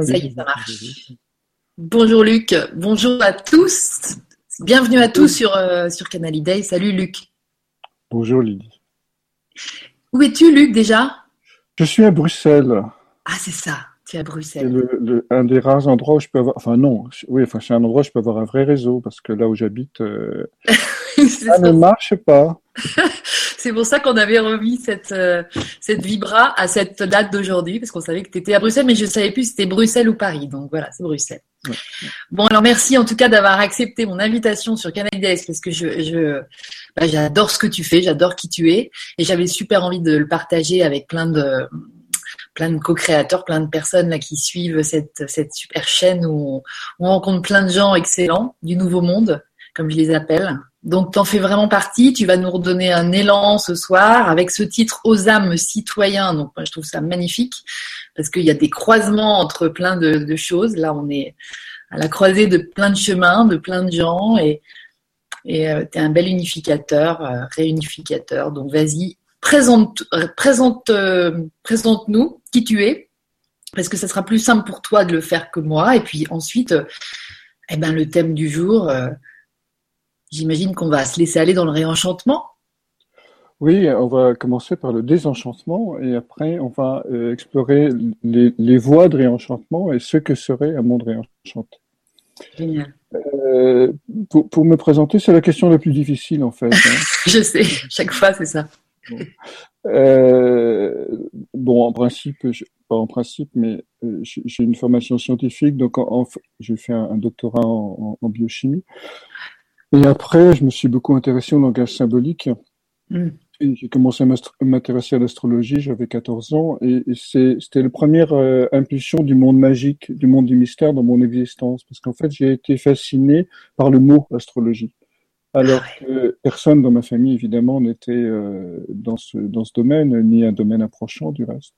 Ça y est, ça marche. Bonjour Luc, bonjour à tous. Bienvenue à tous sur, euh, sur Canal Day. Salut Luc. Bonjour Lydie. Où es-tu Luc déjà? Je suis à Bruxelles. Ah c'est ça, tu es à Bruxelles. C'est le, un des rares endroits où je peux avoir, enfin non, oui, enfin c'est un endroit où je peux avoir un vrai réseau parce que là où j'habite, euh, ça, ne marche pas. c'est pour ça qu'on avait remis cette, euh, cette vibra à cette date d'aujourd'hui parce qu'on savait que tu étais à Bruxelles, mais je ne savais plus si c'était Bruxelles ou Paris. Donc voilà, c'est Bruxelles. Bon, alors merci en tout cas d'avoir accepté mon invitation sur Canal parce que je, je bah, j'adore ce que tu fais, j'adore qui tu es et j'avais super envie de le partager avec plein de plein de co-créateurs, plein de personnes là qui suivent cette, cette super chaîne où on, rencontre plein de gens excellents du nouveau monde, comme je les appelle. Donc, tu en fais vraiment partie. Tu vas nous redonner un élan ce soir avec ce titre Aux âmes citoyens. Donc, moi, je trouve ça magnifique parce qu'il y a des croisements entre plein de, choses. Là, on est à la croisée de plein de chemins, de plein de gens et et euh, tu es un bel unificateur, euh, réunificateur. Donc vas-y, présente, présente, euh, présente-nous qui tu es, parce que ça sera plus simple pour toi de le faire que moi. Et puis ensuite, eh ben, le thème du jour, j'imagine qu'on va se laisser aller dans le réenchantement. Oui, on va commencer par le désenchantement et après on va explorer les, les voies de réenchantement et ce que serait un monde réenchanté. Génial. Euh, pour, pour, me présenter, c'est la question la plus difficile en fait. Hein. je sais, chaque fois c'est ça. Euh, bon, en principe, pas en principe, mais euh, j'ai une formation scientifique, donc en, j'ai fait un, doctorat en, en, biochimie. Et après, je me suis beaucoup intéressé au langage symbolique. Mm. J'ai commencé à m'intéresser à l'astrologie, j'avais 14 ans, et, c'était la première euh, impulsion du monde magique, du monde du mystère dans mon existence, parce qu'en fait, j'ai été fasciné par le mot astrologie. Alors ah que personne dans ma famille, évidemment, n'était euh, dans, ce, dans ce domaine, ni un domaine approchant du reste.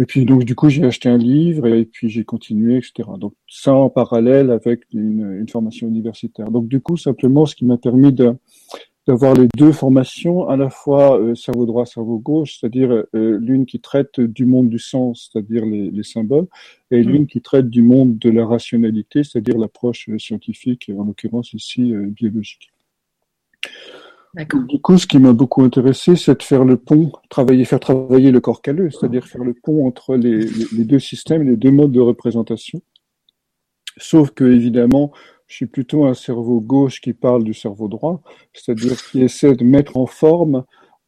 Et puis donc du coup j'ai acheté un livre et puis j'ai continué, etc. Donc ça en parallèle avec une, une formation universitaire. Donc du coup simplement ce qui m'a permis de d'avoir les deux formations, à la fois euh, cerveau droit, cerveau gauche, c'est-à-dire euh, l'une qui traite du monde du sens, c'est-à-dire les, les, symboles, et mm. l'une qui traite du monde de la rationalité, c'est-à-dire l'approche euh, scientifique, en l'occurrence ici biologique. Du coup, ce qui m'a beaucoup intéressé, c'est de faire le pont, travailler, faire travailler le corps calleux, c'est-à-dire faire le pont entre les, les, deux systèmes, les deux modes de représentation. Sauf que, évidemment, je suis plutôt un cerveau gauche qui parle du cerveau droit, c'est-à-dire qui essaie de mettre en forme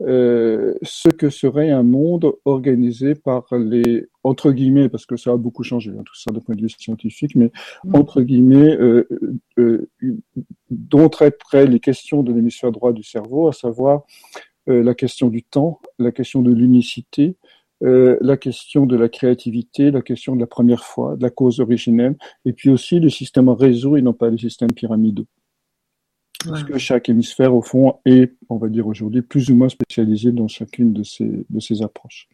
euh, ce que serait un monde organisé par les entre guillemets parce que ça a beaucoup changé hein, tout ça d'un point de vue scientifique mais mm. entre guillemets euh, euh, dont traiteraient les questions de l'hémisphère droit du cerveau à savoir euh, la question du temps la question de l'unicité euh, la question de la créativité, la question de la première fois, de la cause originelle, et puis aussi le système réseau et non pas le système pyramidaux. Parce que chaque hémisphère, au fond, est, on va dire aujourd'hui, plus ou moins spécialisé dans chacune de ces, de ces approches.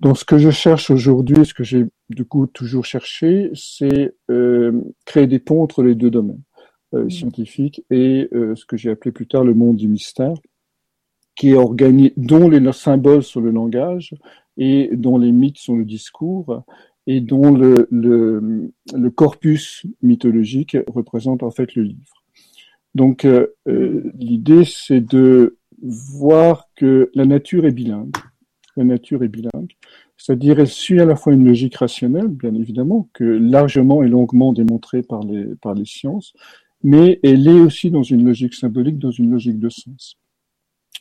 Donc, ce que je cherche aujourd'hui, ce que j'ai du coup toujours cherché, c'est euh, créer des ponts entre les deux domaines euh, mmh. scientifiques et euh, ce que j'ai appelé plus tard le monde du mystère qui est organisé, dont les symboles sont le langage et dont les mythes sont le discours et dont le, le, le corpus mythologique représente en fait le livre. Donc euh, euh, l'idée c'est de voir que la nature est bilingue. La nature est bilingue, c'est-à-dire elle suit à la fois une logique rationnelle, bien évidemment, que largement et longuement démontrée par les, par les sciences, mais elle est aussi dans une logique symbolique, dans une logique de sens.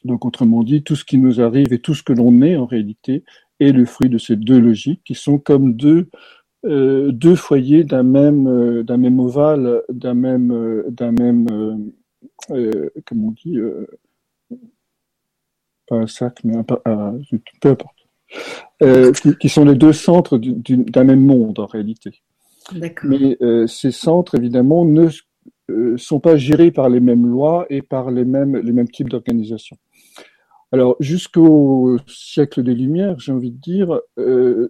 Donc, autrement dit, tout ce qui nous arrive et tout ce que l'on est en réalité est le fruit de ces deux logiques qui sont comme deux, euh, deux foyers d'un même, euh, d'un même ovale, d'un même, euh, d'un même, comment on dit, pas un sac, mais un, peu importe, qui, qui, sont les deux centres d'un même monde en réalité. Mais ces centres, évidemment, ne sont pas gérés par les mêmes lois et par les mêmes, les mêmes types d'organisation. Alors, jusqu'au siècle des Lumières, j'ai envie de dire, euh,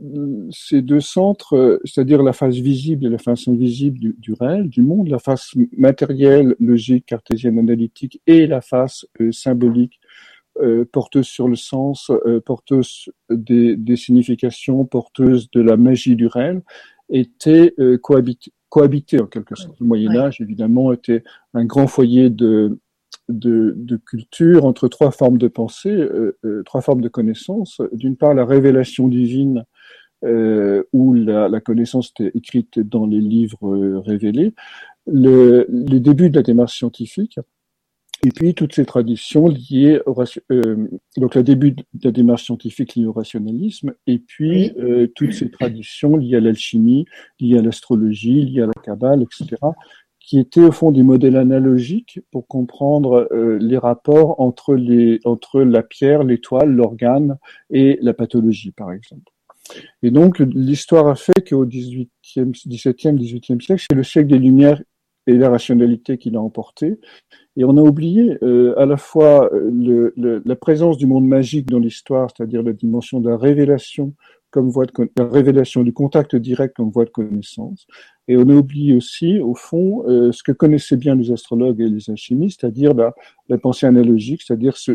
ces deux centres, c'est-à-dire la face visible et la face invisible du, du, réel, du monde, la face matérielle, logique, cartésienne, analytique, et la face euh, symbolique, euh, porteuse sur le sens, porteuse des, des significations porteuses de la magie du réel étaient cohabitées, en quelque sorte. Le Moyen Âge, évidemment, était un grand foyer de, de, de culture entre trois formes de pensée, euh, euh, trois formes de connaissance. D'une part, la révélation divine, euh, où la, la, connaissance était écrite dans les livres révélés, le, début de la démarche scientifique, et puis toutes ces traditions liées au euh, donc le début de la démarche scientifique liée au rationalisme, et puis euh, toutes ces traditions liées à l'alchimie, liées à l'astrologie, liées à la cabale, etc., qui étaient au fond des modèles analogiques pour comprendre euh, les rapports entre les entre la pierre, l'étoile, l'organe et la pathologie, par exemple. Et donc l'histoire a fait qu'au 18e, 17e, 18e siècle, c'est le siècle des Lumières et la rationalité qui l'a emporté. Et on a oublié euh, à la fois euh, la présence du monde magique dans l'histoire, c'est-à-dire la dimension de la révélation comme voie de la révélation du contact direct comme voie de connaissance. Et on a oublié aussi, au fond, euh, ce que connaissaient bien les astrologues et les alchimistes, c'est-à-dire la, pensée analogique, c'est-à-dire ce,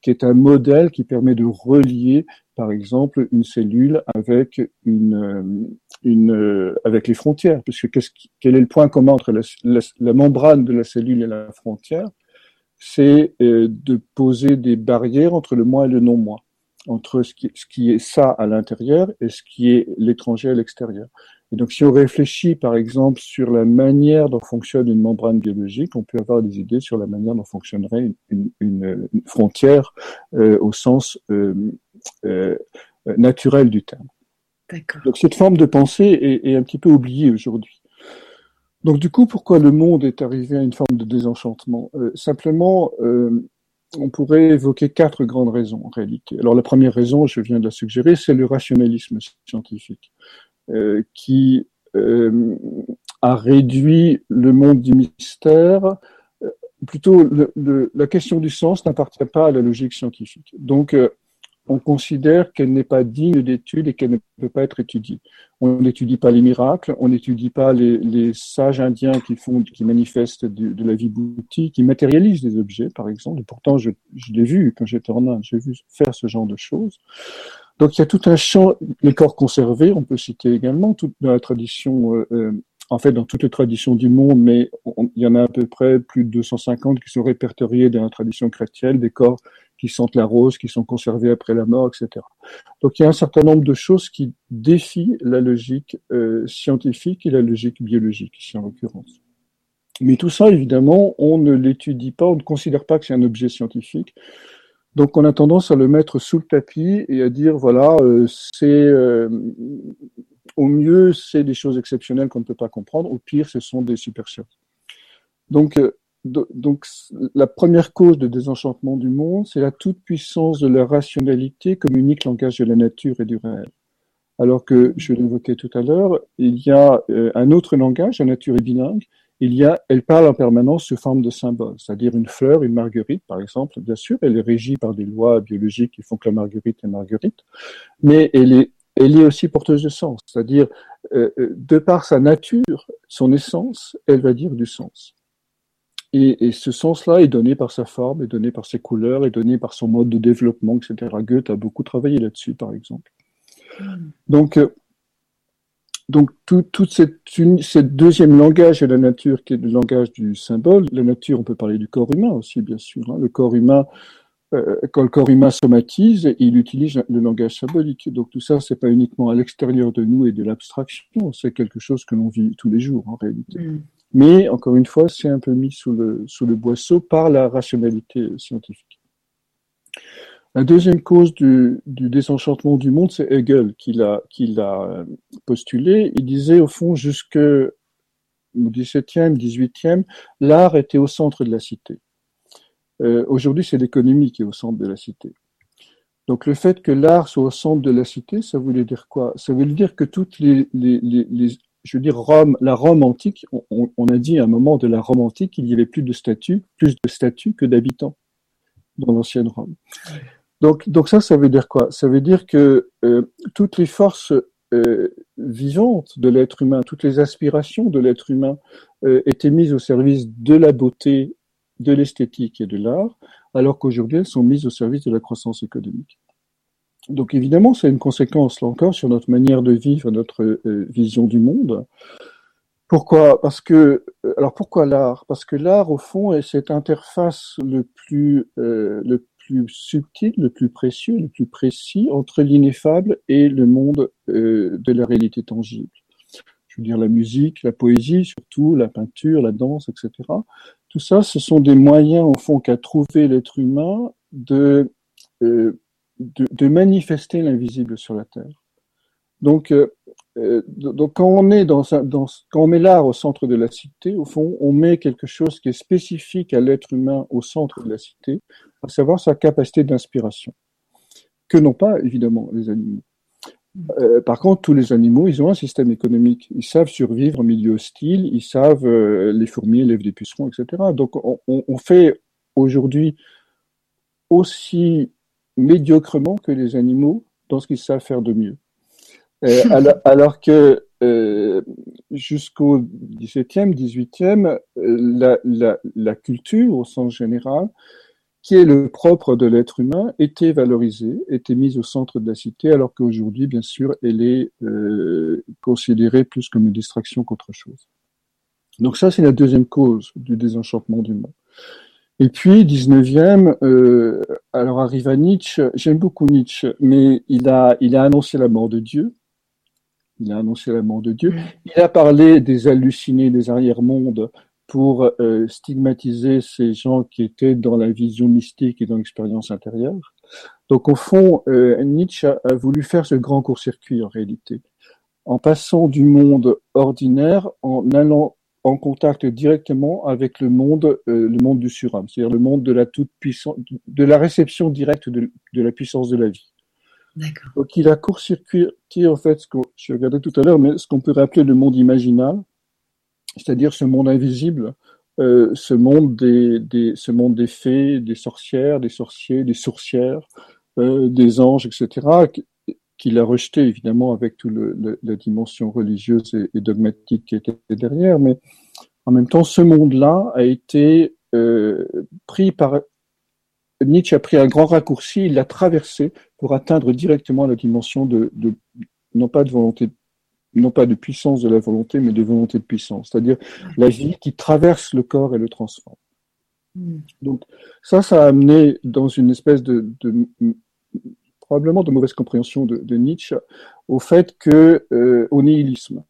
qui est un modèle qui permet de relier, par exemple, une cellule avec euh, avec les frontières, puisque qu'est-ce quel est le point commun entre la, membrane de la cellule et la frontière? C'est euh, de poser des barrières entre le moi et le non-moi, entre ce qui, ce qui est ça à l'intérieur et ce qui est l'étranger à l'extérieur. Et donc, si on réfléchit, par exemple, sur la manière dont fonctionne une membrane biologique, on peut avoir des idées sur la manière dont fonctionnerait une, une, une frontière euh, au sens euh, euh, naturel du terme. Donc cette forme de pensée est, est un petit peu oubliée aujourd'hui. Donc du coup, pourquoi le monde est arrivé à une forme de désenchantement? Simplement, on pourrait évoquer quatre grandes raisons en réalité. Alors la première raison, je viens de la suggérer, c'est le rationalisme scientifique, euh, qui euh, a réduit le monde du mystère. Euh, plutôt, la question du sens n'appartient pas à la logique scientifique. Donc on considère qu'elle n'est pas digne d'étude et qu'elle ne peut pas être étudiée. On n'étudie pas les miracles, on n'étudie pas les, sages indiens qui font, qui manifestent de, de, la vie boutique, qui matérialisent des objets, par exemple. Et pourtant, je, je l'ai vu quand j'étais en Inde, j'ai vu faire ce genre de choses. Donc, il y a tout un champ, les corps conservés, on peut citer également toute la tradition, euh, euh, en fait, dans toutes les traditions du monde, mais il y en a à peu près plus de 250 qui sont répertoriés dans la tradition chrétienne, des corps qui sentent la rose, qui sont conservés après la mort, etc. Donc il y a un certain nombre de choses qui défient la logique euh, scientifique et la logique biologique, ici en l'occurrence. Mais tout ça, évidemment, on ne l'étudie pas, on ne considère pas que c'est un objet scientifique. Donc on a tendance à le mettre sous le tapis et à dire, voilà, euh, c'est... Euh, au mieux, c'est des choses exceptionnelles qu'on ne peut pas comprendre. Au pire, ce sont des supercheries. Donc, euh, donc la première cause de désenchantement du monde, c'est la toute-puissance de la rationalité comme unique langage de la nature et du réel. Alors que, je l'évoquais tout à l'heure, il y a euh, un autre langage, la nature est bilingue, il y a, elle parle en permanence sous forme de symboles, c'est-à-dire une fleur, une marguerite, par exemple, bien sûr, elle est régie par des lois biologiques qui font que la marguerite est marguerite, mais elle est, elle est aussi porteuse de sens, c'est-à-dire, euh, euh de par sa nature, son essence, elle va dire du sens. Et, et ce sens-là est donné par sa forme, est donné par ses couleurs, est donné par son mode de développement, etc. Goethe a beaucoup travaillé là-dessus, par exemple. Mm. Donc, euh, donc tout, toute cette, une, cette, deuxième langage de la nature, qui est le langage du symbole, la nature, on peut parler du corps humain aussi, bien sûr. Hein. Le corps humain, quand le corps humain somatise, il utilise le langage symbolique. Donc tout ça, c'est pas uniquement à l'extérieur de nous et de l'abstraction, c'est quelque chose que l'on vit tous les jours en réalité. Mm. Mais encore une fois, c'est un peu mis sous le, sous le boisseau par la rationalité scientifique. La deuxième cause du, du désenchantement du monde, c'est Hegel qui l'a, qui l'a postulé. Il disait au fond jusque au XVIIe, XVIIIe, l'art était au centre de la cité. Euh, aujourd'hui, c'est l'économie qui est au centre de la cité. Donc le fait que l'art soit au centre de la cité, ça voulait dire quoi? Ça voulait dire que toutes les, les, je veux dire, Rome, la Rome antique, on, a dit à un moment de la Rome antique qu'il y avait plus de statues, plus de statues que d'habitants dans l'ancienne Rome. Donc, donc ça, ça veut dire quoi? Ça veut dire que euh, toutes les forces euh, vivantes de l'être humain, toutes les aspirations de l'être humain étaient mises au service de la beauté, de l'esthétique et de l'art, alors qu'aujourd'hui elles sont mises au service de la croissance économique. Donc évidemment, c'est une conséquence, là encore, sur notre manière de vivre, notre euh, vision du monde. Pourquoi? Parce que, euh, alors pourquoi l'art? Parce que l'art, au fond, est cette interface le plus, euh, le plus subtil, le plus précieux, le plus précis entre l'ineffable et le monde de la réalité tangible. Je veux dire la musique, la poésie, surtout la peinture, la danse, etc. Tout ça, ce sont des moyens, au fond, qu'a trouvé l'être humain de de, manifester l'invisible sur la terre. Donc, euh, euh, donc quand on est dans, dans quand on met l'art au centre de la cité, au fond, on met quelque chose qui est spécifique à l'être humain au centre de la cité, à savoir sa capacité d'inspiration, que n'ont pas évidemment les animaux. Euh, par contre, tous les animaux, ils ont un système économique. Ils savent survivre en milieu hostile, ils savent les fourmis élèvent des pucerons, etc. Donc, on, on fait aujourd'hui aussi médiocrement que les animaux dans ce qu'ils savent faire de mieux. Euh, alors, que euh, jusqu'au XVIIe, XVIIIe, la, la, la, culture au sens général, qui est le propre de l'être humain, était valorisée, était mise au centre de la cité, alors qu'aujourd'hui, bien sûr, elle est euh, considérée plus comme une distraction qu'autre chose. Donc ça, c'est la deuxième cause du désenchantement du monde. Et puis, 19e, euh, alors arrive à Nietzsche. J'aime beaucoup Nietzsche, mais il a, il a annoncé la mort de Dieu. Il a annoncé la mort de Dieu. Il a parlé des hallucinés des arrière-mondes pour euh, stigmatiser ces gens qui étaient dans la vision mystique et dans l'expérience intérieure. Donc, au fond, euh, Nietzsche a voulu faire ce grand court-circuit en réalité, en passant du monde ordinaire, en allant en contact directement avec le monde, euh, le monde du surhomme, c'est-à-dire le monde de la toute puissance, de la réception directe de, de la puissance de la vie. Donc il a court-circuité en fait ce que je regardais tout à l'heure, mais ce qu'on peut appeler le monde imaginal, c'est-à-dire ce monde invisible, euh, ce monde des, des, ce monde des fées, des sorcières, des sorciers, des sourcières, euh, des anges, etc qu'il a rejeté évidemment avec toute la dimension religieuse et, dogmatique qui était derrière, mais en même temps, ce monde-là a été euh, pris par Nietzsche a pris un grand raccourci, il l'a traversé pour atteindre directement la dimension de, non pas de volonté, non pas de puissance de la volonté, mais de volonté de puissance, c'est-à-dire la vie qui traverse le corps et le transforme. Hmm. Donc ça, ça a amené dans une espèce de probablement de mauvaise compréhension de, Nietzsche au fait que euh, au nihilisme,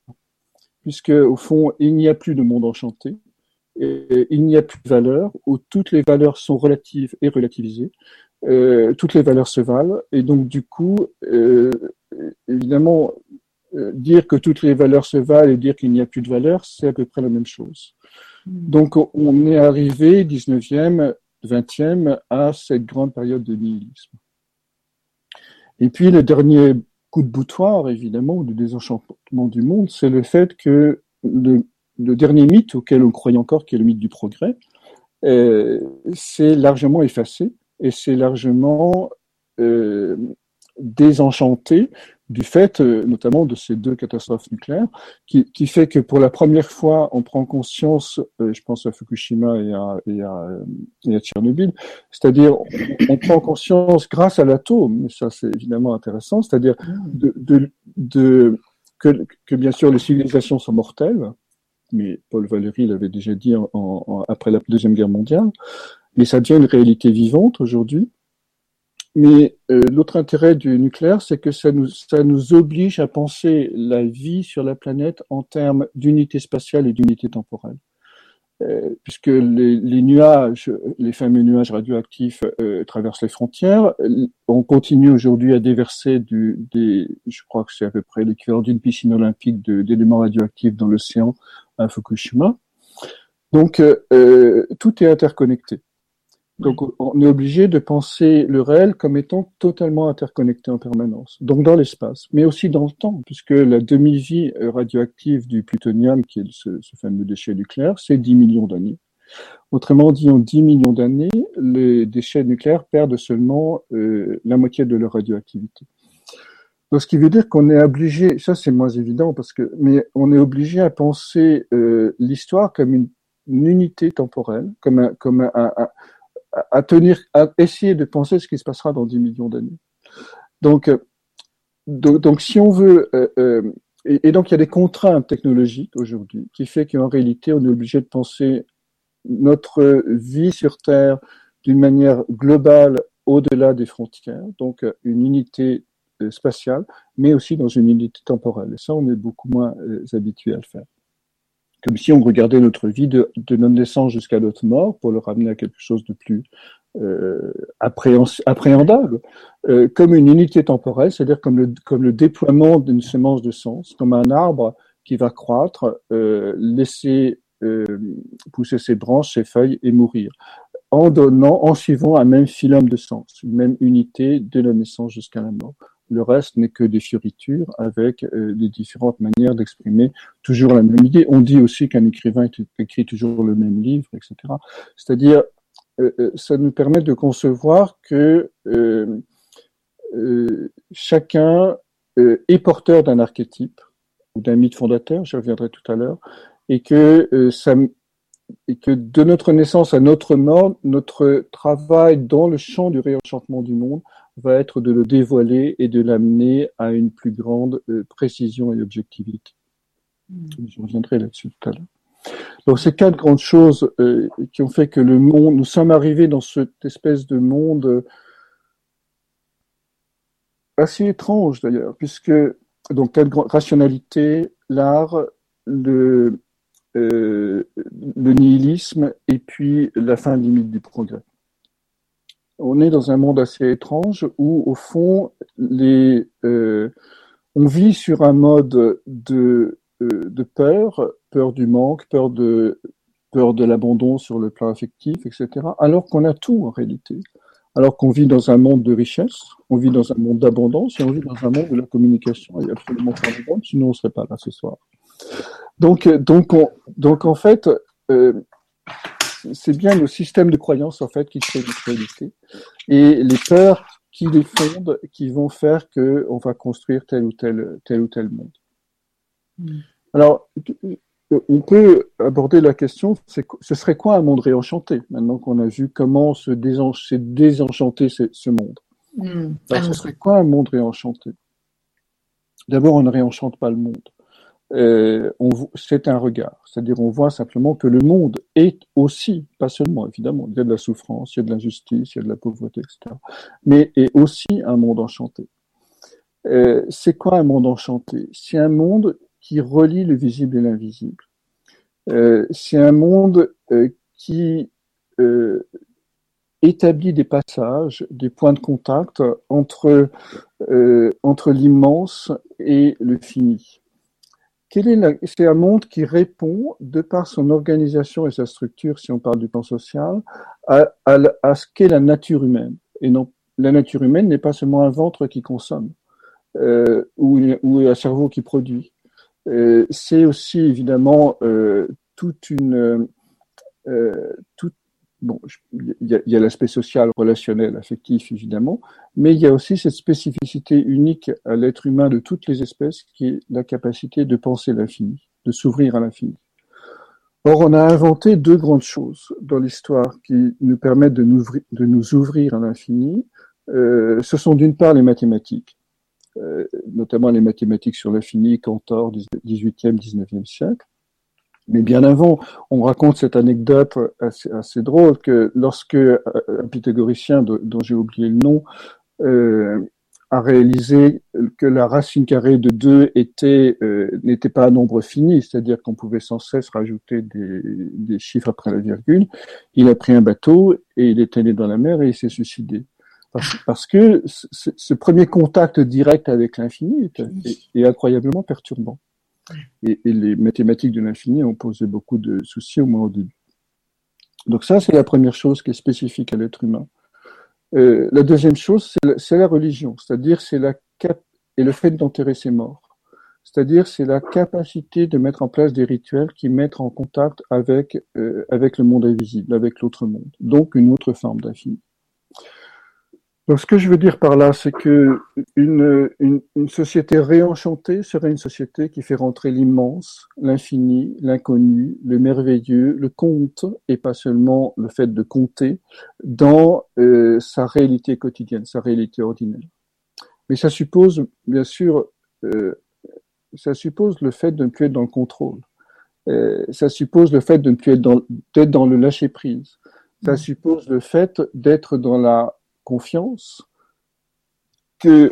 puisque au fond il n'y a plus de monde enchanté, et, il n'y a plus de valeurs où toutes les valeurs sont relatives et relativisées, euh, toutes les valeurs se valent, et donc du coup, euh, évidemment, dire que toutes les valeurs se valent et dire qu'il n'y a plus de valeurs, c'est à peu près la même chose. Hmm. Donc on est arrivé 19e, 20e à cette grande période de nihilisme. Et puis le dernier coup de boutoir, évidemment, du désenchantement du monde, c'est le fait que le, dernier mythe auquel on croyait encore, qui est le mythe du progrès, euh, c'est largement effacé et c'est largement euh, désenchanté du fait euh, notamment de ces deux catastrophes nucléaires, qui, fait que pour la première fois, on prend conscience, euh, je pense à Fukushima et à, et à, Tchernobyl, c'est-à-dire on, prend conscience grâce à l'atome, ça c'est évidemment intéressant, c'est-à-dire que, bien sûr les civilisations sont mortelles, mais Paul Valéry l'avait déjà dit après la Deuxième Guerre mondiale, mais ça devient une réalité vivante aujourd'hui. Mais euh, l'autre intérêt du nucléaire, c'est que ça nous, oblige à penser la vie sur la planète en termes d'unité spatiale et d'unité temporelle. Euh, puisque les, nuages, les fameux nuages radioactifs euh, traversent les frontières. On continue aujourd'hui à déverser des, je crois que c'est à peu près l'équivalent d'une piscine olympique d'éléments radioactifs dans l'océan à Fukushima. Donc tout est interconnecté. Donc on est obligé de penser le réel comme étant totalement interconnecté en permanence, donc dans l'espace, mais aussi dans le temps, puisque la demi-vie radioactive du plutonium, qui est ce, fameux déchet nucléaire, c'est 10 millions d'années. Autrement dit, en 10 millions d'années, les déchets nucléaires perdent seulement euh, la moitié de leur radioactivité. Donc, ce qui veut dire qu'on est obligé, ça c'est moins évident parce que, mais on est obligé à penser euh, l'histoire comme une, unité temporelle, comme un, comme un, un à tenir, à essayer de penser ce qui se passera dans 10 millions d'années. Donc, donc, si on veut, et, et, donc il y a des contraintes technologiques aujourd'hui qui fait qu'en réalité, on est obligé de penser notre vie sur Terre d'une manière globale au-delà des frontières, donc une unité spatiale, mais aussi dans une unité temporelle. Et ça, on est beaucoup moins habitué à le faire comme si on regardait notre vie de, notre naissance jusqu'à notre mort pour le ramener à quelque chose de plus euh, appréhendable, euh, comme une unité temporelle, c'est-à-dire comme le, déploiement d'une semence de sens, comme un arbre qui va croître, euh, laisser pousser ses branches, ses feuilles et mourir, en donnant, en suivant un même phylum de sens, une même unité de la naissance jusqu'à la mort. Le reste n'est que des fioritures avec euh, des différentes manières d'exprimer toujours la même idée. On dit aussi qu'un écrivain écrit toujours le même livre, etc. C'est-à-dire, euh, euh, ça nous permet de concevoir que chacun est porteur d'un archétype ou d'un mythe fondateur, je reviendrai tout à l'heure, et que de notre naissance à notre mort, notre travail dans le champ du réenchantement du monde va être de le dévoiler et de l'amener à une plus grande euh, précision et objectivité. Hmm. Je reviendrai là-dessus tout à l'heure. Donc ces quatre grandes choses euh, qui ont fait que le monde, nous sommes arrivés dans cette espèce de monde euh, assez étrange d'ailleurs, puisque donc quatre grandes rationalité, l'art, le, le nihilisme et puis la fin limite du progrès on est dans un monde assez étrange où, au fond, les, euh, on vit sur un mode de, euh, de peur, peur du manque, peur de, peur de l'abandon sur le plan affectif, etc., alors qu'on a tout en réalité. Alors qu'on vit dans un monde de richesse, on vit dans un monde d'abondance et on vit dans un monde où la communication est absolument formidable, sinon on ne serait pas là ce soir. Donc, donc, donc en fait, euh, c'est bien le système de croyance en fait qui crée notre réalité et les peurs qui les fondent qui vont faire que on va construire tel ou tel tel ou tel monde. Hmm. Alors on peut aborder la question, ce serait quoi un monde réenchanté maintenant qu'on a vu comment se désenchanter ce, monde? Hmm. Ce serait quoi un monde réenchanté? D'abord, on ne réenchante pas le monde euh, c'est un regard. C'est-à-dire on voit simplement que le monde est aussi, pas seulement évidemment, il y a de la souffrance, il y a de l'injustice, il y a de la pauvreté, etc. Mais est aussi un monde enchanté. Euh, c'est quoi un monde enchanté? C'est un monde qui relie le visible et l'invisible. Euh, c'est un monde qui établit des passages, des points de contact entre l'immense et le fini c'est un monde qui répond, de par son organisation et sa structure, si on parle du plan social, à, ce qu'est la nature humaine. Et non, la nature humaine n'est pas seulement un ventre qui consomme euh, ou, un cerveau qui produit. Euh, c'est aussi évidemment euh, toute une, bon, il y a, l'aspect social, relationnel, affectif, évidemment, mais il y a aussi cette spécificité unique à l'être humain de toutes les espèces qui est la capacité de penser l'infini, de s'ouvrir à l'infini. Or, on a inventé deux grandes choses dans l'histoire qui nous permettent de nous, ouvrir à l'infini. Euh, ce sont d'une part les mathématiques, euh, notamment les mathématiques sur l'infini, Cantor, 18e, 19e siècle, mais bien avant, on raconte cette anecdote assez, drôle que lorsque euh, un pythagoricien dont j'ai oublié le nom euh, a réalisé que la racine carrée de 2 était euh, n'était pas un nombre fini, c'est-à-dire qu'on pouvait sans cesse rajouter des, des, chiffres après la virgule, il a pris un bateau et il est allé dans la mer et il s'est suicidé. Parce, parce que ce, premier contact direct avec l'infini est incroyablement perturbant. Et, les mathématiques de l'infini ont posé beaucoup de soucis au moins au début. Donc ça, c'est la première chose qui est spécifique à l'être humain. Euh, la deuxième chose, c'est la, religion, c'est-à-dire c'est la et le fait d'enterrer ses morts. C'est-à-dire c'est la capacité de mettre en place des rituels qui mettent en contact avec euh, avec le monde invisible, avec l'autre monde. Donc une autre forme d'infini. Donc, ce que je veux dire par là, c'est que une, une, une, société réenchantée serait une société qui fait rentrer l'immense, l'infini, l'inconnu, le merveilleux, le conte, et pas seulement le fait de compter, dans euh, sa réalité quotidienne, sa réalité ordinaire. Mais ça suppose, bien sûr, euh, ça suppose le fait de ne plus être dans le contrôle. Euh, ça suppose le fait de ne plus être dans, d'être dans le lâcher prise. Ça mm. suppose le fait d'être dans la confiance que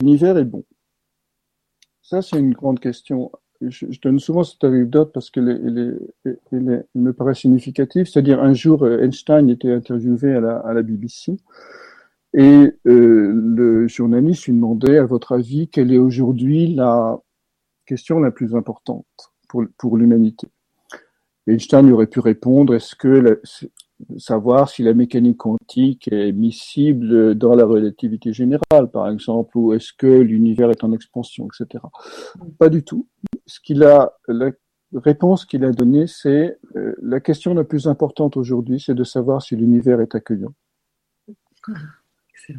l'univers est bon. Ça, c'est une grande question. Je, donne souvent cette anecdote parce qu'elle me paraît significative. C'est-à-dire, un jour, Einstein était interviewé à la, la BBC et euh, le journaliste lui demandait, à votre avis, quelle est aujourd'hui la question la plus importante pour, pour l'humanité? Einstein aurait pu répondre, est-ce que savoir si la mécanique quantique est miscible dans la relativité générale, par exemple, ou est-ce que l'univers est en expansion, etc. Pas du tout. Ce qu'il a, la réponse qu'il a donnée, c'est euh, la question la plus importante aujourd'hui, c'est de savoir si l'univers est accueillant.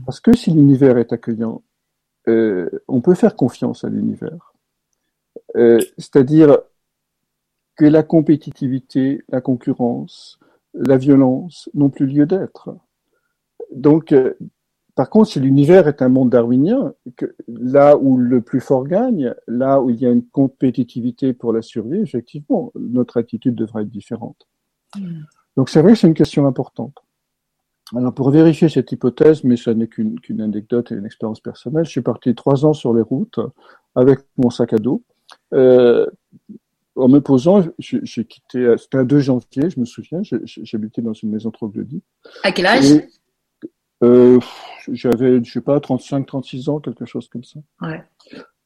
Parce que si l'univers est accueillant, euh, on peut faire confiance à l'univers. Euh, c'est-à-dire que la compétitivité, la concurrence, la violence n'ont plus lieu d'être. Donc, euh, par contre, si l'univers est un monde darwinien, que là où le plus fort gagne, là où il y a une compétitivité pour la survie, effectivement, notre attitude devrait être différente. Hmm. Donc c'est vrai que c'est une question importante. Alors pour vérifier cette hypothèse, mais ce n'est qu'une anecdote et une expérience personnelle, je suis parti trois ans sur les routes avec mon sac à dos. Euh, en me posant, j'ai quitté, c'était un 2 janvier, je me souviens, j'habitais dans une maison troglodyte. À quel âge? Euh, J'avais, je sais pas, 35, 36 ans, quelque chose comme ça. Ouais.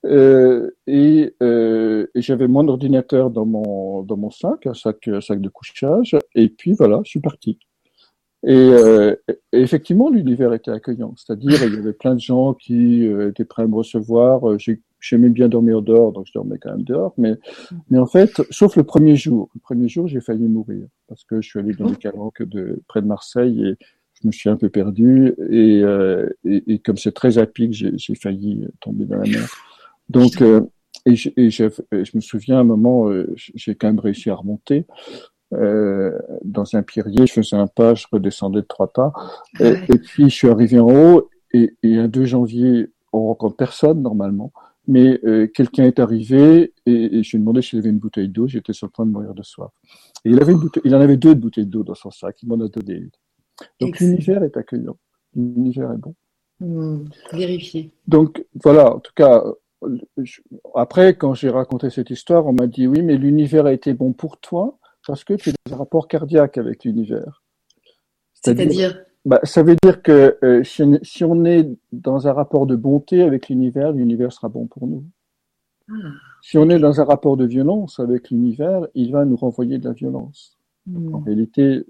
Euh, et, euh, et j'avais mon ordinateur dans mon dans mon sac, un sac, un sac de couchage, et puis voilà, je suis parti. Et, euh, effectivement, l'univers était accueillant. C'est-à-dire, il y avait plein de gens qui euh, étaient prêts à me recevoir. Euh, j'aimais bien dormir dehors, donc je dormais quand même dehors. Mais, mais en fait, sauf le premier jour. Le premier jour, j'ai failli mourir parce que je suis allé dans les calanques de près de Marseille et je me suis un peu perdu. Et, euh, et, et comme c'est très à pic, j'ai failli tomber dans la mer. Donc, et, je, et je me souviens à un moment, j'ai quand même réussi à remonter. Euh, dans un pierrier, je faisais un pas, je redescendais de trois pas. Et, puis je suis arrivé en haut et, et un 2 janvier, on rencontre personne normalement, mais euh, quelqu'un est arrivé et, et je lui ai demandé s'il avait une bouteille d'eau. J'étais sur le point de mourir de soif. Et il avait une bouteille, il en avait deux de bouteilles d'eau dans son sac. Il m'en a donné Donc l'univers est accueillant. L'univers est bon. Mmh, vérifier. Donc voilà, en tout cas, après, quand j'ai raconté cette histoire, on m'a dit oui, mais l'univers a été bon pour toi parce que tu as des rapports cardiaques avec l'univers. C'est-à-dire bah, Ça veut dire que euh, si, on est dans un rapport de bonté avec l'univers, l'univers sera bon pour nous. Ah, si on est dans un rapport de violence avec l'univers, il va nous renvoyer de la violence. Hmm. En réalité,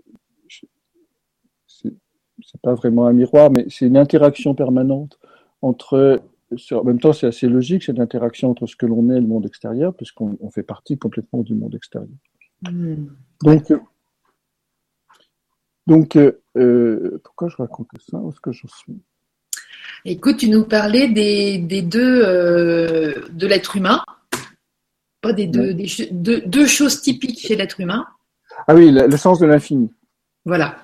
c'est pas vraiment un miroir, mais c'est une interaction permanente entre en même temps, c'est assez logique, c'est l'interaction entre ce que l'on est et le monde extérieur, puisqu'on fait partie complètement du monde extérieur. Hmm. Donc, donc euh, pourquoi je raconte ça? Où est-ce que j'en suis? Écoute, tu nous parlais des, des deux euh, de l'être humain, pas des deux, des, deux, choses typiques chez l'être humain. Ah oui, le, sens de l'infini. Voilà.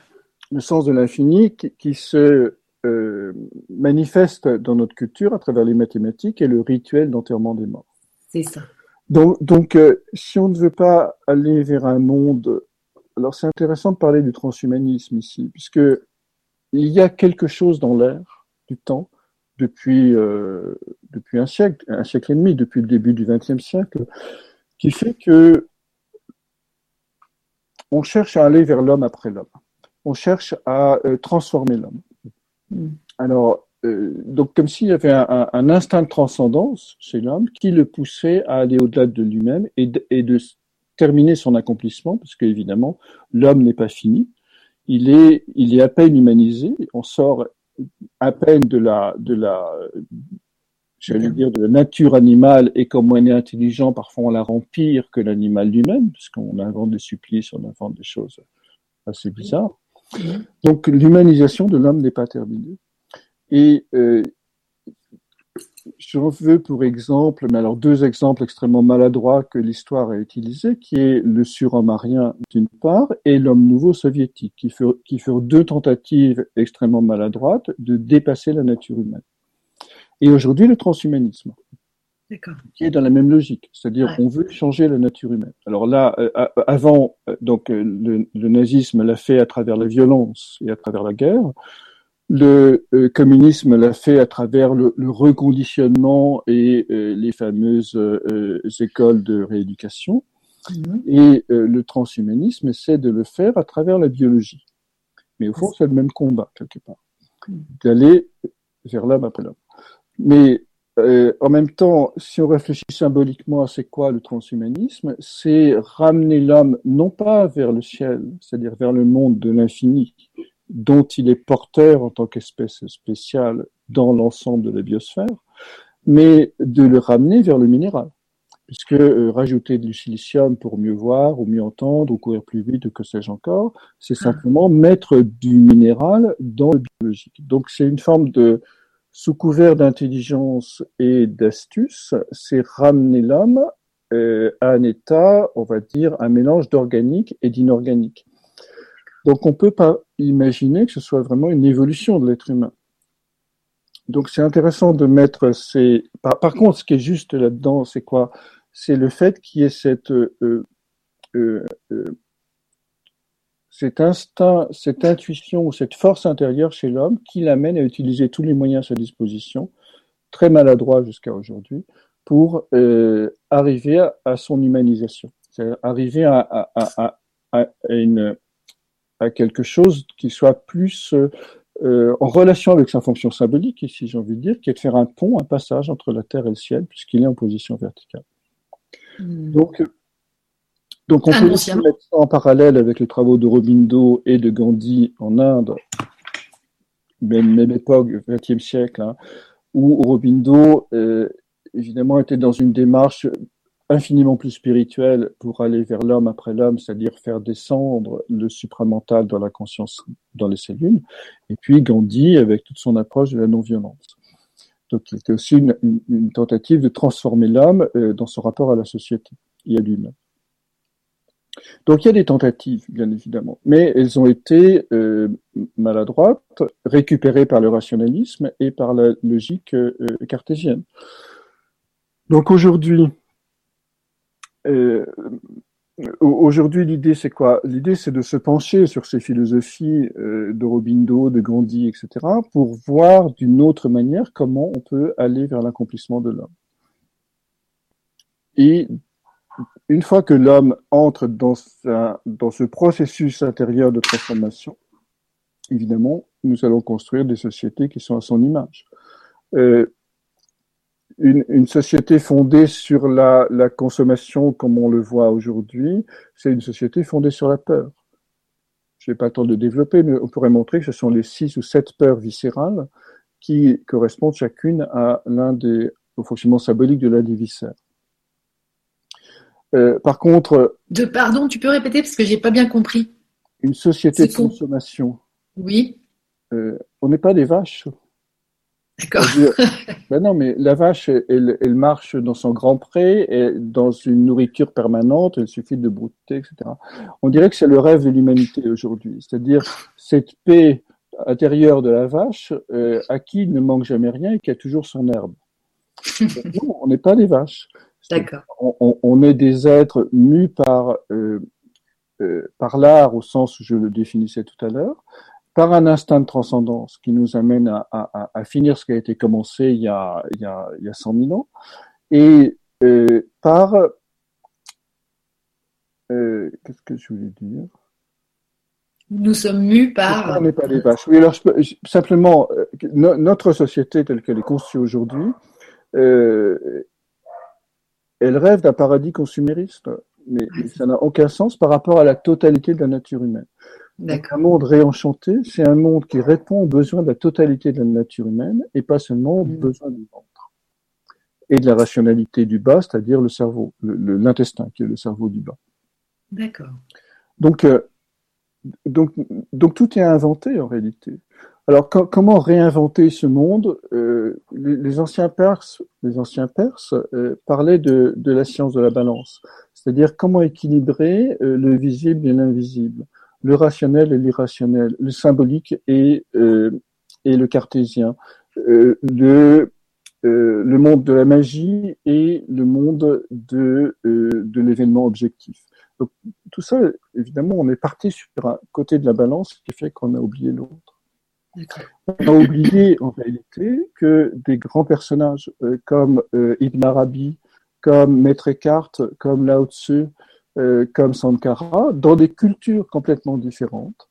Le sens de l'infini qui, qui, se euh, manifeste dans notre culture à travers les mathématiques et le rituel d'enterrement des morts. C'est ça. Donc, donc euh, si on ne veut pas aller vers un monde, alors c'est intéressant de parler du transhumanisme ici, puisque il y a quelque chose dans l'air du temps depuis euh, depuis un siècle, un siècle et demi, depuis le début du XXe siècle, qui fait que on cherche à aller vers l'homme après l'homme. On cherche à euh, transformer l'homme. Hmm. Alors, euh, donc comme s'il y avait un, instinct de transcendance chez l'homme qui le poussait à aller au-delà de lui-même et, de terminer son accomplissement, parce qu'évidemment, l'homme n'est pas fini. Il est, il est à peine humanisé. On sort à peine de la, de la, j'allais dire, de la nature animale et comme on est intelligent, parfois on la rend pire que l'animal lui-même, parce qu'on invente des supplices, on invente des choses assez bizarres. Donc l'humanisation de l'homme n'est pas terminée. Et euh, j'en veux pour exemple, mais alors deux exemples extrêmement maladroits que l'histoire a utilisés, qui est le surhomme arien d'une part et l'homme nouveau soviétique, qui furent, qui furent deux tentatives extrêmement maladroites de dépasser la nature humaine. Et aujourd'hui, le transhumanisme, qui est dans la même logique, c'est-à-dire on veut changer la nature humaine. Alors là, euh, avant, donc le, le nazisme l'a fait à travers la violence et à travers la guerre. Le euh, communisme l'a fait à travers le, reconditionnement et euh, les fameuses euh, écoles de rééducation. Mhm. Et le transhumanisme essaie de le faire à travers la biologie. Mais au fond, c'est le même combat, quelque part. Mhm. D'aller vers l'homme après l'homme. Mais en même temps, si on réfléchit symboliquement à c'est quoi le transhumanisme, c'est ramener l'homme non pas vers le ciel, c'est-à-dire vers le monde de l'infini, dont il est porteur en tant qu'espèce spéciale dans l'ensemble de la biosphère, mais de le ramener vers le minéral. Puisque euh, rajouter du silicium pour mieux voir ou mieux entendre ou courir plus vite ou que sais-je encore, c'est ah. simplement mettre du minéral dans le biologique. Donc c'est une forme de, sous couvert d'intelligence et d'astuce, c'est ramener l'homme euh, à un état, on va dire, un mélange d'organique et d'inorganique. Donc on ne peut pas imaginer que ce soit vraiment une évolution de l'être humain. Donc c'est intéressant de mettre ces... Par, contre, ce qui est juste là-dedans, c'est quoi? C'est le fait qu'il y ait cette, euh, euh, euh, cet instinct, cette intuition ou cette force intérieure chez l'homme qui l'amène à utiliser tous les moyens à sa disposition, très maladroit jusqu'à aujourd'hui, pour arriver à, son humanisation, à une à quelque chose qui soit plus euh, euh, en relation avec sa fonction symbolique, ici j'ai envie de dire, qui est de faire un pont, un passage entre la terre et le ciel, puisqu'il est en position verticale. Hmm. Donc, donc on peut aussi mettre ça en parallèle avec les travaux de Robindo et de Gandhi en Inde, même, même époque, XXe siècle, hein, où Robindo euh, évidemment était dans une démarche infiniment plus spirituel pour aller vers l'homme après l'homme, c'est-à-dire faire descendre le supramental dans la conscience, dans les cellules, et puis Gandhi avec toute son approche de la non-violence. Donc, c'était aussi une, tentative de transformer l'homme euh, dans son rapport à la société et à lui-même. Donc, il y a des tentatives, bien évidemment, mais elles ont été euh, maladroites, récupérées par le rationalisme et par la logique euh, cartésienne. Donc, aujourd'hui, euh, aujourd'hui, l'idée, c'est quoi? L'idée, c'est de se pencher sur ces philosophies euh, de Robindo, de Gandhi, etc., pour voir d'une autre manière comment on peut aller vers l'accomplissement de l'homme. Et une fois que l'homme entre dans, dans ce processus intérieur de transformation, évidemment, nous allons construire des sociétés qui sont à son image. Euh, une, une, société fondée sur la, la, consommation comme on le voit aujourd'hui, c'est une société fondée sur la peur. Je n'ai pas le temps de développer, mais on pourrait montrer que ce sont les six ou sept peurs viscérales qui correspondent chacune à l'un des au fonctionnement symbolique de l'un des viscères. Euh, par contre, de pardon, tu peux répéter parce que j'ai pas bien compris. Une société de consommation. Oui. Euh, on n'est pas des vaches. D'accord. ben non, mais la vache, elle, elle, marche dans son grand pré, et dans une nourriture permanente, il suffit de brouter, etc. On dirait que c'est le rêve de l'humanité aujourd'hui, c'est-à-dire cette paix intérieure de la vache euh, à qui il ne manque jamais rien et qui a toujours son herbe. non, on n'est pas des vaches. D'accord. On, on, est des êtres mus par euh, euh, par l'art au sens où je le définissais tout à l'heure, par un instinct de transcendance qui nous amène à, à, à finir ce qui a été commencé il y a, il y a, il y a 100 000 ans, et euh, par... Euh, Qu'est-ce que je voulais dire? Nous sommes mus par... On n'est pas des vaches? Oui, alors simplement, euh, notre société telle qu'elle est conçue aujourd'hui, euh, elle rêve d'un paradis consumériste, mais ça n'a aucun sens par rapport à la totalité de la nature humaine. Un monde réenchanté, c'est un monde qui répond aux besoins de la totalité de la nature humaine et pas seulement aux mm. besoins du ventre. Et de la rationalité du bas, c'est-à-dire le cerveau, l'intestin, qui est le cerveau du bas. D'accord. Donc, euh, donc, donc tout est inventé en réalité. Alors comment réinventer ce monde? Euh, les, anciens Perses, les anciens Perses euh, parlaient de, de, la science de la balance, c'est-à-dire comment équilibrer le visible et l'invisible le rationnel et l'irrationnel, le symbolique et, euh, et le cartésien, euh, le, le monde de la magie et le monde de, de l'événement objectif. Donc, tout ça, évidemment, on est parti sur un côté de la balance qui fait qu'on a oublié l'autre. On a oublié en réalité que des grands personnages comme Ibn Arabi, comme Maître Eckhart, comme Lao Tzu, euh, comme Sankara, dans des cultures complètement différentes,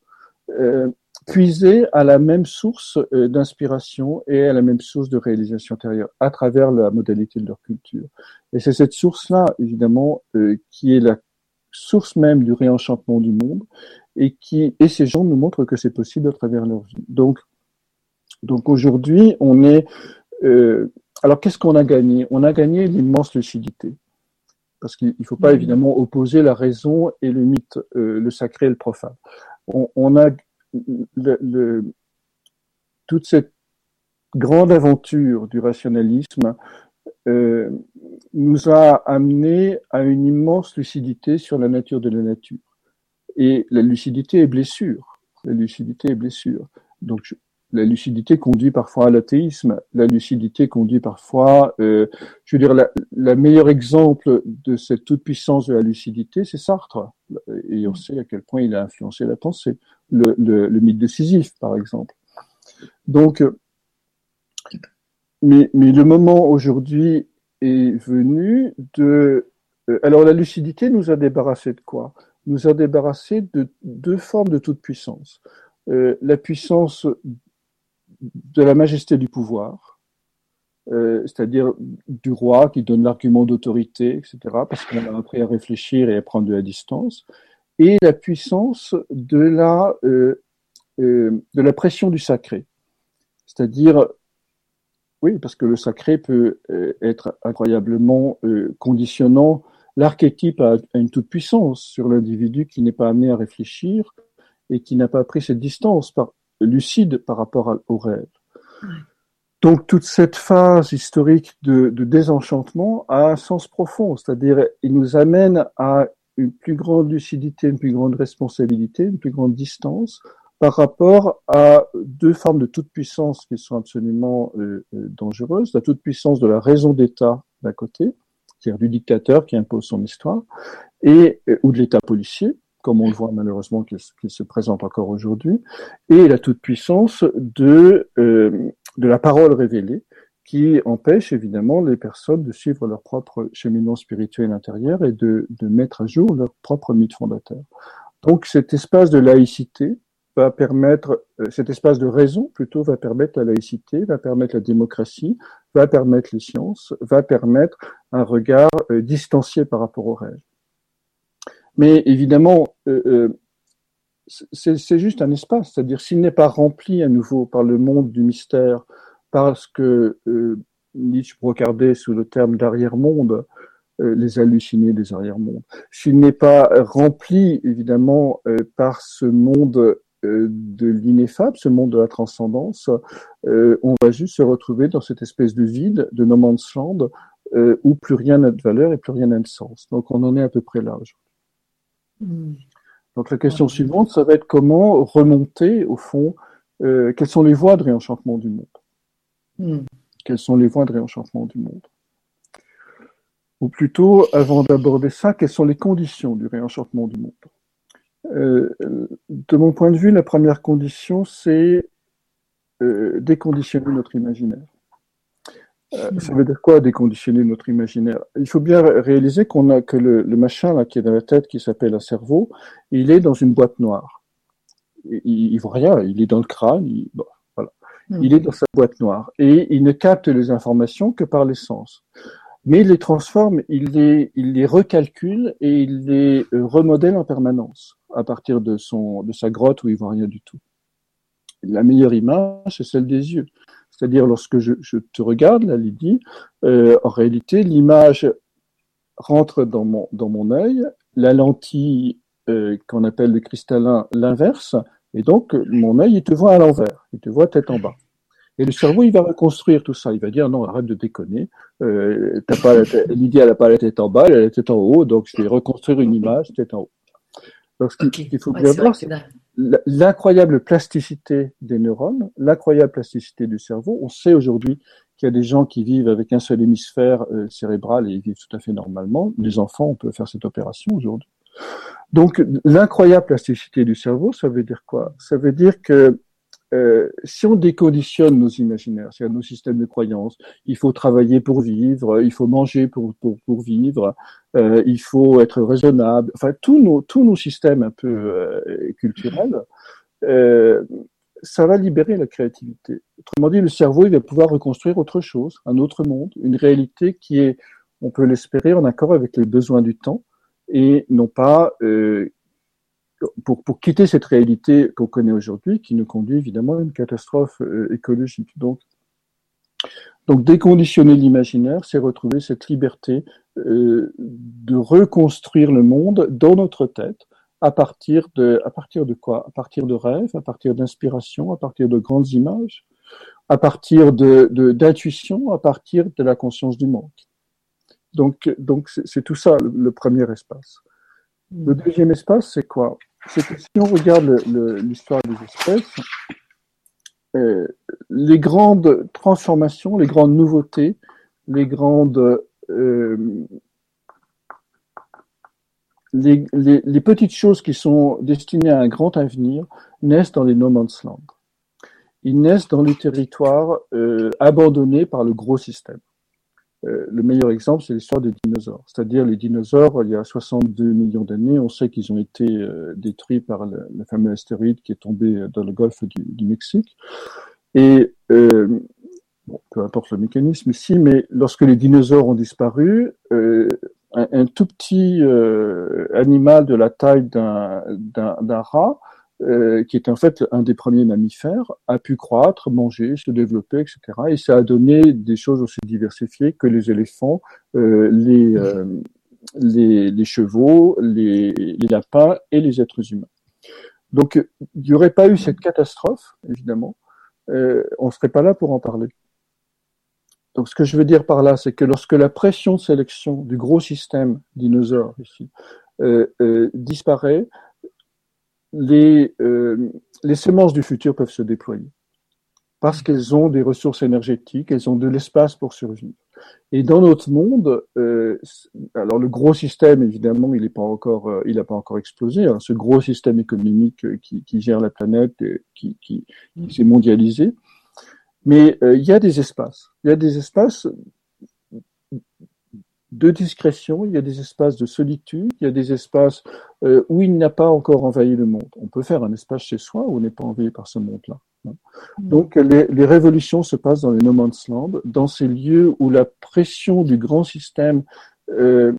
euh, puiser à la même source euh, d'inspiration et à la même source de réalisation intérieure à travers la modalité de leur culture. Et c'est cette source-là, évidemment, euh, qui est la source même du réenchantement du monde et qui et ces gens nous montrent que c'est possible à travers leur vie. Donc, donc aujourd'hui, on est alors, qu'est-ce qu'on a gagné? On a gagné l'immense lucidité. Parce qu'il ne faut pas évidemment opposer la raison et le mythe, euh, le sacré et le profane. On, a toute cette grande aventure du rationalisme euh, nous a amené à une immense lucidité sur la nature de la nature. Et la lucidité est blessure. La lucidité est blessure. Donc, la lucidité conduit parfois à l'athéisme. La lucidité conduit parfois, euh, je veux dire, la, la meilleur exemple de cette toute-puissance de la lucidité, c'est Sartre. Et on sait à quel point il a influencé la pensée. Le, mythe Sisyphe, par exemple. Donc, mais, le moment aujourd'hui est venu de... Euh, alors la lucidité nous a débarrassé de quoi? Nous a débarrassé de deux formes de toute-puissance. Euh, la puissance de la majesté du pouvoir, euh, c'est-à-dire du roi qui donne l'argument d'autorité, etc., parce qu'on a appris à réfléchir et à prendre de la distance, et la puissance de la, euh, euh, de la pression du sacré, c'est-à-dire, oui, parce que le sacré peut être incroyablement conditionnant, l'archétype a, une toute puissance sur l'individu qui n'est pas amené à réfléchir et qui n'a pas pris cette distance par, lucide par rapport au rêve. Donc toute cette phase historique de, désenchantement a un sens profond, c'est-à-dire il nous amène à une plus grande lucidité, une plus grande responsabilité, une plus grande distance par rapport à deux formes de toute puissance qui sont absolument euh, euh, dangereuses. La toute puissance de la raison d'État d'un côté, c'est-à-dire du dictateur qui impose son histoire, et euh, ou de l'État policier, comme on le voit malheureusement qu'il se présente encore aujourd'hui, et la toute-puissance de, euh, de la parole révélée, qui empêche évidemment les personnes de suivre leur propre cheminement spirituel intérieur et de, de mettre à jour leur propre mythe fondateur. Donc cet espace de laïcité va permettre, euh, cet espace de raison plutôt va permettre la laïcité, va permettre la démocratie, va permettre les sciences, va permettre un regard euh, distancié par rapport au rêve. Mais évidemment, euh, euh c'est juste un espace, c'est-à-dire s'il n'est pas rempli à nouveau par le monde du mystère, parce que euh, Nietzsche brocardait sous le terme d'arrière-monde, euh, les hallucinés des arrière-mondes, s'il n'est pas rempli évidemment par ce monde de l'ineffable, ce monde de la transcendance, on va juste se retrouver dans cette espèce de vide, de no man's land, où plus rien n'a de valeur et plus rien n'a de sens. Donc on en est à peu près là aujourd'hui. Donc la question suivante, ça va être comment remonter au fond, euh, quelles sont les voies de réenchantement du monde? Hmm. Quelles sont les voies de réenchantement du monde? Ou plutôt, avant d'aborder ça, quelles sont les conditions du réenchantement du monde? Euh, De mon point de vue, la première condition, c'est euh, déconditionner notre imaginaire. Euh, ça veut dire quoi déconditionner notre imaginaire? Il faut bien réaliser qu'on a que le, machin là qui est dans la tête, qui s'appelle un cerveau, il est dans une boîte noire. Il, il voit rien, il est dans le crâne, il, voilà. Hmm. il est dans sa boîte noire et il ne capte les informations que par les sens. Mais il les transforme, il les, il les recalcule et il les euh, remodèle en permanence à partir de son, de sa grotte où il voit rien du tout. La meilleure image, c'est celle des yeux. C'est-à-dire, lorsque je, te regarde, là, Lydie, euh, en réalité, l'image rentre dans mon, dans mon œil, la lentille euh, qu'on appelle le cristallin l'inverse, et donc mon œil, il te voit à l'envers, il te voit tête en bas. Et le cerveau, il va reconstruire tout ça. Il va dire non, arrête de déconner. Euh, pas Lydie, elle n'a pas la tête en bas, elle a la tête en haut, donc je vais reconstruire une image tête en haut. Donc, ce qu'il faut bien voir, c'est l'incroyable plasticité des neurones, l'incroyable plasticité du cerveau. On sait aujourd'hui qu'il y a des gens qui vivent avec un seul hémisphère cérébral et ils vivent tout à fait normalement. Les enfants, on peut faire cette opération aujourd'hui. Donc, l'incroyable plasticité du cerveau, ça veut dire quoi? Ça veut dire que euh, si on déconditionne nos imaginaires, c'est-à-dire nos systèmes de croyances, il faut travailler pour vivre, il faut manger pour, pour, pour vivre, euh, il faut être raisonnable, enfin tous nos, tous nos systèmes un peu euh, culturels, euh, ça va libérer la créativité. Autrement dit, le cerveau, il va pouvoir reconstruire autre chose, un autre monde, une réalité qui est, on peut l'espérer, en accord avec les besoins du temps et non pas pour, pour, quitter cette réalité qu'on connaît aujourd'hui, qui nous conduit évidemment à une catastrophe écologique. Donc, donc déconditionner l'imaginaire, c'est retrouver cette liberté de reconstruire le monde dans notre tête, à partir de, à partir de quoi? À partir de rêves, à partir d'inspiration, à partir de grandes images, à partir de d'intuition, à partir de la conscience du monde. Donc, donc c'est tout ça le, premier espace. Le deuxième espace, c'est quoi? C'est que si on regarde l'histoire des espèces, euh, les grandes transformations, les grandes nouveautés, les grandes euh, les, les, petites choses qui sont destinées à un grand avenir naissent dans les no man's land. Ils naissent dans les territoires euh, abandonnés par le gros système. Euh, le meilleur exemple, c'est l'histoire des dinosaures. C'est-à-dire les dinosaures, il y a 62 millions d'années, on sait qu'ils ont été euh, détruits par le, fameux astéroïde qui est tombé dans le golfe du, Mexique. Et euh, bon, peu importe le mécanisme ici, mais lorsque les dinosaures ont disparu, un, un, tout petit animal de la taille d'un rat euh, qui est en fait un des premiers mammifères, a pu croître, manger, se développer, etc. Et ça a donné des choses aussi diversifiées que les éléphants, euh, les, euh, chevaux, les, lapins et les êtres humains. Donc, il n'y aurait pas eu cette catastrophe, évidemment, on ne serait pas là pour en parler. Donc, ce que je veux dire par là, c'est que lorsque la pression de sélection du gros système dinosaure ici disparaît, les, euh, les semences du futur peuvent se déployer parce qu'elles ont des ressources énergétiques, elles ont de l'espace pour survivre. Et dans notre monde, euh, alors le gros système, évidemment, il n'est pas encore, euh, il n'a pas encore explosé. Hein, ce gros système économique euh, qui, qui gère la planète, qui, qui, qui s'est mondialisé. Mais il y a des espaces. Il y a des espaces de discrétion, il y a des espaces de solitude, il y a des espaces euh, où il n'a pas encore envahi le monde. On peut faire un espace chez soi où on n'est pas envahi par ce monde-là. Hein. Mm. Donc les, les, révolutions se passent dans les no man's land, dans ces lieux où la pression du grand système euh,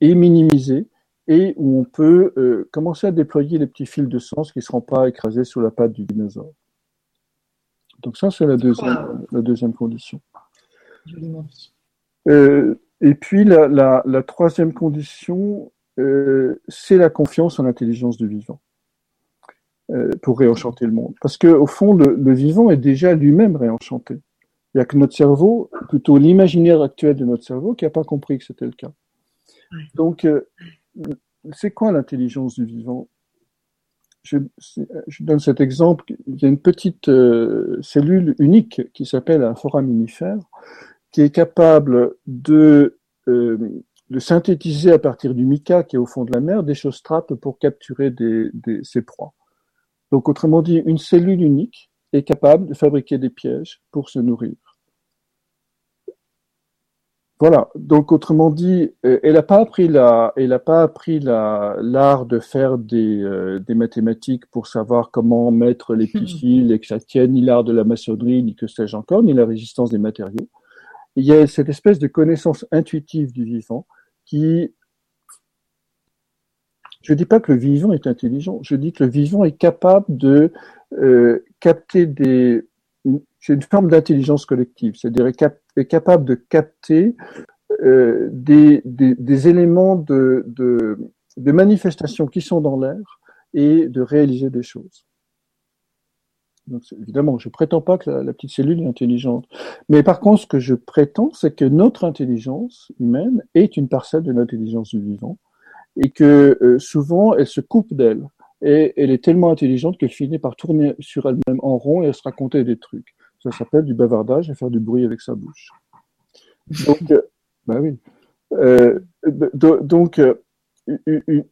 est minimisée et où on peut euh, commencer à déployer les petits fils de sens qui ne seront pas écrasés sous la patte du dinosaure. Donc ça, c'est la deuxième, la deuxième condition. Euh, et puis la, la, la troisième condition, euh, c'est la confiance en l'intelligence du vivant euh, pour réenchanter le monde. Parce que au fond, le, le vivant est déjà lui-même réenchanté. Il n'y a que notre cerveau, plutôt l'imaginaire actuel de notre cerveau, qui n'a pas compris que c'était le cas. Donc, euh, c'est quoi l'intelligence du vivant? Je, je, donne cet exemple. Il y a une petite euh, cellule unique qui s'appelle un foraminifère qui est capable de, euh, de synthétiser à partir du mica qui est au fond de la mer des choses trappes pour capturer des, ses proies. Donc autrement dit, une cellule unique est capable de fabriquer des pièges pour se nourrir. Voilà. Donc autrement dit, euh, elle n'a pas appris la, elle a pas appris la l'art de faire des, euh, des mathématiques pour savoir comment mettre les piles et que ça tienne, ni l'art de la maçonnerie, ni que sais-je encore, ni la résistance des matériaux il y a cette espèce de connaissance intuitive du vivant qui je ne dis pas que le vivant est intelligent, je dis que le vivant est capable de euh, capter des. C'est une forme d'intelligence collective, c'est-à-dire est, capable de capter euh, des, éléments de, de, de manifestation qui sont dans l'air et de réaliser des choses. Évidemment, je prétends pas que la, petite cellule est intelligente. Mais par contre, ce que je prétends, c'est que notre intelligence humaine est une parcelle de l'intelligence du vivant et que euh, souvent, elle se coupe d'elle. Et elle est tellement intelligente qu'elle finit par tourner sur elle-même en rond et se raconter des trucs. Ça s'appelle du bavardage et faire du bruit avec sa bouche. Donc, euh. Euh, euh,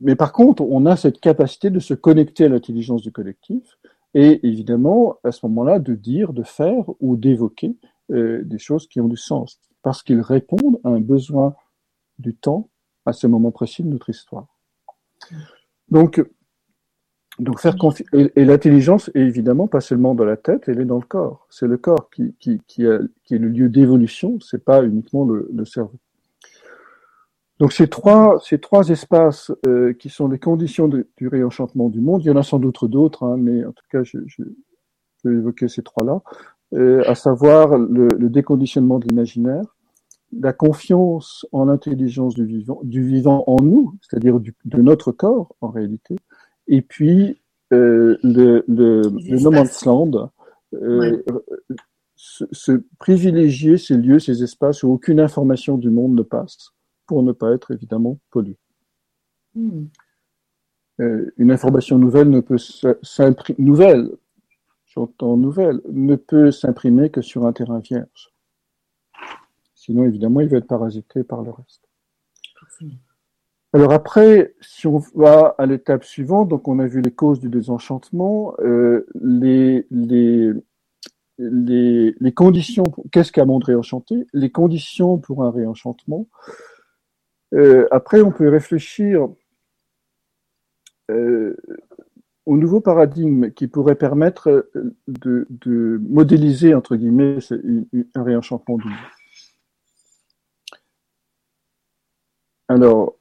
mais par contre, on a cette capacité de se connecter à l'intelligence du collectif et évidemment, à ce moment-là, de dire, de faire ou d'évoquer des choses qui ont du sens parce qu'ils répondent à un besoin du temps à ce moment précis de notre histoire. Donc, donc faire et, l'intelligence est évidemment pas seulement dans la tête, elle est dans le corps. C'est le corps qui, qui, qui, est le lieu d'évolution, c'est pas uniquement le, cerveau. Donc ces trois, ces trois espaces euh, qui sont les conditions du réenchantement du monde, il y en a sans doute d'autres, hein, mais en tout cas je, je, vais évoquer ces trois-là, euh, à savoir le, le déconditionnement de l'imaginaire, la confiance en l'intelligence du vivant, du vivant en nous, c'est-à-dire de notre corps en réalité, et puis euh, le, le, le no man's land, euh, se, privilégier ces lieux, ces espaces où aucune information du monde ne passe, pour ne pas être évidemment pollué. Hmm. Euh, une information nouvelle ne peut s'imprimer, nouvelle, j'entends nouvelle, ne peut s'imprimer que sur un terrain vierge. Sinon, évidemment, il va être parasité par le reste. Alors après, si on va à l'étape suivante, donc on a vu les causes du désenchantement, euh, les, les, les, conditions, qu'est-ce qu'un monde réenchanté? Les conditions pour un réenchantement. Euh, après, on peut réfléchir euh, au nouveau paradigme qui pourrait permettre de, modéliser, entre guillemets, un réenchantement du. Alors,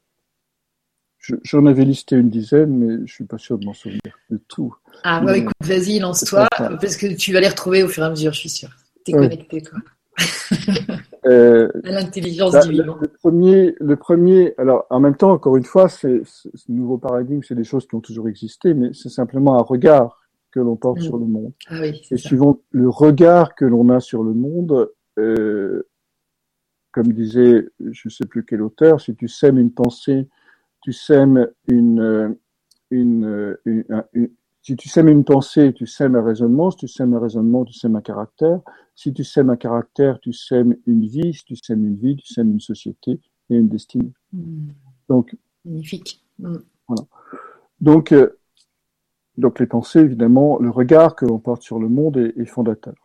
j'en avais listé une dizaine, mais je suis pas sûr de m'en souvenir de tout. Ah, bah, écoute, vas-y, lance-toi, parce que tu vas les retrouver au fur et à mesure, je suis sûr. Tu es connecté, toi. euh, à l'intelligence bah, divine. Le, premier, le premier, alors en même temps, encore une fois, c'est, ce nouveau paradigme, c'est des choses qui ont toujours existé, mais c'est simplement un regard que l'on porte mm. sur le monde. Ah oui, et suivant le regard que l'on a sur le monde, euh, comme disait, je ne sais plus quel auteur, si tu sèmes une pensée, tu sèmes une, une, si tu sèmes une pensée, tu sèmes un raisonnement. Si tu sèmes un raisonnement, tu sèmes un caractère. Si tu sèmes un caractère, tu sèmes une vie. Si tu sèmes une vie, tu sèmes une société et une destinée. Hmm. Donc, magnifique. Hmm. Voilà. Donc, euh, donc les pensées, évidemment, le regard que l'on porte sur le monde est, est fondateur.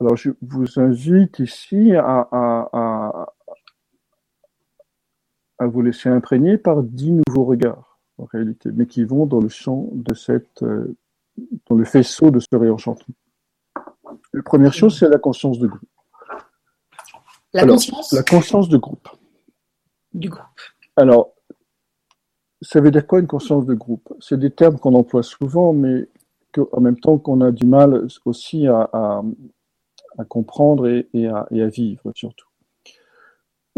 Alors, je vous invite ici à, à, à, vous laisser imprégner par dix nouveaux regards, en réalité, mais qui vont dans le champ de cette, euh, dans le faisceau de ce réenchantement. La première chose, c'est la conscience de groupe. La conscience La conscience de groupe. Du groupe. Alors, ça veut dire quoi une conscience de groupe? C'est des termes qu'on emploie souvent, mais en même temps qu'on a du mal aussi à, à comprendre et, à, vivre surtout.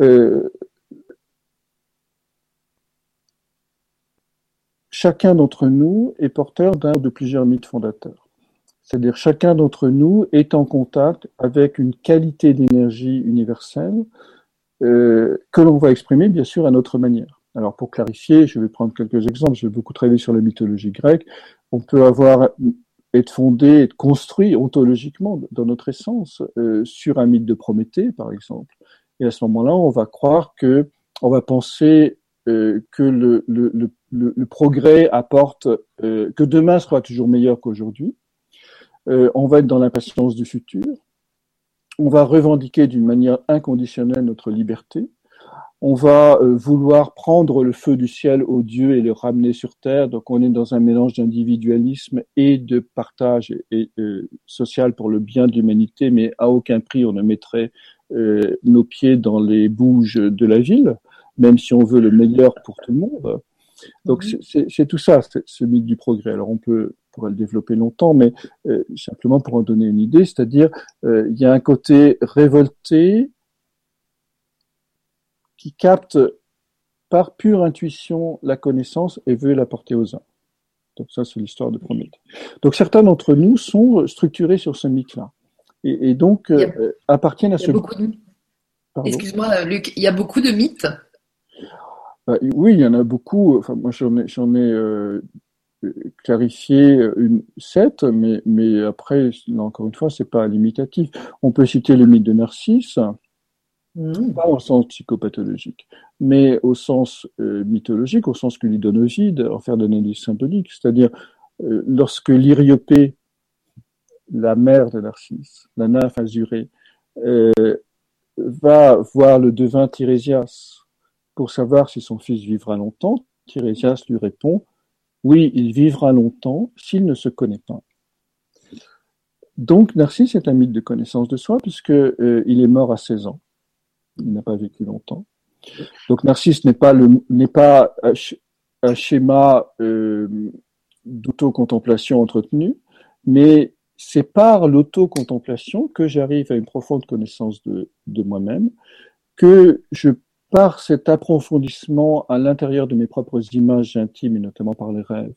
Euh, chacun d'entre nous est porteur d'un de plusieurs mythes fondateurs. C'est-à-dire chacun d'entre nous est en contact avec une qualité d'énergie universelle euh, que l'on va exprimer bien sûr à notre manière. Alors pour clarifier, je vais prendre quelques exemples. J'ai beaucoup travaillé sur la mythologie grecque. On peut avoir être fondé, être construit ontologiquement dans notre essence euh, sur un mythe de Prométhée, par exemple. Et à ce moment-là, on va croire que, on va penser euh, que le, le, progrès apporte, euh, que demain sera toujours meilleur qu'aujourd'hui. Euh, on va être dans l'impatience du futur. On va revendiquer d'une manière inconditionnelle notre liberté on va euh, vouloir prendre le feu du ciel aux dieux et le ramener sur terre. Donc on est dans un mélange d'individualisme et de partage et, social pour le bien de l'humanité, mais à aucun prix on ne mettrait nos pieds dans les bouges de la ville, même si on veut le meilleur pour tout le monde. Donc mhm. c'est tout ça, ce mythe du progrès. Alors on peut pourrait le développer longtemps, mais simplement pour en donner une idée, c'est-à-dire il y a un côté révolté, qui capte par pure intuition la connaissance et veut la porter aux uns. Donc ça, c'est l'histoire de Prométhée. Donc certains d'entre nous sont structurés sur ce mythe-là. Et, donc euh, appartiennent à ce mythe. Excuse-moi, Luc, il y a beaucoup de mythes bah, Oui, il y en a beaucoup. Enfin, moi, j'en ai, j'en ai euh, une sept, mais, mais après, encore une fois, c'est pas limitatif. On peut citer le mythe de Narcisse, mmh. pas au sens psychopathologique, mais au sens mythologique, au sens que lui donne Ovide, en faire d'analyse symbolique, c'est-à-dire lorsque l'Iriopée, la mère de Narcisse, la nymphe azurée, va voir le devin Tirésias pour savoir si son fils vivra longtemps, Tirésias lui répond Oui, il vivra longtemps s'il ne se connaît pas. Donc Narcisse est un mythe de connaissance de soi puisqu'il euh, est mort à 16 ans. Il n'a pas vécu longtemps. Donc Narcisse n'est pas, pas un, schéma euh, d'autocontemplation entretenu, mais c'est par l'autocontemplation que j'arrive à une profonde connaissance de, de moi-même, que je, par cet approfondissement à l'intérieur de mes propres images intimes, et notamment par les rêves,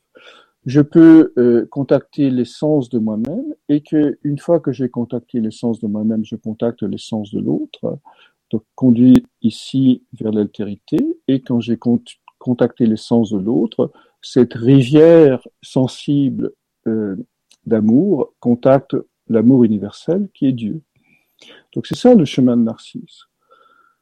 je peux euh, contacter l'essence de moi-même et que une fois que j'ai contacté l'essence de moi-même, je contacte l'essence de l'autre, donc conduit ici vers l'altérité. Et quand j'ai contacté l'essence de l'autre, cette rivière sensible euh, d'amour contacte l'amour universel qui est Dieu. Donc c'est ça le chemin de Narcisse.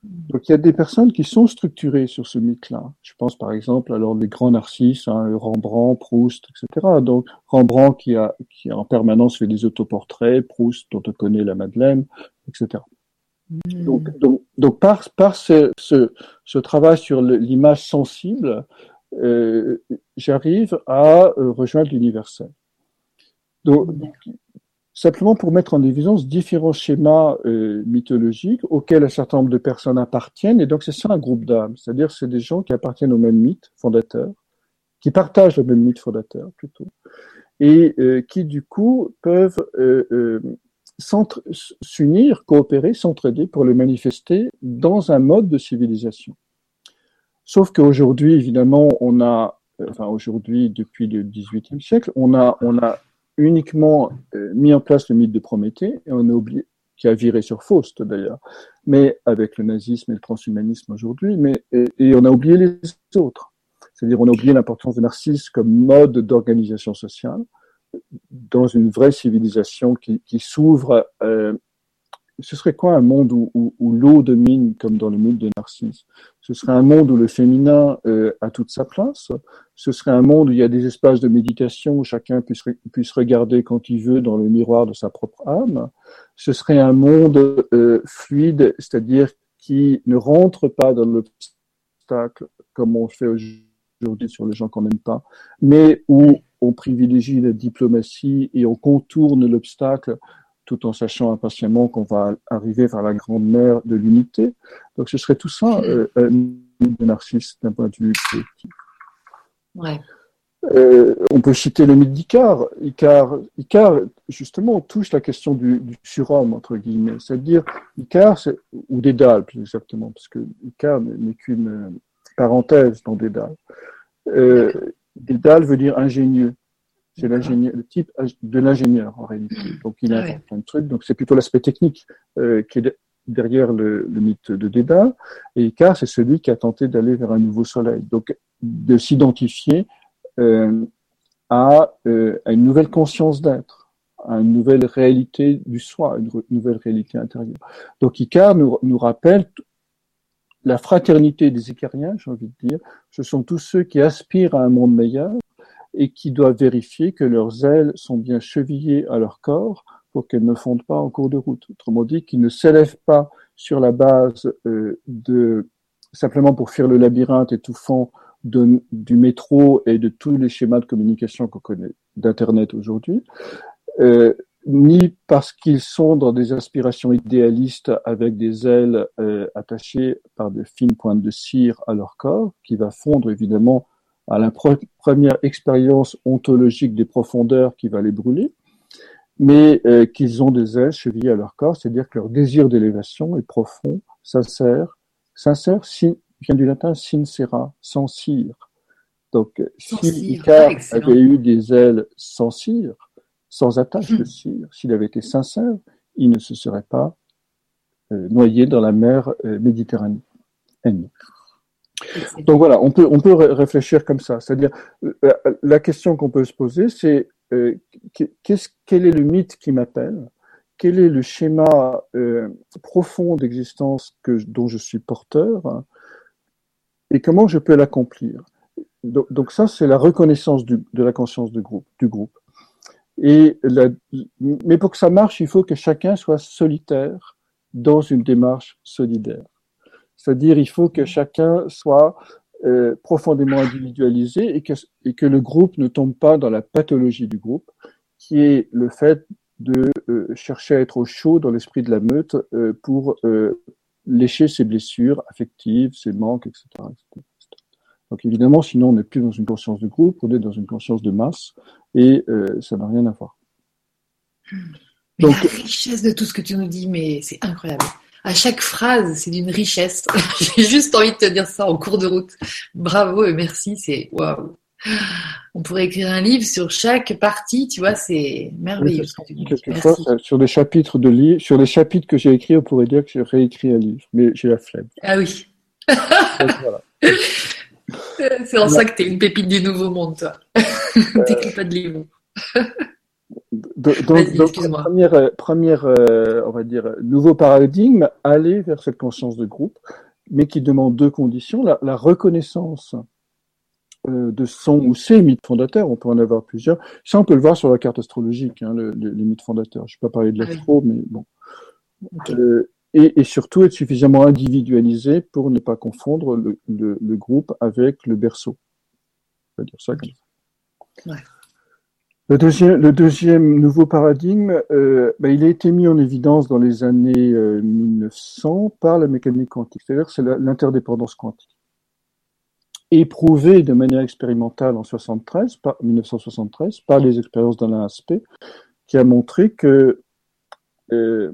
Donc il y a des personnes qui sont structurées sur ce mythe-là. Je pense par exemple alors les grands narcisses, hein, Rembrandt, Proust, etc. Donc Rembrandt qui a qui en permanence fait des autoportraits, Proust dont on connaît la Madeleine, etc. Hmm. Donc, donc, donc, par, par ce, ce, ce travail sur l'image sensible, euh, j'arrive à euh, rejoindre l'universel. Donc, simplement pour mettre en évidence différents schémas euh, mythologiques auxquels un certain nombre de personnes appartiennent. Et donc, c'est ça un groupe d'âmes. C'est-à-dire, c'est des gens qui appartiennent au même mythe fondateur, qui partagent le même mythe fondateur plutôt, et euh, qui du coup peuvent euh, s'unir, coopérer, s'entraider pour le manifester dans un mode de civilisation. Sauf qu'aujourd'hui, évidemment, on a, enfin aujourd'hui, depuis le XVIIIe siècle, on a, on a uniquement euh, mis en place le mythe de Prométhée, et on a oublié, qui a viré sur Faust d'ailleurs, mais avec le nazisme et le transhumanisme aujourd'hui, mais et, on a oublié les autres. C'est-à-dire on a oublié l'importance de Narcisse comme mode d'organisation sociale dans une vraie civilisation qui, s'ouvre euh, ce serait quoi un monde où, l'eau domine comme dans le mythe de Narcisse? Ce serait un monde où le féminin euh, a toute sa place? Ce serait un monde où il y a des espaces de méditation où chacun puisse, puisse regarder quand il veut dans le miroir de sa propre âme? Ce serait un monde euh, fluide, c'est-à-dire qui ne rentre pas dans l'obstacle comme on fait aujourd'hui sur les gens qu'on n'aime pas, mais où on privilégie la diplomatie et on contourne l'obstacle tout en sachant impatiemment qu'on va arriver vers la grande mer de l'unité. Donc ce serait tout ça euh, de Narcisse d'un point de vue collectif. Ouais. Euh, on peut citer le mythe d'Icare. Icare, Icare, justement, touche la question du, du surhomme, entre guillemets. C'est-à-dire, Icare, ou Dédale, plus exactement, parce que Icare n'est qu'une parenthèse dans Dédale. Euh, Dédale veut dire ingénieux. C'est l'ingénieur, le type de l'ingénieur en réalité. Donc il a plein de trucs. Donc c'est plutôt l'aspect technique euh, qui est derrière le, le, mythe de Dédale. Et Icare, c'est celui qui a tenté d'aller vers un nouveau soleil. Donc de s'identifier euh, à, euh, à, une nouvelle conscience d'être, à une nouvelle réalité du soi, une nouvelle réalité intérieure. Donc Icare nous, nous rappelle la fraternité des Icariens, j'ai envie de dire. Ce sont tous ceux qui aspirent à un monde meilleur et qui doivent vérifier que leurs ailes sont bien chevillées à leur corps pour qu'elles ne fondent pas en cours de route. Autrement dit, qu'ils ne s'élèvent pas sur la base euh, de simplement pour fuir le labyrinthe étouffant du métro et de tous les schémas de communication qu'on connaît d'Internet aujourd'hui, euh, ni parce qu'ils sont dans des aspirations idéalistes avec des ailes euh, attachées par de fines pointes de cire à leur corps, qui va fondre évidemment à la première expérience ontologique des profondeurs qui va les brûler, mais euh, qu'ils ont des ailes chevillées à leur corps, c'est-à-dire que leur désir d'élévation est profond, sincère, sincère si, vient du latin sincera, sans cire. Donc, si Icar avait eu des ailes sans cire, sans attache de cire, s'il avait été sincère, il ne se serait pas euh, noyé dans la mer euh, méditerranéenne. Donc voilà, on peut, réfléchir comme ça. C'est-à-dire, la question qu'on peut se poser, c'est euh, quel est le mythe qui m'appelle? Quel est le schéma euh, profond d'existence dont je suis porteur? Et comment je peux l'accomplir? Donc, ça, c'est la reconnaissance de la conscience du groupe. Du. Et mais pour que ça marche, il faut que chacun soit solitaire dans une démarche solidaire. C'est-à-dire, il faut que chacun soit euh, profondément individualisé et que, et que le groupe ne tombe pas dans la pathologie du groupe, qui est le fait de euh, chercher à être au chaud dans l'esprit de la meute euh, pour lécher ses blessures affectives, ses manques, etc., Donc évidemment, sinon on n'est plus dans une conscience de groupe, on est dans une conscience de masse et ça n'a rien à voir. Donc, la richesse de tout ce que tu nous dis, mais c'est incroyable à chaque phrase, c'est d'une richesse. J'ai juste envie de te dire ça en cours de route. Bravo et merci, c'est waouh. On pourrait écrire un livre sur chaque partie, tu vois, c'est merveilleux. Quelquefois, sur des chapitres de livres, sur les chapitres que j'ai écrits, on pourrait dire que j'ai réécrit un livre, mais j'ai la flemme. Ah oui. c'est en ça que tu es une pépite du nouveau monde, toi. Euh... T'écris pas de livres. Donc, première, première euh, on va dire, nouveau paradigme, aller vers cette conscience de groupe, mais qui demande deux conditions. La, reconnaissance euh, de son ou ses mythes fondateurs, on peut en avoir plusieurs. Ça, on peut le voir sur la carte astrologique, hein, les mythes fondateurs. Je ne vais pas parler de l'astro, mais bon. Euh, et, et, surtout être suffisamment individualisé pour ne pas confondre le, le, le groupe avec le berceau. On va dire ça comme ça. Ouais. Le deuxième, nouveau paradigme, euh, ben, il a été mis en évidence dans les années 1900 euh, par la mécanique quantique, c'est-à-dire c'est l'interdépendance quantique. Éprouvé de manière expérimentale en 73, par, 1973 par les expériences d'Alain Aspect, qui a montré que, euh,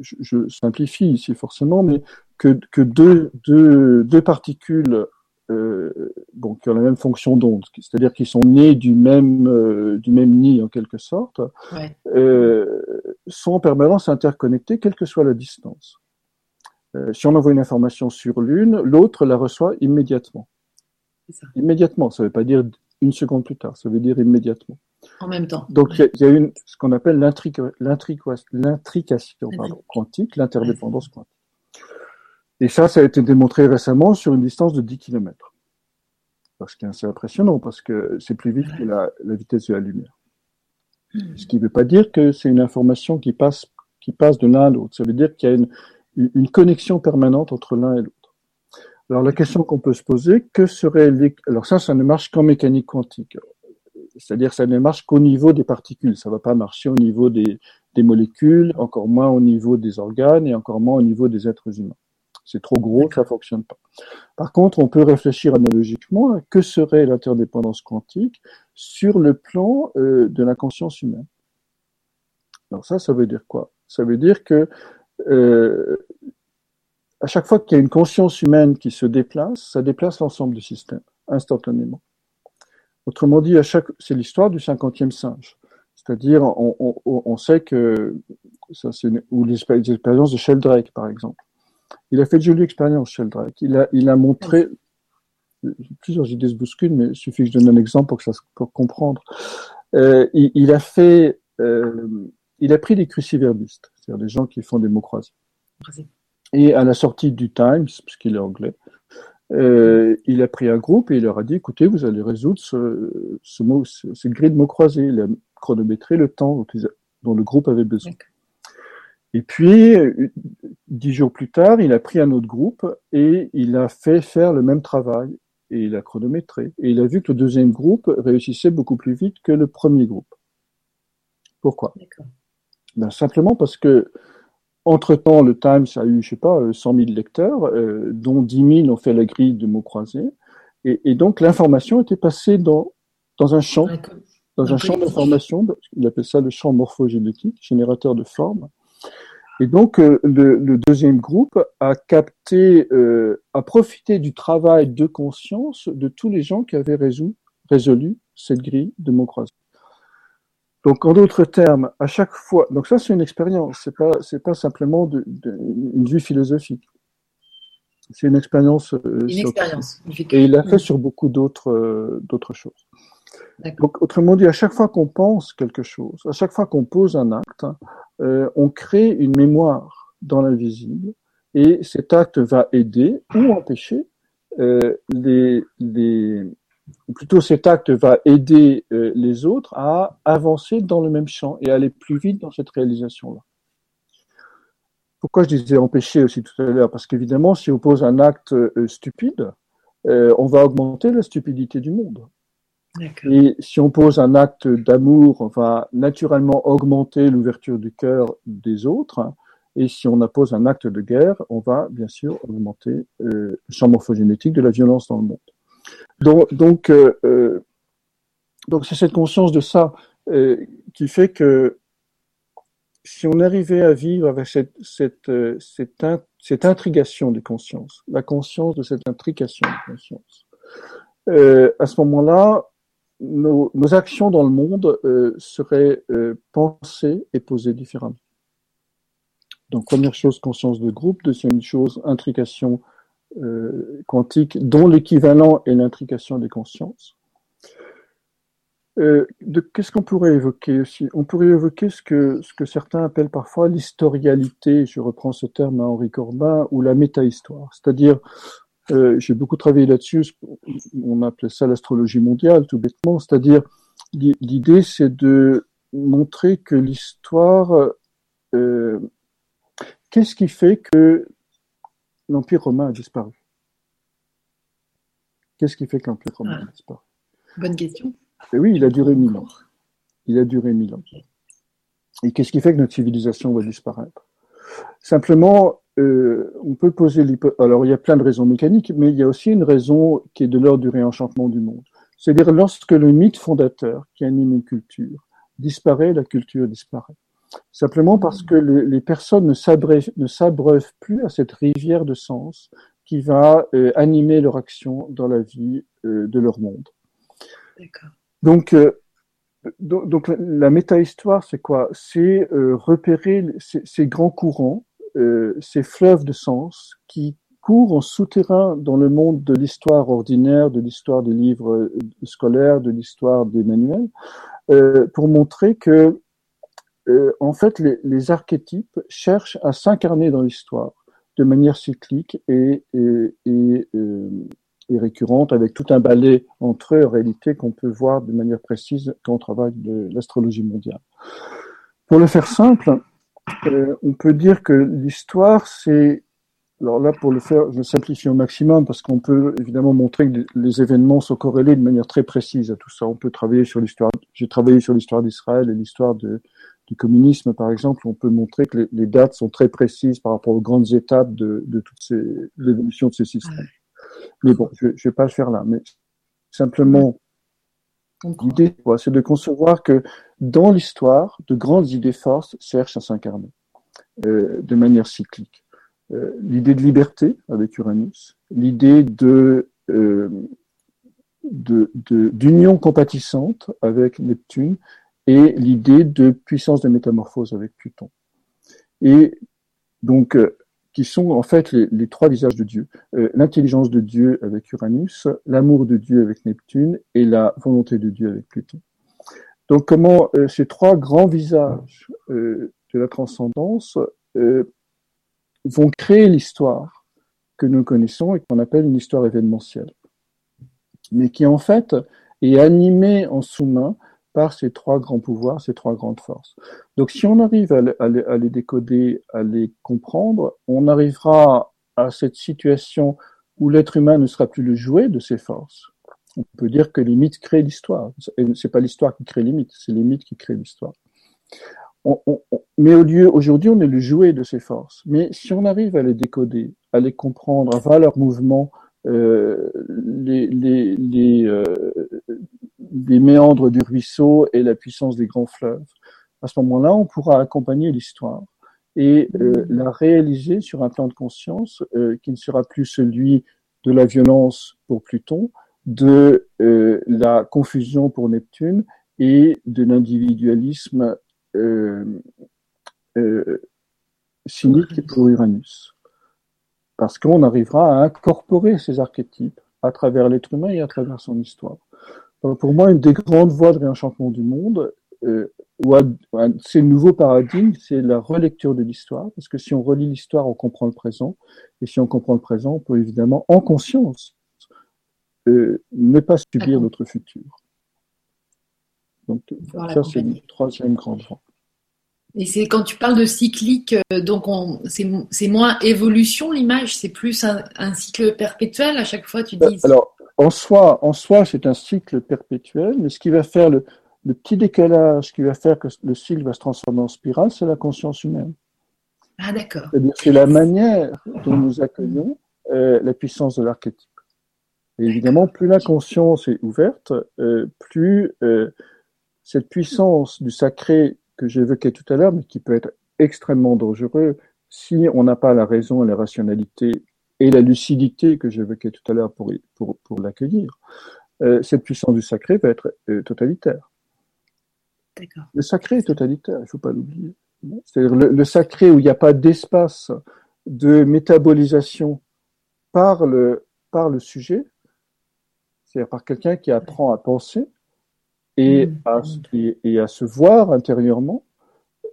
je, simplifie ici forcément, mais que, deux particules euh, bon, qui ont la même fonction d'onde, c'est-à-dire qu'ils sont nés du même, euh, du même nid en quelque sorte, euh, sont en permanence interconnectés, quelle que soit la distance. Si on envoie une information sur l'une, l'autre la reçoit immédiatement. Ça. Immédiatement, ça ne veut pas dire une seconde plus tard, ça veut dire immédiatement. En même temps. Donc il y, y, a une, ce qu'on appelle l'intrication quantique, l'interdépendance quantique. Et ça, ça a été démontré récemment sur une distance de 10 km. Parce que c'est impressionnant, parce que c'est plus vite que la, la, vitesse de la lumière. Ce qui ne veut pas dire que c'est une information qui passe, qui passe de l'un à l'autre. Ça veut dire qu'il y a une, une connexion permanente entre l'un et l'autre. Alors la question qu'on peut se poser, que serait alors ça, ça ne marche qu'en mécanique quantique. C'est-à-dire ça ne marche qu'au niveau des particules. Ça ne va pas marcher au niveau des, des molécules, encore moins au niveau des organes et encore moins au niveau des êtres humains. C'est trop gros, ça fonctionne pas. Par contre, on peut réfléchir analogiquement à que serait l'interdépendance quantique sur le plan euh, de la conscience humaine. Alors ça, ça veut dire quoi? Ça veut dire que euh, à chaque fois qu'il y a une conscience humaine qui se déplace, ça déplace l'ensemble du système instantanément. Autrement dit, à chaque, c'est l'histoire du cinquantième singe. C'est-à-dire, on, on, on, sait que ça, c'est ou les expériences de Sheldrake, par exemple. Il a fait de jolies expériences, Sheldrake. Il a, il a montré, plusieurs idées se bousculent, mais il suffit que je donne un exemple pour, que ça, pour comprendre. Euh, il, il, a fait, euh, il a pris des cruciverbistes, c'est-à-dire des gens qui font des mots croisés. Et à la sortie du Times, puisqu'il est anglais, euh, il a pris un groupe et il leur a dit, écoutez, vous allez résoudre ce, ce mot, ce, cette grille de mots croisés. Il a chronométré le temps dont, dont le groupe avait besoin. Et puis, dix jours plus tard, il a pris un autre groupe et il a fait faire le même travail et il a chronométré. Et il a vu que le deuxième groupe réussissait beaucoup plus vite que le premier groupe. Pourquoi? Ben, Simplement parce que, entre-temps, le Times a eu, je sais pas, 100 000 lecteurs, euh, dont 10 000 ont fait la grille de mots croisés. Et, et donc, l'information était passée dans, dans un champ, dans un champ d'information, il appelle ça le champ morphogénétique, générateur de formes. Et donc, euh, le, le, deuxième groupe a capté, euh, a profité du travail de conscience de tous les gens qui avaient résolu, résolu cette grille de mots croisés. Donc, en d'autres termes, à chaque fois, donc ça c'est une expérience, c'est pas c'est pas simplement de, de, une vue philosophique. C'est une expérience. une expérience. Et il l'a fait sur beaucoup d'autres d'autres choses. Donc, autrement dit, à chaque fois qu'on pense quelque chose, à chaque fois qu'on pose un acte, on crée une mémoire dans l'invisible et cet acte va aider ou empêcher euh, les, les, ou plutôt cet acte va aider euh, les autres à avancer dans le même champ et aller plus vite dans cette réalisation-là. Pourquoi je disais empêcher aussi tout à l'heure? Parce qu'évidemment, si on pose un acte euh, stupide, on va augmenter la stupidité du monde. Et si on pose un acte d'amour, on va naturellement augmenter l'ouverture du cœur des autres. Et si on appose un acte de guerre, on va bien sûr augmenter euh, le champ morphogénétique de la violence dans le monde. Donc, donc, euh, euh, c'est cette conscience de ça qui fait que si on arrivait à vivre avec cette, cette, cette, cette intrigation de conscience, la conscience de cette intrication de conscience, à ce moment-là, nos, actions dans le monde seraient pensées et posées différemment. Donc première chose, conscience de groupe. Deuxième chose, intrication euh, quantique, dont l'équivalent est l'intrication des consciences. Euh, Qu'est-ce qu'on pourrait évoquer aussi? On pourrait évoquer ce que, ce que certains appellent parfois l'historialité, je reprends ce terme à Henri Corbin, ou la métahistoire. C'est-à-dire, euh, j'ai beaucoup travaillé là-dessus, on appelait ça l'astrologie mondiale, tout bêtement, c'est-à-dire l'idée c'est de montrer que l'histoire euh, Qu'est-ce qui fait que l'Empire romain a disparu? Qu'est-ce qui fait que l'Empire romain a ah. disparu? Bonne question. Et oui, il a duré mille ans. Il a duré mille ans. Et qu'est-ce qui fait que notre civilisation va disparaître? Simplement, euh, on peut poser l'hypothèse. Alors, il y a plein de raisons mécaniques, mais il y a aussi une raison qui est de l'ordre du réenchantement du monde. C'est-à-dire, lorsque le mythe fondateur qui anime une culture disparaît, la culture disparaît. Simplement parce que les personnes ne s'abreuvent plus à cette rivière de sens qui va euh, animer leur action dans la vie euh, de leur monde. Donc, donc, donc, la méta-histoire, c'est quoi? C'est repérer ces, grands courants, ces fleuves de sens qui courent en souterrain dans le monde de l'histoire ordinaire, de l'histoire des livres scolaires, de l'histoire des manuels, pour montrer que euh, en fait, les, archétypes cherchent à s'incarner dans l'histoire de manière cyclique et, et, et, euh, récurrente, avec tout un balai entre eux, en réalité, qu'on peut voir de manière précise quand on travaille de l'astrologie mondiale. Pour le faire simple, euh, on peut dire que l'histoire, c'est alors là, pour le faire, je simplifie au maximum parce qu'on peut évidemment montrer que les événements sont corrélés de manière très précise à tout ça. On peut travailler sur l'histoire. J'ai travaillé sur l'histoire d'Israël et l'histoire de, du communisme, par exemple, on peut montrer que les, dates sont très précises par rapport aux grandes étapes de, de toutes ces l'évolution de ces systèmes. Mais bon, je ne vais pas le faire là. Mais simplement, l'idée, c'est de concevoir que dans l'histoire, de grandes idées forces cherchent à s'incarner euh, de manière cyclique. Euh, l'idée de liberté avec Uranus, l'idée euh, d'union compatissante avec Neptune et l'idée de puissance de métamorphose avec Pluton. Et donc, qui sont en fait les, trois visages de Dieu. L'intelligence de Dieu avec Uranus, l'amour de Dieu avec Neptune et la volonté de Dieu avec Pluton. Donc comment euh, ces trois grands visages de la transcendance vont créer l'histoire que nous connaissons et qu'on appelle une histoire événementielle, mais qui en fait est animée en sous-main par ces trois grands pouvoirs, ces trois grandes forces. Donc si on arrive à, les décoder, à les comprendre, on arrivera à cette situation où l'être humain ne sera plus le jouet de ces forces. On peut dire que les mythes créent l'histoire. C'est pas l'histoire qui crée les mythes, c'est les mythes qui créent l'histoire. mais au lieu, aujourd'hui, on est le jouet de ces forces. Mais si on arrive à les décoder, à les comprendre, à voir leurs mouvements, euh, euh, les méandres du ruisseau et la puissance des grands fleuves. À ce moment-là, on pourra accompagner l'histoire et euh, la réaliser sur un plan de conscience qui ne sera plus celui de la violence pour Pluton, de euh, la confusion pour Neptune et de l'individualisme cynique pour Uranus. parce qu'on arrivera à incorporer ces archétypes à travers l'être humain et à travers son histoire. pour moi, une des grandes voies de réenchantement du monde, euh, c'est le nouveau paradigme, c'est la relecture de l'histoire, parce que si on relit l'histoire, on comprend le présent, et si on comprend le présent, on peut évidemment, en conscience, euh, ne pas subir notre futur. Donc, ça, c'est une troisième grande voie. Et c'est quand tu parles de cyclique, euh, donc c'est moins évolution l'image, c'est plus un, cycle perpétuel à chaque fois, tu euh, dis. Alors, en soi, en soi, c'est un cycle perpétuel, mais ce qui va faire le, le petit décalage, qui va faire que le cycle va se transformer en spirale, c'est la conscience humaine. Ah d'accord. C'est-à-dire c'est la manière dont nous accueillons euh, la puissance de l'archétype. Et évidemment, plus la conscience est ouverte, plus cette puissance du sacré que j'évoquais tout à l'heure, mais qui peut être extrêmement dangereux si on n'a pas la raison et la rationalité et la lucidité que j'évoquais tout à l'heure pour, pour, pour l'accueillir. Euh, cette puissance du sacré va être euh, totalitaire. Le sacré est totalitaire, il ne faut pas l'oublier. C'est-à-dire le, sacré où il n'y a pas d'espace de métabolisation par le, par le sujet, c'est-à-dire par quelqu'un qui apprend à penser, et, mm. à, et, à se voir intérieurement,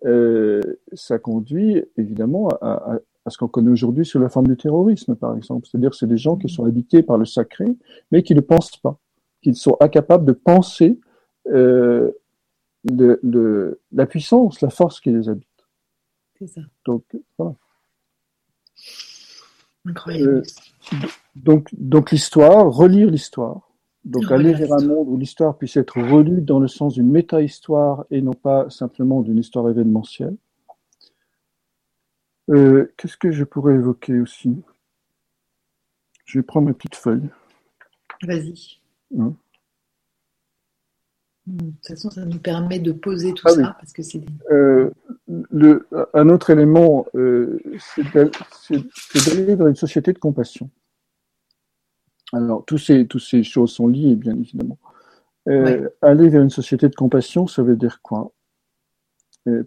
euh, ça conduit évidemment à, ce qu'on connaît aujourd'hui sous la forme du terrorisme, par exemple. C'est-à-dire que c'est des gens qui sont habités par le sacré, mais qui ne pensent pas, qui sont incapables de penser euh, le, la puissance, la force qui les habite. C'est ça. Donc, voilà. Incroyable. Euh, donc, donc l'histoire, relire l'histoire, donc aller vers un monde où l'histoire puisse être relue dans le sens d'une méta-histoire et non pas simplement d'une histoire événementielle. Euh, qu'est-ce que je pourrais évoquer aussi? Je vais prendre mes petites feuilles. Vas-y. Hein? De toute façon, ça nous permet de poser tout ah ça parce que c'est. Euh, un autre élément, euh, c'est d'aller vers une société de compassion. Alors, tous ces, toutes ces choses sont liées, bien évidemment. Euh, aller vers une société de compassion, ça veut dire quoi?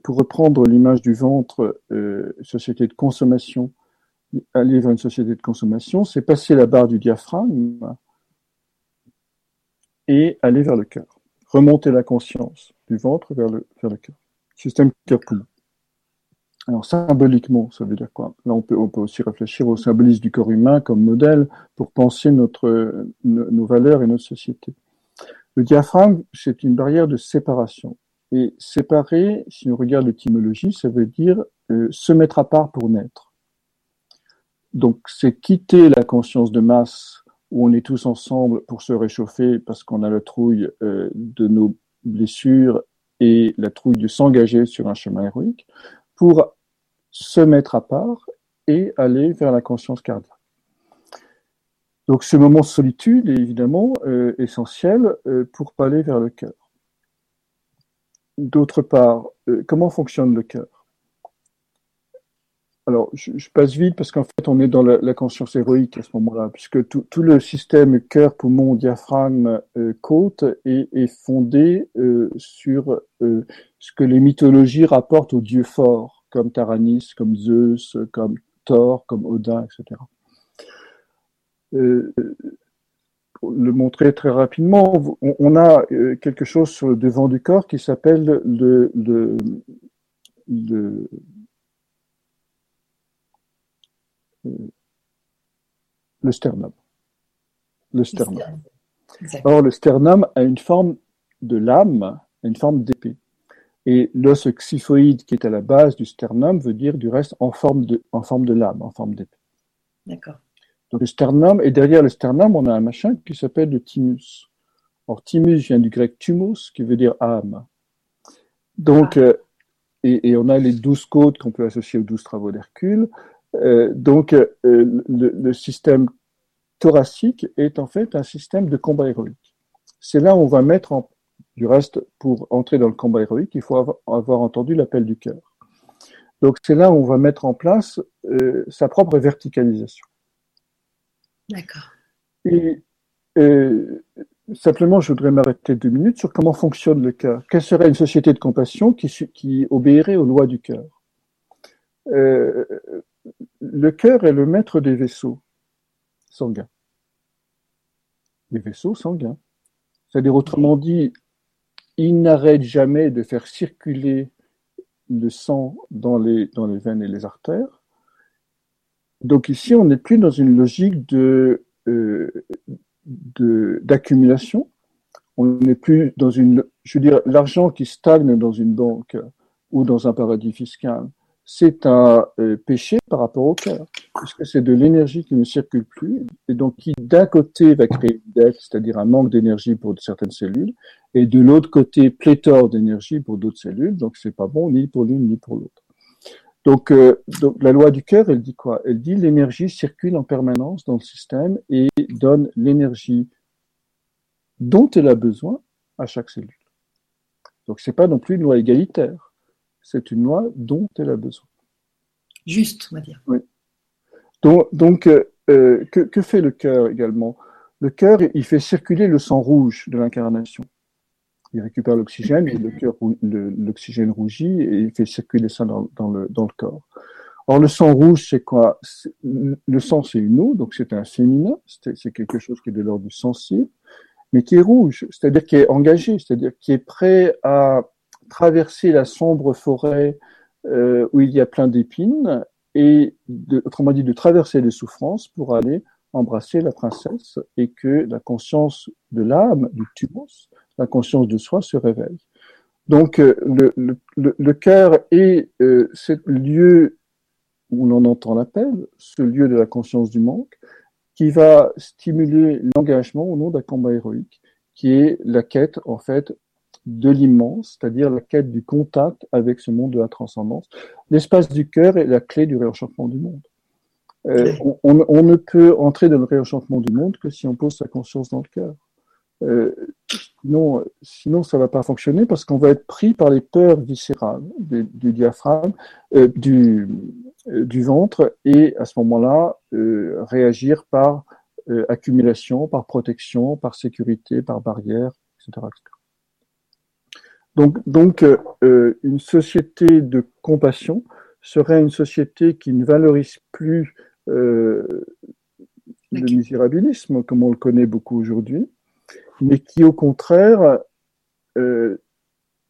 Pour reprendre l'image du ventre, société de consommation, aller vers une société de consommation, c'est passer la barre du diaphragme et aller vers le cœur. Remonter la conscience du ventre vers le, cœur. Système cœur-poumon. Alors symboliquement, ça veut dire quoi? Là, on peut, aussi réfléchir au symbolisme du corps humain comme modèle pour penser nos valeurs et notre société. Le diaphragme, c'est une barrière de séparation. Et séparer, si on regarde l'étymologie, ça veut dire euh, se mettre à part pour naître. Donc c'est quitter la conscience de masse où on est tous ensemble pour se réchauffer parce qu'on a la trouille euh, de nos blessures et la trouille de s'engager sur un chemin héroïque, pour se mettre à part et aller vers la conscience cardiaque. Donc ce moment de solitude est évidemment euh, essentiel euh, pour aller vers le cœur. D'autre part, comment fonctionne le cœur? Alors, je, passe vite parce qu'en fait, on est dans la, conscience héroïque à ce moment-là, puisque tout, le système cœur, poumon, diaphragme, côte est, est fondé sur ce que les mythologies rapportent aux dieux forts comme Taranis, comme Zeus, comme Thor, comme Odin, etc. Euh, pour le montrer très rapidement, on, a euh, quelque chose sur le devant du corps qui s'appelle le, le, le, le sternum. Le sternum. Or, le sternum a une forme de lame, une forme d'épée. Et l'os xyphoïde qui est à la base du sternum veut dire du reste en forme de, en forme de lame, en forme d'épée. D'accord. Donc le sternum, et derrière le sternum, on a un machin qui s'appelle le thymus. Or, thymus vient du grec thumos, qui veut dire âme. Donc, ah. euh, et, on a les douze côtes qu'on peut associer aux douze travaux d'Hercule. Euh, donc, euh, le, le, système thoracique est en fait un système de combat héroïque. C'est là où on va mettre en, du reste, pour entrer dans le combat héroïque, il faut avoir, entendu l'appel du cœur. Donc c'est là où on va mettre en place euh, sa propre verticalisation. D'accord. Et simplement, je voudrais m'arrêter deux minutes sur comment fonctionne le cœur. Quelle serait une société de compassion qui, qui obéirait aux lois du cœur? Euh, le cœur est le maître des vaisseaux sanguins. Les vaisseaux sanguins. C'est-à-dire, autrement dit, il n'arrête jamais de faire circuler le sang dans les, veines et les artères. Donc ici, on n'est plus dans une logique de, euh, d'accumulation. On n'est plus dans une, je veux dire, l'argent qui stagne dans une banque ou dans un paradis fiscal, c'est un euh, péché par rapport au cœur, puisque c'est de l'énergie qui ne circule plus, et donc qui d'un côté va créer une dette, c'est-à-dire un manque d'énergie pour certaines cellules, et de l'autre côté pléthore d'énergie pour d'autres cellules, donc c'est pas bon ni pour l'une ni pour l'autre. Donc, euh, donc, la loi du cœur, elle dit quoi? Elle dit l'énergie circule en permanence dans le système et donne l'énergie dont elle a besoin à chaque cellule. Donc c'est pas non plus une loi égalitaire c'est une loi dont elle a besoin. Juste, on va dire. Oui. Donc, euh, euh, que, fait le cœur également? Le cœur, il fait circuler le sang rouge de l'incarnation. Il récupère l'oxygène et le cœur, l'oxygène rougit et il fait circuler ça dans, le, dans le corps. Or, le sang rouge, c'est quoi? Le sang, c'est une eau, donc c'est un féminin, c'est quelque chose qui est de l'ordre du sensible, mais qui est rouge, c'est-à-dire qui est engagé, c'est-à-dire qui est prêt à traverser la sombre forêt euh, où il y a plein d'épines et, autrement dit, de traverser les souffrances pour aller embrasser la princesse et que la conscience de l'âme, du tumos, la conscience de soi se réveille. Donc euh, le, le, le, cœur est euh, ce lieu où l'on entend l'appel, ce lieu de la conscience du manque, qui va stimuler l'engagement au nom d'un combat héroïque, qui est la quête en fait de l'immense, c'est-à-dire la quête du contact avec ce monde de la transcendance. L'espace du cœur est la clé du réenchantement du monde. Euh, on, ne peut entrer dans le réenchantement du monde que si on pose sa conscience dans le cœur. Euh, sinon, sinon, ça va pas fonctionner parce qu'on va être pris par les peurs viscérales du, diaphragme, euh, du, du ventre, et à ce moment-là, réagir par accumulation, par protection, par sécurité, par barrière, etc. etc. Donc, donc euh, une société de compassion serait une société qui ne valorise plus euh, le misérabilisme, comme on le connaît beaucoup aujourd'hui, mais qui au contraire euh,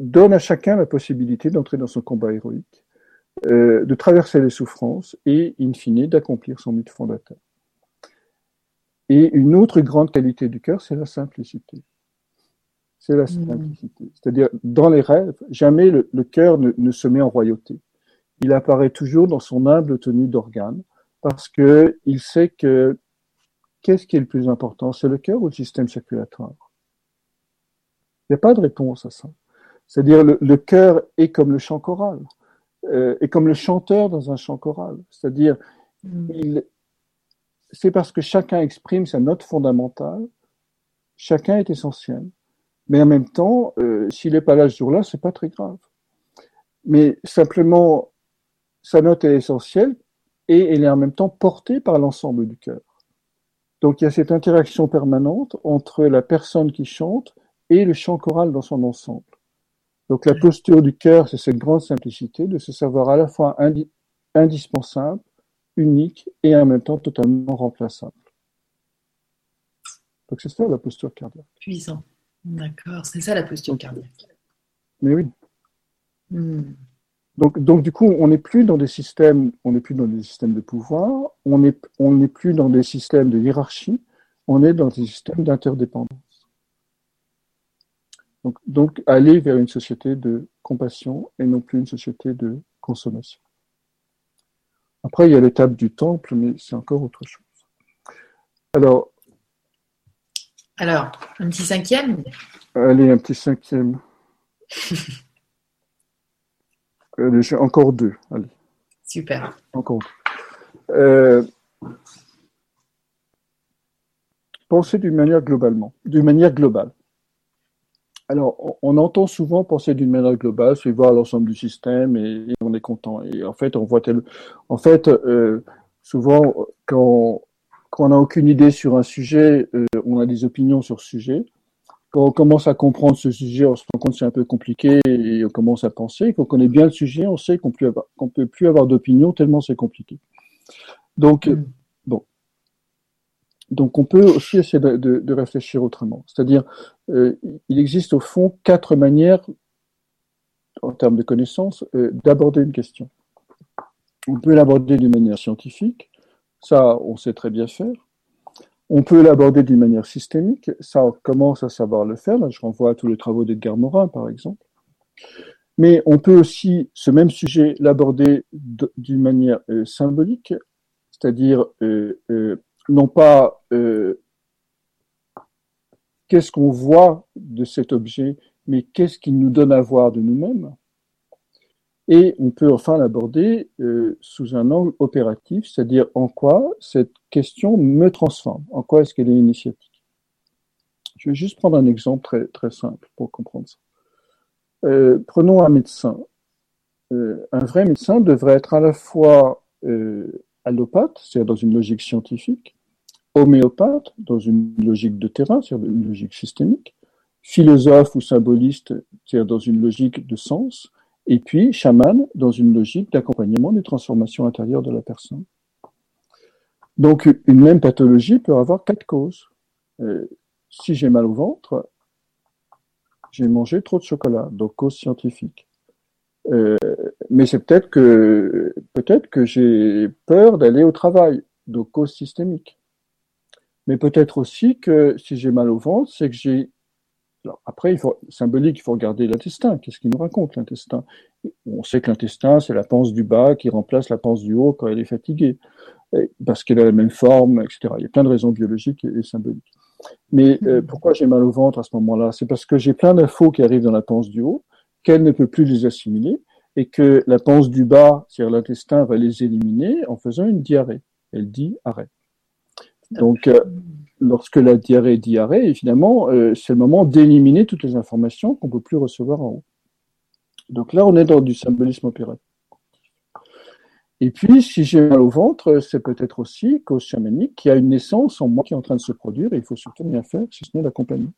donne à chacun la possibilité d'entrer dans son combat héroïque, de traverser les souffrances et, in fine, d'accomplir son mythe fondateur. Et une autre grande qualité du cœur, c'est la simplicité c'est la hmm. simplicité. C'est-à-dire, dans les rêves, jamais le, cœur ne, se met en royauté. Il apparaît toujours dans son humble tenue d'organe, parce que il sait que qu'est-ce qui est le plus important, c'est le cœur ou le système circulatoire? Il n'y a pas de réponse à ça. C'est-à-dire, le, cœur est comme le chant choral, euh, est comme le chanteur dans un chant choral. C'est-à-dire, hmm. c'est parce que chacun exprime sa note fondamentale, chacun est essentiel. Mais en même temps, euh, s'il n'est pas là ce jour-là, c'est pas très grave. Mais simplement, sa note est essentielle et elle est en même temps portée par l'ensemble du cœur. Donc il y a cette interaction permanente entre la personne qui chante et le chant choral dans son ensemble. Donc la posture du cœur, c'est cette grande simplicité de se savoir à la fois indispensable, unique et en même temps totalement remplaçable. Donc c'est ça la posture cardiaque. Puissant. D'accord, c'est ça la posture cardiaque. Mais oui. Hmm. Donc, donc, du coup, on n'est plus dans des systèmes, on n'est plus dans des systèmes de pouvoir, on n'est on plus dans des systèmes de hiérarchie, on est dans des systèmes d'interdépendance. Donc, donc, aller vers une société de compassion et non plus une société de consommation. Après, il y a l'étape du temple, mais c'est encore autre chose. Alors, alors, un petit cinquième Allez, un petit cinquième. Allez, j'ai encore deux. Allez. Super. Encore deux. Euh, penser d'une manière globalement, d'une manière globale. Alors, on, entend souvent penser d'une manière globale, c'est voir l'ensemble du système et, on est content. Et en fait, on voit tel, en fait, euh, souvent quand quand on n'a aucune idée sur un sujet, euh, on a des opinions sur ce sujet. Quand on commence à comprendre ce sujet, on se rend compte que c'est un peu compliqué et on commence à penser. Quand on connaît bien le sujet, on sait qu'on ne peut plus avoir d'opinion tellement c'est compliqué. Donc, mm. bon. Donc, on peut aussi essayer de, réfléchir autrement. C'est-à-dire, euh, il existe au fond quatre manières, en termes de connaissances, euh, d'aborder une question. On peut l'aborder d'une manière scientifique, ça, on sait très bien faire. On peut l'aborder d'une manière systémique, ça, on commence à savoir le faire. Là, je renvoie à tous les travaux d'Edgar Morin, par exemple. Mais on peut aussi, ce même sujet, l'aborder d'une manière euh, symbolique, c'est-à-dire euh, euh, non pas qu'est-ce qu'on voit de cet objet, mais qu'est-ce qu'il nous donne à voir de nous-mêmes. Et on peut enfin l'aborder sous un angle opératif, c'est-à-dire en quoi cette question me transforme, en quoi est-ce qu'elle est initiatique. Je vais juste prendre un exemple très, très simple pour comprendre ça. Euh, prenons un médecin. Euh, un vrai médecin devrait être à la fois euh, allopathe, c'est-à-dire dans une logique scientifique, homéopathe, dans une logique de terrain, c'est-à-dire une logique systémique, philosophe ou symboliste, c'est-à-dire dans une logique de sens, et puis chaman, dans une logique d'accompagnement des transformations intérieures de la personne. Donc, une même pathologie peut avoir quatre causes. si j'ai mal au ventre, j'ai mangé trop de chocolat, donc cause scientifique. Euh, mais c'est peut-être que peut-être que j'ai peur d'aller au travail, donc cause systémique. Mais peut-être aussi que si j'ai mal au ventre, c'est que j'ai après, il faut, symbolique, il faut regarder l'intestin. Qu'est-ce qu'il nous raconte, l'intestin? On sait que l'intestin, c'est la panse du bas qui remplace la panse du haut quand elle est fatiguée, parce qu'elle a la même forme, etc. Il y a plein de raisons biologiques et symboliques. Mais euh, pourquoi j'ai mal au ventre à ce moment-là? C'est parce que j'ai plein d'infos qui arrivent dans la panse du haut, qu'elle ne peut plus les assimiler, et que la panse du bas, c'est-à-dire l'intestin, va les éliminer en faisant une diarrhée. Elle dit arrêt. Donc, euh, lorsque la diarrhée dit arrêt, évidemment, euh, c'est le moment d'éliminer toutes les informations qu'on ne peut plus recevoir en haut. Donc là, on est dans du symbolisme opératif. Et puis, si j'ai mal au ventre, c'est peut-être aussi cause chamanique qui a une naissance en moi qui est en train de se produire et il faut surtout rien faire, si ce n'est l'accompagner.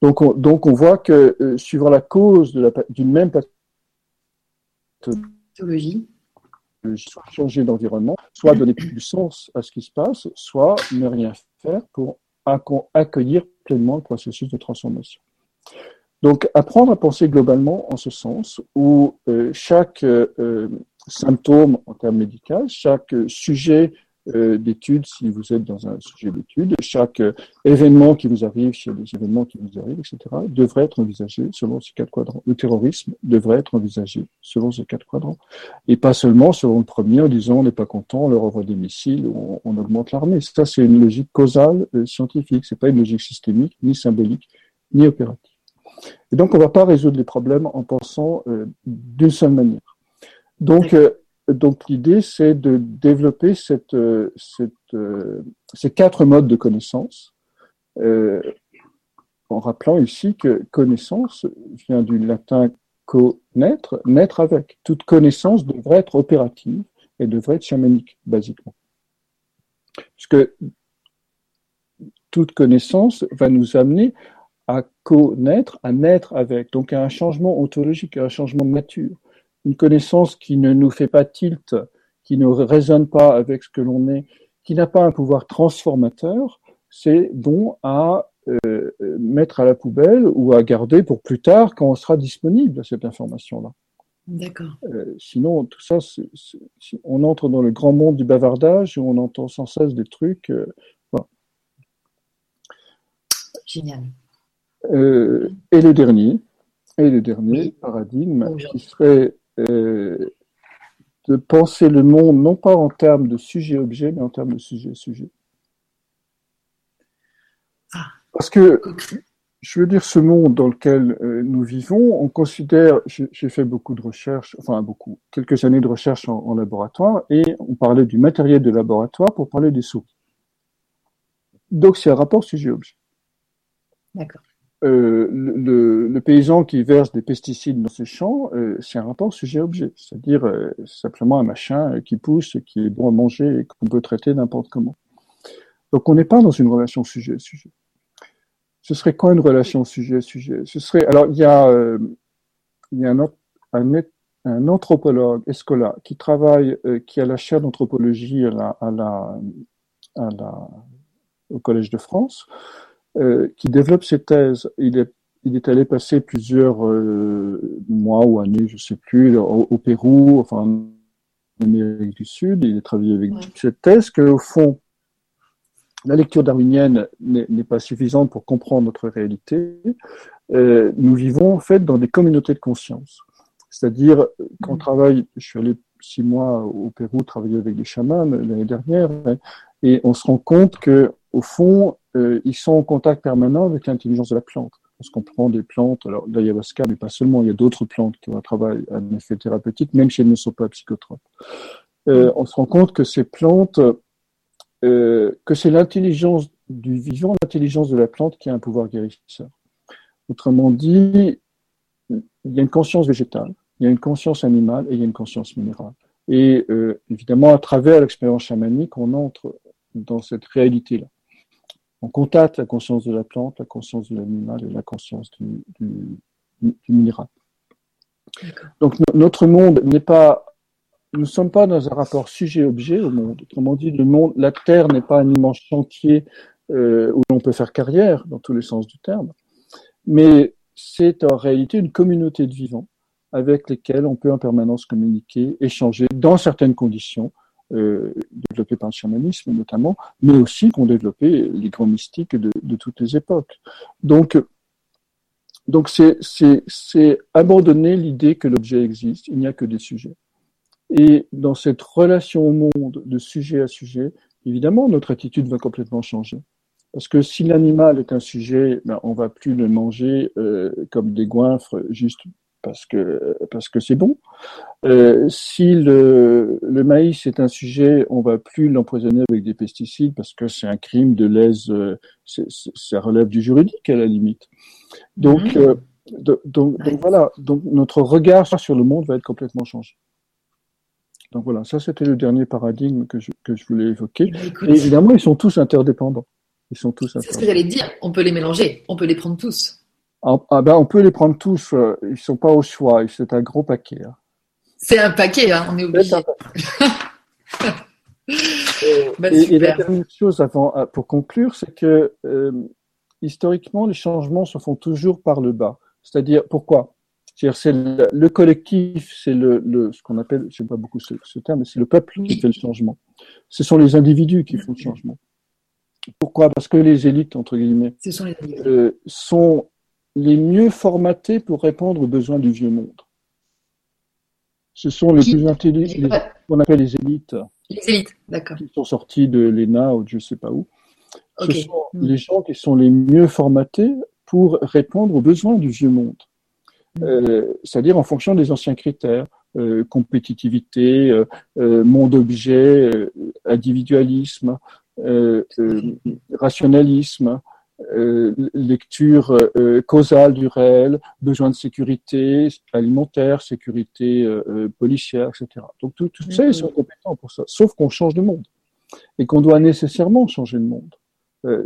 Donc on, donc on voit que euh, suivant la cause d'une même pathologie, soit changer d'environnement, soit donner plus de sens à ce qui se passe, soit ne rien faire pour accueillir pleinement le processus de transformation. Donc apprendre à penser globalement en ce sens où euh, chaque euh, symptômes en termes médicaux, chaque sujet euh, d'étude, si vous êtes dans un sujet d'étude, chaque euh, événement qui vous arrive, a des événements qui vous arrivent, etc., devrait être envisagé selon ces quatre quadrants. Le terrorisme devrait être envisagé selon ces quatre quadrants. Et pas seulement selon le premier en disant on n'est pas content, on leur envoie des missiles, on, on augmente l'armée. Ça, c'est une logique causale euh, scientifique. C'est pas une logique systémique, ni symbolique, ni opérative. Et donc, on ne va pas résoudre les problèmes en pensant d'une seule manière. Donc, euh, donc l'idée, c'est de développer euh, euh, ces quatre modes de connaissance, en rappelant ici que connaissance vient du latin connaître, naître avec. Toute connaissance devrait être opérative et devrait être chamanique, basiquement. Puisque toute connaissance va nous amener à connaître, à naître avec, donc à un changement ontologique, à un changement de nature une connaissance qui ne nous fait pas tilt, qui ne résonne pas avec ce que l'on est, qui n'a pas un pouvoir transformateur, c'est bon à euh, mettre à la poubelle ou à garder pour plus tard quand on sera disponible à cette information-là. D'accord. Euh, sinon, tout ça, on entre dans le grand monde du bavardage où on entend sans cesse des trucs. Euh, Génial. et le dernier, et le dernier paradigme qui serait de penser le monde non pas en termes de sujet-objet, mais en termes de sujet-sujet. Parce que, je veux dire, ce monde dans lequel euh, nous vivons, on considère, j'ai fait beaucoup de recherches, enfin beaucoup, quelques années de recherche en, en laboratoire, et on parlait du matériel de laboratoire pour parler des souris. Donc c'est un rapport sujet-objet. D'accord. Euh, le, paysan qui verse des pesticides dans ses champs, euh, c'est un rapport sujet-objet, c'est-à-dire euh, simplement un machin qui pousse, qui est bon à manger et qu'on peut traiter n'importe comment. Donc on n'est pas dans une relation sujet-sujet. Ce serait quoi une relation sujet-sujet? Ce serait alors il y a un anthropologue, Escola, qui travaille, euh, qui a la chaire d'anthropologie au Collège de France, euh, qui développe ses thèses. Il est, il est allé passer plusieurs euh, mois ou années, je sais plus, au, au, Pérou, enfin en Amérique du Sud. Il a travaillé avec cette thèse que, au fond, la lecture darwinienne n'est pas suffisante pour comprendre notre réalité. Euh, nous vivons en fait dans des communautés de conscience. C'est-à-dire, quand on travaille, je suis allé six mois au Pérou travailler avec des chamans l'année dernière, et on se rend compte que, au fond, euh, ils sont en contact permanent avec l'intelligence de la plante. Parce qu'on prend des plantes, alors l'ayahuasca, mais pas seulement, il y a d'autres plantes qui ont un travail, un effet thérapeutique, même si elles ne sont pas psychotropes. Euh, on se rend compte que ces plantes, euh, que c'est l'intelligence du vivant, l'intelligence de la plante qui a un pouvoir guérisseur. Autrement dit, il y a une conscience végétale, il y a une conscience animale et il y a une conscience minérale. Et évidemment, à travers l'expérience chamanique, on entre dans cette réalité-là. On contacte la conscience de la plante, la conscience de l'animal et la conscience du, du, du minéral. Donc notre monde n'est pas, nous ne sommes pas dans un rapport sujet-objet au monde. Autrement dit, le monde, la Terre n'est pas un immense chantier euh, où l'on peut faire carrière dans tous les sens du terme, mais c'est en réalité une communauté de vivants avec lesquels on peut en permanence communiquer, échanger dans certaines conditions, euh, développées par le chamanisme notamment, mais aussi qu'ont développé les grands mystiques de, toutes les époques. Donc, donc c'est abandonner l'idée que l'objet existe, il n'y a que des sujets. Et dans cette relation au monde de sujet à sujet, évidemment, notre attitude va complètement changer. Parce que si l'animal est un sujet, ben, on va plus le manger euh, comme des goinfres juste parce que parce que c'est bon. Euh, si le, le, maïs est un sujet, on va plus l'empoisonner avec des pesticides parce que c'est un crime de lèse, euh, ça relève du juridique à la limite. Donc, mmh. euh, donc, donc, voilà, donc notre regard sur le monde va être complètement changé. Donc voilà, ça c'était le dernier paradigme que je, que je voulais évoquer. Et évidemment, ils sont tous interdépendants. Ils sont tous. C'est ce que j'allais dire. On peut les mélanger, on peut les prendre tous. Ah, ben, on peut les prendre tous. Euh, ils sont pas au choix. C'est un gros paquet. Hein. C'est un paquet, hein, on est obligé. et, bah, et, la dernière chose avant, euh, pour conclure, c'est que euh, historiquement, les changements se font toujours par le bas. C'est-à-dire, pourquoi? C'est le, le, collectif, c'est le, le, ce qu'on appelle, je sais pas beaucoup ce, ce terme, mais c'est le peuple qui fait le changement. Ce sont les individus qui font le changement. Pourquoi? Parce que les élites, entre guillemets, sont, euh, sont les mieux formatés pour répondre aux besoins du vieux monde. Ce sont les plus intelligents, qu'on appelle les élites. Les élites, d'accord. Qui sont sortis de l'ENA ou de je sais pas où. Ce sont hmm. les gens qui sont les mieux formatés pour répondre aux besoins du vieux monde. Hmm. Euh, c'est-à-dire en fonction des anciens critères. Euh, compétitivité, euh, monde objet, individualisme, rationalisme, euh, lecture euh, causale du réel, besoin de sécurité alimentaire, sécurité euh, policière, etc. Donc tout, tout ça, ils sont compétents pour ça. Sauf qu'on change de monde et qu'on doit nécessairement changer de monde.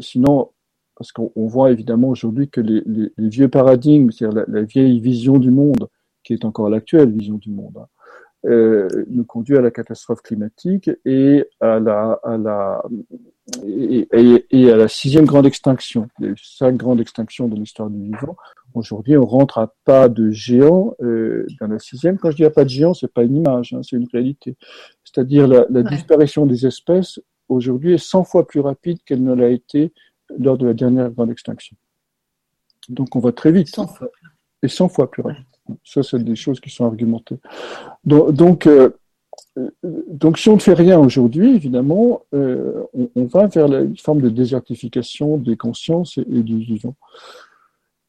sinon, parce qu'on voit évidemment aujourd'hui que les, les, les, vieux paradigmes, c'est-à-dire la, la, vieille vision du monde, qui est encore l'actuelle vision du monde, hein, euh, nous conduit à la catastrophe climatique et à la, à la, et, et, et à la sixième grande extinction. Eu cinq grandes extinctions dans l'histoire du vivant. Aujourd'hui, on rentre à pas de géant euh, dans la sixième. Quand je dis à pas de géant, c'est pas une image, hein, c'est une réalité. C'est-à-dire la, la ouais. disparition des espèces aujourd'hui est 100 fois plus rapide qu'elle ne l'a été lors de la dernière grande extinction. Donc on va très vite. 100 fois. Et 100 fois plus rapide. Ça, c'est des choses qui sont argumentées. Donc, donc, euh, donc si on ne fait rien aujourd'hui, évidemment, euh, on, on, va vers la, une forme de désertification des consciences et, et, du vivant.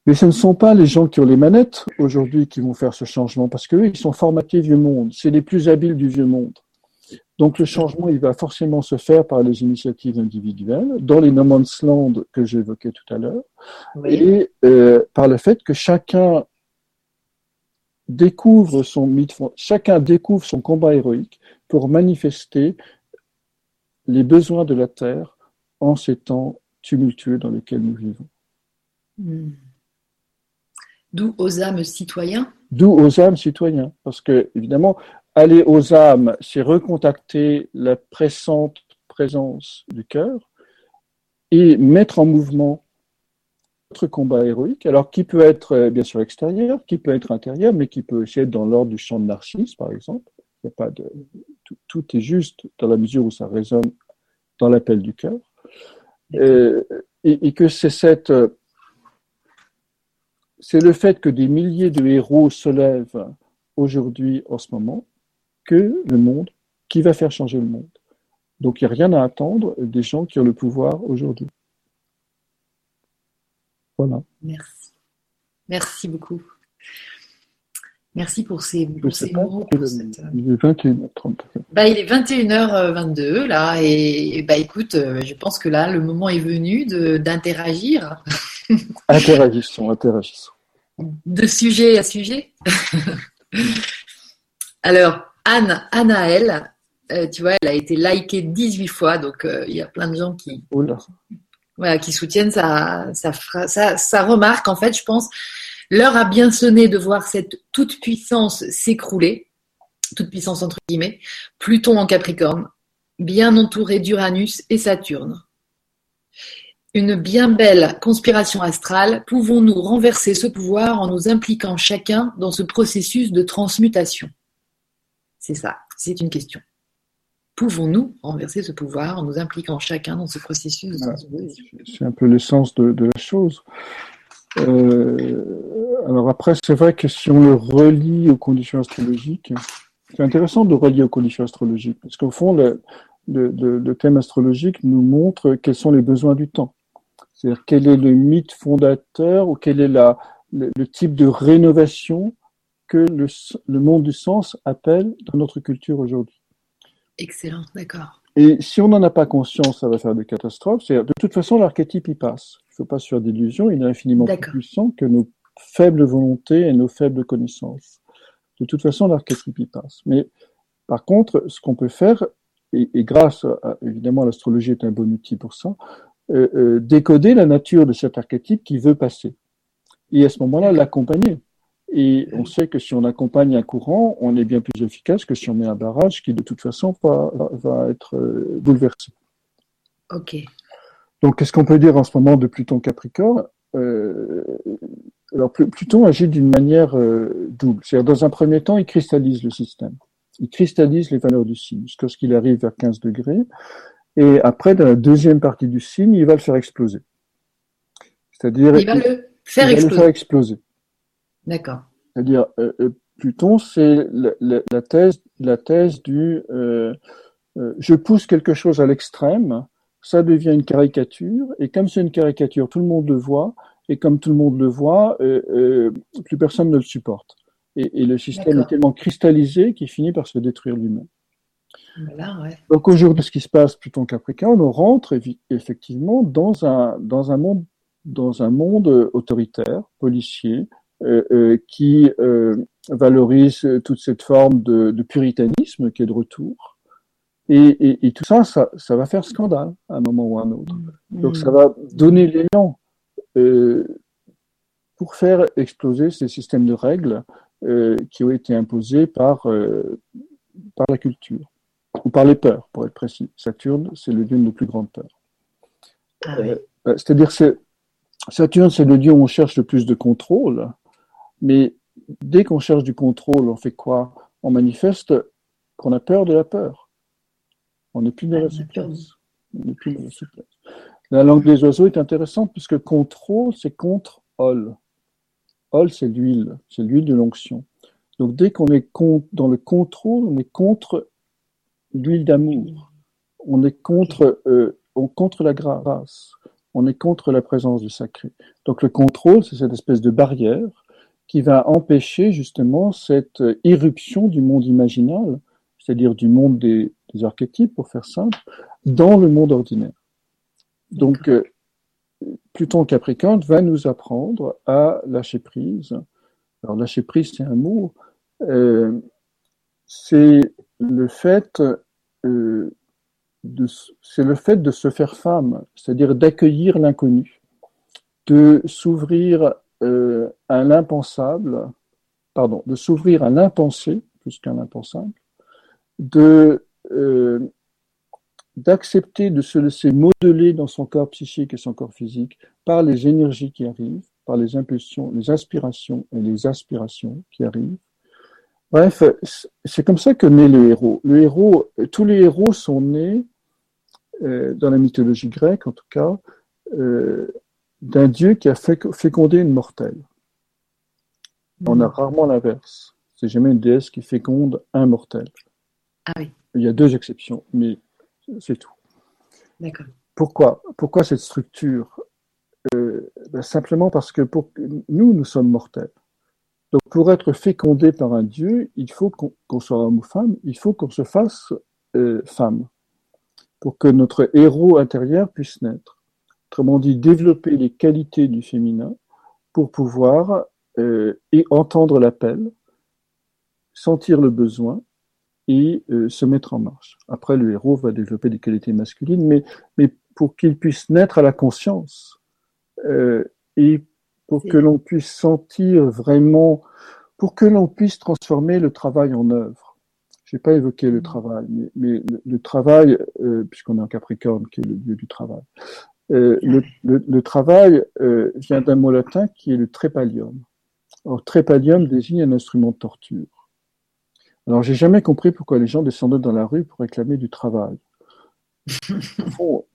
Mais ce ne sont pas les gens qui ont les manettes aujourd'hui qui vont faire ce changement, parce qu'eux, ils sont formatés vieux monde. C'est les plus habiles du vieux monde. Donc le changement, il va forcément se faire par les initiatives individuelles, dans les no man's land que j'évoquais tout à l'heure, oui. et euh, par le fait que chacun découvre son mythe, chacun découvre son combat héroïque pour manifester les besoins de la terre en ces temps tumultueux dans lesquels nous vivons. Hmm. D'où aux âmes citoyens D'où aux âmes citoyens, parce que évidemment, aller aux âmes, c'est recontacter la pressante présence du cœur et mettre en mouvement combat héroïque, alors qui peut être euh, bien sûr extérieur, qui peut être intérieur, mais qui peut aussi être dans l'ordre du chant de Narcisse, par exemple. Il y a pas de, tout, est juste dans la mesure où ça résonne dans l'appel du cœur. Euh, et, et, que c'est cette, c'est le fait que des milliers de héros se lèvent aujourd'hui, en ce moment, que le monde, qui va faire changer le monde. Donc il n'y a rien à attendre des gens qui ont le pouvoir aujourd'hui. Voilà. Merci. Merci beaucoup. Merci pour ces, pour ces mots. il, est 21h30. Bah, il est 21h22 là et, bah écoute, euh, je pense que là le moment est venu d'interagir. interagissons, interagissons. De sujet à sujet. Alors, Anne, Annaëlle, euh, tu vois, elle a été likée 18 fois, donc euh, il y a plein de gens qui, qui soutiennent sa, sa, remarque. En fait, je pense, l'heure a bien sonné de voir cette toute puissance s'écrouler, toute puissance entre guillemets, Pluton en Capricorne, bien entouré d'Uranus et Saturne. Une bien belle conspiration astrale, pouvons-nous renverser ce pouvoir en nous impliquant chacun dans ce processus de transmutation? C'est ça, c'est une question. Pouvons-nous renverser ce pouvoir en nous impliquant chacun dans ce processus de C'est un peu l'essence de, la chose. Euh, alors après, c'est vrai que si on le relie aux conditions astrologiques, c'est intéressant de relier aux conditions astrologiques, parce qu'au fond, le, thème astrologique nous montre quels sont les besoins du temps. C'est-à-dire quel est le mythe fondateur ou quel est la, le type de rénovation que le, monde du sens appelle dans notre culture aujourd'hui. Excellent, d'accord. Et si on n'en a pas conscience, ça va faire des catastrophes. De toute façon, l'archétype y passe. Il ne faut pas se faire d'illusions. Il est infiniment plus puissant que nos faibles volontés et nos faibles connaissances. De toute façon, l'archétype y passe. Mais par contre, ce qu'on peut faire, et, grâce à, évidemment l'astrologie est un bon outil pour ça, euh, euh, décoder la nature de cet archétype qui veut passer. Et à ce moment-là, l'accompagner. Et on sait que si on accompagne un courant, on est bien plus efficace que si on met un barrage qui de toute façon va, va être euh, bouleversé. Ok. Donc qu'est-ce qu'on peut dire en ce moment de Pluton Capricorne? Euh, Alors Pluton agit d'une manière euh, double. C'est-à-dire dans un premier temps, il cristallise le système. Il cristallise les valeurs du signe jusqu'à ce qu'il arrive vers 15 degrés. Et après, dans la deuxième partie du signe, il va le faire exploser. C'est-à-dire, il va le faire, il Va le faire exploser. D'accord. C'est-à-dire, euh, euh, Pluton, c'est la, thèse, la thèse du euh, je pousse quelque chose à l'extrême, ça devient une caricature, et comme c'est une caricature, tout le monde le voit, et comme tout le monde le voit, plus personne ne le supporte. Et, le système est tellement cristallisé qu'il finit par se détruire lui-même. Donc aujourd'hui, ce qui se passe, Pluton Capricorne, on rentre effectivement dans un, dans un monde dans un monde autoritaire, policier, qui euh, valorise toute cette forme de, de, puritanisme qui est de retour. Et, et, et tout ça, ça, ça, va faire scandale à un moment ou à un autre. Mm. Donc ça va donner l'élan euh, pour faire exploser ces systèmes de règles euh, qui ont été imposés par, euh, par la culture, ou par les peurs, pour être précis. Saturne, c'est le dieu de nos plus grandes peurs. Ah c'est-à-dire, Saturne, c'est le dieu où on cherche le plus de contrôle, mais dès qu'on cherche du contrôle, on fait quoi? On manifeste qu'on a peur de la peur. On n'est plus dans la souplesse. la langue des oiseaux est intéressante puisque contrôle, c'est contre ol. Ol, c'est l'huile, c'est l'huile de l'onction. Donc dès qu'on est dans le contrôle, on est contre l'huile d'amour. On est contre, euh, on, contre la grâce. On est contre la présence du sacré. Donc le contrôle, c'est cette espèce de barrière qui va empêcher justement cette irruption du monde imaginal, c'est-à-dire du monde des, archétypes, pour faire simple, dans le monde ordinaire. Donc, euh, Pluton Capricorne va nous apprendre à lâcher prise. Alors, lâcher prise, c'est un mot. Euh, c'est le fait euh, de, c'est le fait de se faire femme, c'est-à-dire d'accueillir l'inconnu, de s'ouvrir euh, à l'impensable pardon, de s'ouvrir à l'impensé, plus qu'un impensable, de euh, d'accepter de se laisser modeler dans son corps psychique et son corps physique par les énergies qui arrivent, par les impulsions, les inspirations et les aspirations qui arrivent. Bref, c'est comme ça que naît le héros. Le héros, tous les héros sont nés euh, dans la mythologie grecque, en tout cas, euh, d'un dieu qui a fécondé une mortelle. On a rarement l'inverse. C'est jamais une déesse qui féconde un mortel. Ah oui. Il y a deux exceptions, mais c'est tout. D'accord. Pourquoi? Pourquoi cette structure? Euh, ben Simplement parce que pour, nous, nous sommes mortels. Donc pour être fécondé par un Dieu, il faut qu'on soit homme ou femme, il faut qu'on se fasse euh, femme, pour que notre héros intérieur puisse naître. Autrement dit, développer les qualités du féminin pour pouvoir euh, entendre l'appel, sentir le besoin et euh, se mettre en marche. Après, le héros va développer des qualités masculines, mais, mais pour qu'il puisse naître à la conscience euh, et pour que l'on puisse sentir vraiment, pour que l'on puisse transformer le travail en œuvre. Je n'ai pas évoqué le mm. travail, mais, le, travail, euh, puisqu'on est en Capricorne, qui est le lieu du travail, euh, le, travail euh, vient d'un mot latin qui est le trépalium. Or, trépalium désigne un instrument de torture. Alors, j'ai jamais compris pourquoi les gens descendaient dans la rue pour réclamer du travail.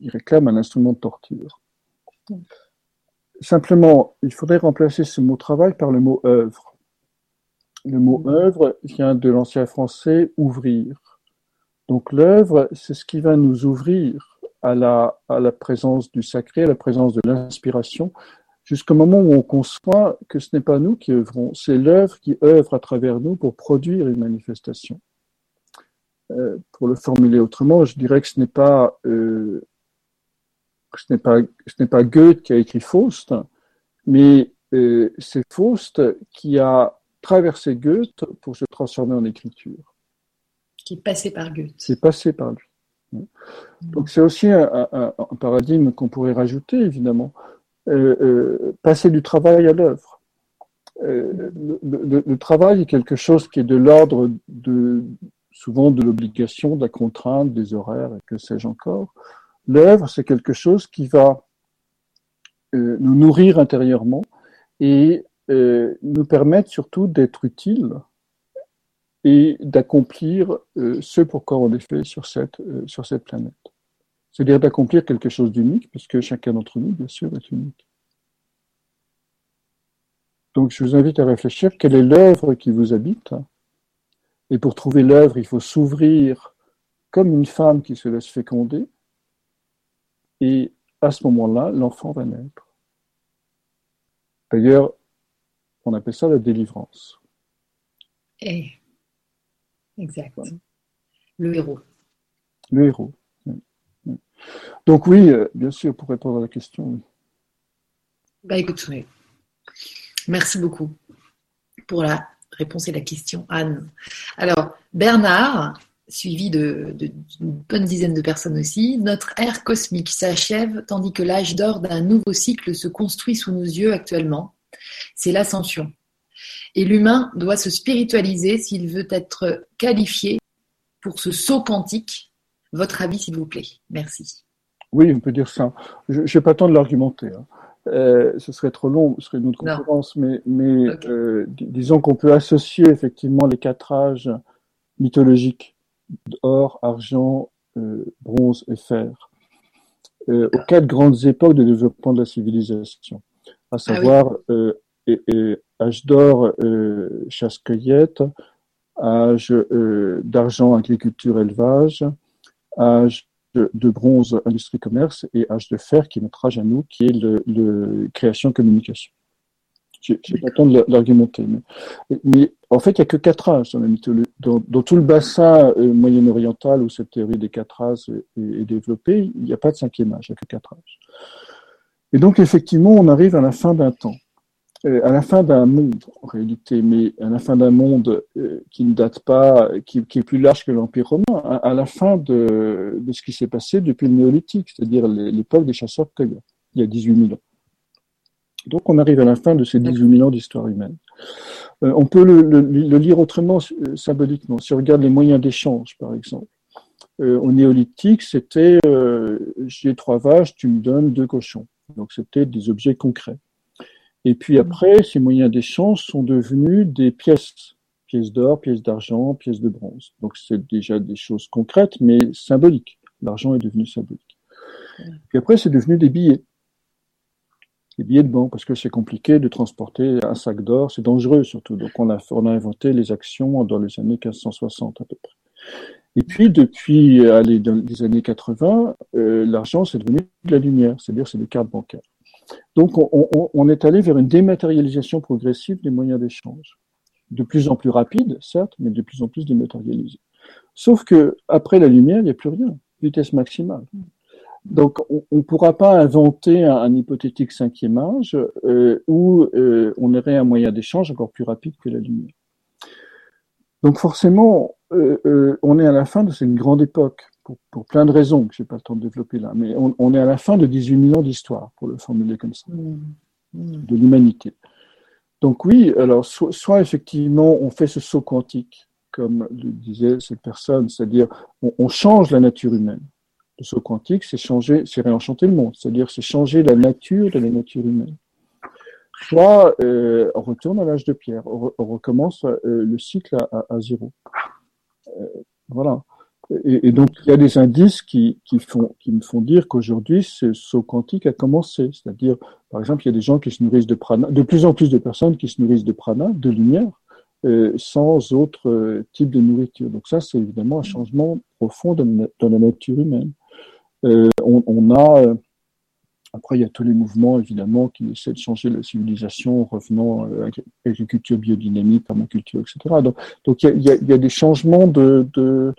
Ils réclament un instrument de torture. Simplement, il faudrait remplacer ce mot travail par le mot œuvre. Le mot œuvre vient de l'ancien français ouvrir. Donc l'œuvre, c'est ce qui va nous ouvrir à la, à la présence du sacré, à la présence de l'inspiration, jusqu'au moment où on conçoit que ce n'est pas nous qui œuvrons, c'est l'œuvre qui œuvre à travers nous pour produire une manifestation. Euh, pour le formuler autrement, je dirais que ce n'est pas euh, ce n'est pas ce n'est pas Goethe qui a écrit Faust, mais euh, c'est Faust qui a traversé Goethe pour se transformer en écriture. Qui est passé par Goethe. C'est passé par lui. Donc c'est aussi un, paradigme qu'on pourrait rajouter évidemment. Euh, euh, passer du travail à l'œuvre. Euh, le, le, travail est quelque chose qui est de l'ordre de souvent de l'obligation, de la contrainte, des horaires, et que sais-je encore. L'œuvre, c'est quelque chose qui va nous nourrir intérieurement et nous permettre surtout d'être utile et d'accomplir ce pourquoi on est fait sur cette, sur cette planète. C'est-à-dire d'accomplir quelque chose d'unique, puisque chacun d'entre nous, bien sûr, est unique. Donc je vous invite à réfléchir quelle est l'œuvre qui vous habite. Et pour trouver l'œuvre, il faut s'ouvrir comme une femme qui se laisse féconder. Et à ce moment-là, l'enfant va naître. D'ailleurs, on appelle ça la délivrance. Exact. Le héros. Le héros. Donc oui, euh, bien sûr, pour répondre à la question. Bah écoute, merci beaucoup pour la réponse et la question, Anne. Alors, Bernard, suivi d'une de, bonne dizaine de personnes aussi, notre ère cosmique s'achève tandis que l'âge d'or d'un nouveau cycle se construit sous nos yeux actuellement. C'est l'ascension. Et l'humain doit se spiritualiser s'il veut être qualifié pour ce saut quantique votre avis, s'il vous plaît. Merci. Oui, on peut dire ça. Je n'ai pas le temps de l'argumenter. Hein. Euh, ce serait trop long, ce serait une autre conférence, mais, mais euh, disons qu'on peut associer effectivement les quatre âges mythologiques or, argent, euh, bronze et fer aux quatre grandes époques de développement de la civilisation, à ah savoir âge d'or, chasse-cueillette, âge d'argent, agriculture, élevage, âge de bronze, industrie commerce, et âge de fer, qui est notre âge à nous, qui est le, création communication. Je le temps de l'argumenter. Mais, en fait, il n'y a que quatre âges dans, tout le bassin euh, moyen-oriental où cette théorie des quatre âges est, développée, il n'y a pas de cinquième âge, il n'y a que quatre âges. Et donc, effectivement, on arrive à la fin d'un temps. Euh, à la fin d'un monde, en réalité, mais à la fin d'un monde euh, qui ne date pas, qui, est plus large que l'Empire romain, à, la fin de, ce qui s'est passé depuis le néolithique, c'est-à-dire l'époque des chasseurs-cueilleurs, il y a 18 000 ans. Donc on arrive à la fin de ces 18 000 ans d'histoire humaine. Euh, on peut le, lire autrement, symboliquement. Si on regarde les moyens d'échange, par exemple. Au néolithique, c'était j'ai trois vaches, tu me donnes deux cochons. Donc c'était des objets concrets. Et puis après, ces moyens d'échange sont devenus des pièces, pièces d'or, pièces d'argent, pièces de bronze. Donc c'est déjà des choses concrètes, mais symboliques. L'argent est devenu symbolique. Puis après, c'est devenu des billets les billets de banque, parce que c'est compliqué de transporter un sac d'or, c'est dangereux surtout. Donc on a, on a inventé les actions dans les années 1560 à peu près. Et puis depuis allez, dans les années 80, euh, l'argent c'est devenu de la lumière, c'est-à-dire c'est des cartes bancaires. Donc on, est allé vers une dématérialisation progressive des moyens d'échange, de plus en plus rapide, certes, mais de plus en plus dématérialisée. Sauf que après la lumière, il n'y a plus rien, vitesse maximale. Donc, on ne pourra pas inventer un, hypothétique cinquième âge euh, où euh, on aurait un moyen d'échange encore plus rapide que la lumière. Donc, forcément, euh, on est à la fin de cette grande époque, pour, pour plein de raisons que je n'ai pas le temps de développer là, mais on, est à la fin de 18 000 ans d'histoire, pour le formuler comme ça, mmh. Mmh. de l'humanité. Donc oui, alors soit, effectivement on fait ce saut quantique, comme le disait cette personne, c'est-à-dire on change la nature humaine le saut quantique, c'est changer, c'est réenchanter le monde, c'est-à-dire c'est changer la nature de la nature humaine. Soit euh, on retourne à l'âge de pierre, on, recommence euh, le cycle à, à, zéro. Euh, voilà. Et, donc il y a des indices qui, qui, me font dire qu'aujourd'hui ce saut quantique a commencé. C'est-à-dire, par exemple, il y a des gens qui se nourrissent de prana, de plus en plus de personnes qui se nourrissent de prana, de lumière, euh, sans autre euh, type de nourriture. Donc ça, c'est évidemment un changement profond dans la nature humaine. Euh, on, a euh, après, il y a tous les mouvements, évidemment, qui essaient de changer la civilisation, revenant à l'agriculture biodynamique, permaculture, etc. Donc, il, y a, des changements de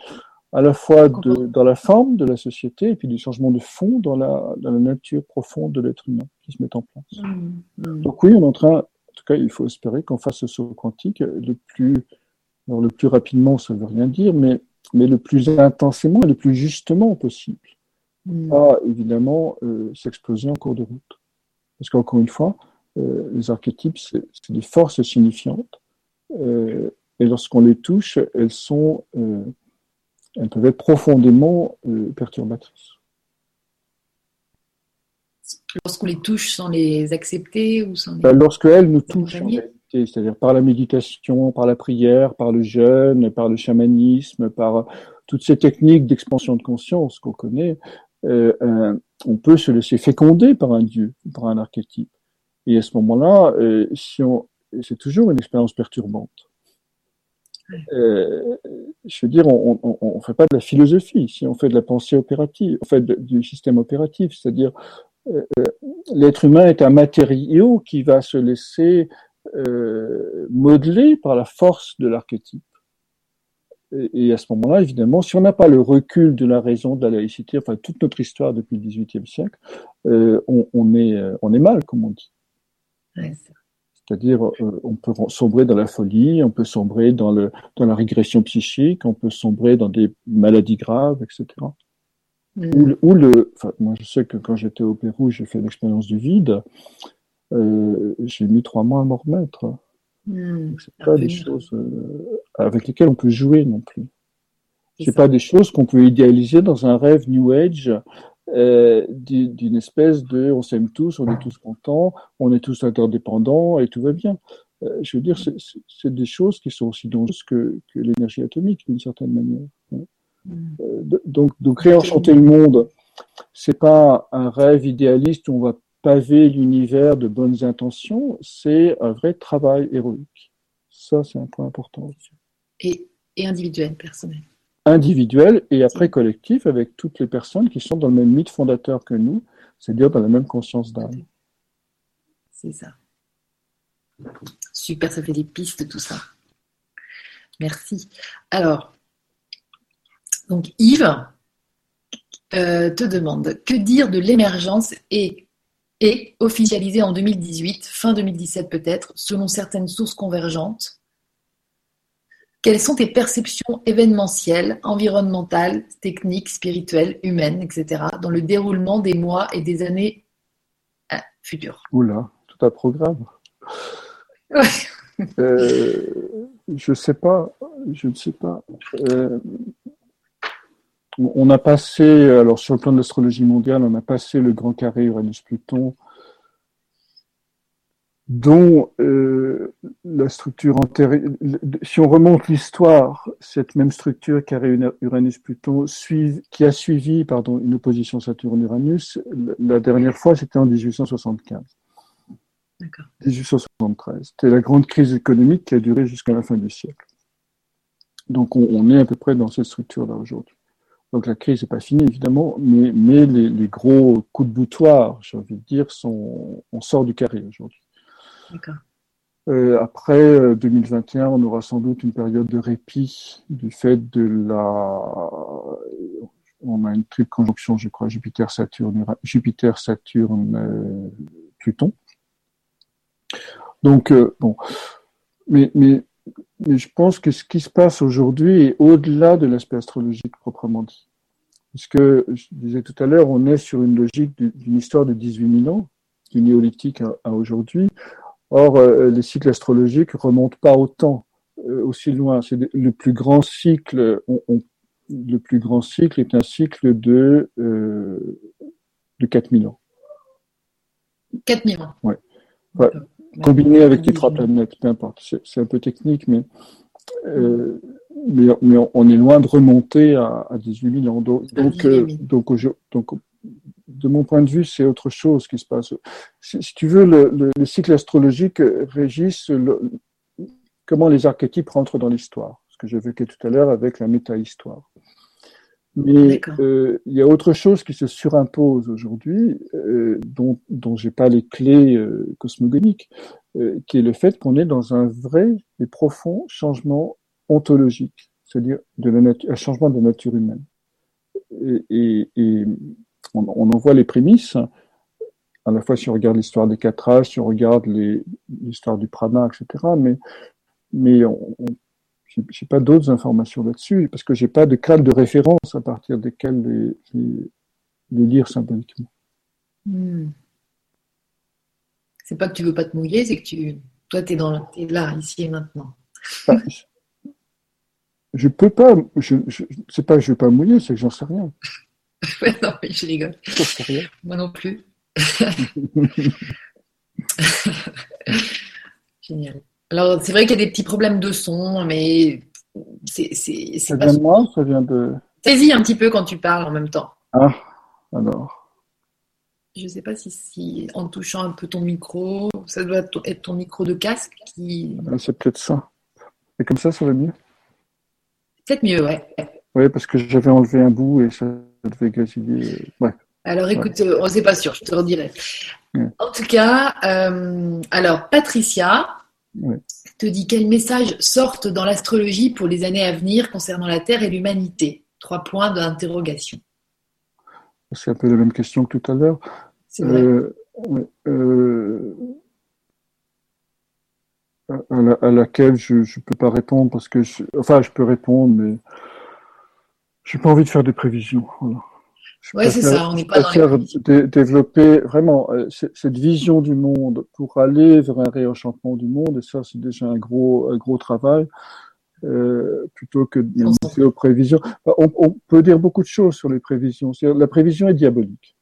à la fois de, dans la forme de la société et puis des changements de fond dans la, dans la nature profonde de l'être humain qui se mettent en place. Mmh, mmh. Donc oui, on est en train, en tout cas, il faut espérer qu'on fasse ce saut quantique le plus, alors le plus rapidement, ça veut rien dire, mais, mais le plus intensément et le plus justement possible pas mm. évidemment euh, s'exploser en cours de route. Parce qu'encore une fois, euh, les archétypes, c'est des forces signifiantes, euh, et lorsqu'on les touche, elles sont, elles peuvent être profondément perturbatrices. Lorsqu'on les touche sans les accepter ou sans les... Ben, lorsque elles nous touchent en réalité, c'est-à-dire par la méditation, par la prière, par le jeûne, par le chamanisme, par toutes ces techniques d'expansion de conscience qu'on connaît, euh, on peut se laisser féconder par un dieu, par un archétype. Et à ce moment-là, euh, si on, c'est toujours une expérience perturbante. Euh, je veux dire, on ne fait pas de la philosophie, si on fait de la pensée opérative, on fait du système opératif, c'est-à-dire l'être humain est un matériau qui va se laisser modeler par la force de l'archétype. Et à ce moment-là, évidemment, si on n'a pas le recul de la raison de la laïcité, enfin toute notre histoire depuis le XVIIIe siècle, euh, on, est, euh, on est mal, comme on dit. C'est-à-dire, euh, on peut sombrer dans la folie, on peut sombrer dans, le, dans la régression psychique, on peut sombrer dans des maladies graves, etc. Mm. Ou, le, enfin, moi, je sais que quand j'étais au Pérou, j'ai fait l'expérience du vide. j'ai mis trois mois à m'en remettre. Hmm. C'est pas des choses euh, avec lesquelles on peut jouer non plus. C'est pas des choses qu'on peut idéaliser dans un rêve New Age euh, d'une espèce de on s'aime tous, on est tous contents, on est tous interdépendants et tout va bien. Euh, je veux dire, c'est des choses qui sont aussi dangereuses que, que l'énergie atomique d'une certaine manière. Hein. Hmm. Euh, donc, donc réenchanter le monde, c'est pas un rêve idéaliste où on va paver l'univers de bonnes intentions, c'est un vrai travail héroïque. Ça, c'est un point important. Et, et individuel, personnel. Individuel et après collectif avec toutes les personnes qui sont dans le même mythe fondateur que nous, c'est-à-dire dans la même conscience d'âme. C'est ça. Super, ça fait des pistes tout ça. Merci. Alors, donc Yves euh, te demande que dire de l'émergence et et officialisé en 2018, fin 2017 peut-être, selon certaines sources convergentes. Quelles sont tes perceptions événementielles, environnementales, techniques, spirituelles, humaines, etc., dans le déroulement des mois et des années euh, futures? Oula, tout un programme. Euh, je sais pas, je ne sais pas. Euh, on a passé, alors sur le plan de l'astrologie mondiale, on a passé le grand carré Uranus-Pluton, dont euh, la structure antérieure, si on remonte l'histoire, cette même structure carré Uranus-Pluton, qui a suivi pardon, une opposition Saturne-Uranus, la dernière fois c'était en 1875. 1873. C'était la grande crise économique qui a duré jusqu'à la fin du siècle. Donc on, est à peu près dans cette structure-là aujourd'hui. Donc la crise n'est pas finie évidemment, mais, mais les, gros coups de boutoir, j'ai envie de dire, sont, on sort du carré aujourd'hui. Euh, après 2021, euh, on aura sans doute une période de répit du fait de la. On a une triple conjonction, je crois, Jupiter-Saturne, Jupiter-Saturne-Pluton. Donc, euh, bon, mais, mais, je pense que ce qui se passe aujourd'hui est au-delà de l'aspect astrologique proprement dit. Puisque, je disais tout à l'heure, on est sur une logique d'une histoire de 18 000 ans, du néolithique à, aujourd'hui. Or, euh, les cycles astrologiques remontent pas autant, euh, aussi loin. C'est le plus grand cycle. le plus grand cycle est un cycle de de 4000 ans. 4000 ans. Ouais. ouais combiné avec les trois planètes, peu importe. C'est un peu technique, mais, euh, mais, on est loin de remonter à, à 18 000 ans. Donc, donc, euh, donc, donc, de mon point de vue, c'est autre chose qui se passe. Si, tu veux, le, le, cycle astrologique régisse comment les archétypes rentrent dans l'histoire, ce que j'évoquais tout à l'heure avec la méta-histoire. Mais euh, il y a autre chose qui se surimpose aujourd'hui, euh, dont, dont j'ai pas les clés euh, cosmogoniques, qui est le fait qu'on est dans un vrai et profond changement ontologique, c'est-à-dire un changement de la nature humaine. Et, et, et on, on, en voit les prémices, à la fois si on regarde l'histoire des quatre âges, si on regarde l'histoire du prana, etc. Mais, mais on, on j'ai pas d'autres informations là-dessus parce que j'ai pas de cadre de référence à partir desquels les, lire symboliquement. Hmm. C'est pas que tu veux pas te mouiller, c'est que tu, toi, tu es, dans, es là, ici et maintenant. je, peux pas, je, je c'est pas que je veux pas mouiller, c'est que j'en sais rien. non, mais je rigole. Moi non plus. Génial. Alors, c'est vrai qu'il y a des petits problèmes de son, mais c'est. Ça vient de moi ça vient de. Saisis un petit peu quand tu parles en même temps. Ah, alors. Je ne sais pas si, si, en touchant un peu ton micro, ça doit être ton micro de casque qui. Ah, c'est peut-être ça. Et comme ça, ça va mieux? Peut-être mieux, ouais. Oui, parce que j'avais enlevé un bout et ça Ouais. Alors écoute, on ne sait pas sûr, je te redirai. En tout cas, euh, alors Patricia, te dit quels messages sortent dans l'astrologie pour les années à venir concernant la Terre et l'humanité? Trois points d'interrogation. C'est un peu la même question que tout à l'heure. Euh, euh, à, laquelle je ne peux pas répondre parce que, enfin, je peux répondre, mais je n'ai pas envie de faire des prévisions. Voilà. Oui, c'est ça, on n'est pas dans les développer vraiment euh, cette vision du monde pour aller vers un réenchantement du monde, et ça, c'est déjà un gros, un gros travail. Euh, plutôt que de penser aux prévisions. Bah, on, on, peut dire beaucoup de choses sur les prévisions. La prévision est diabolique.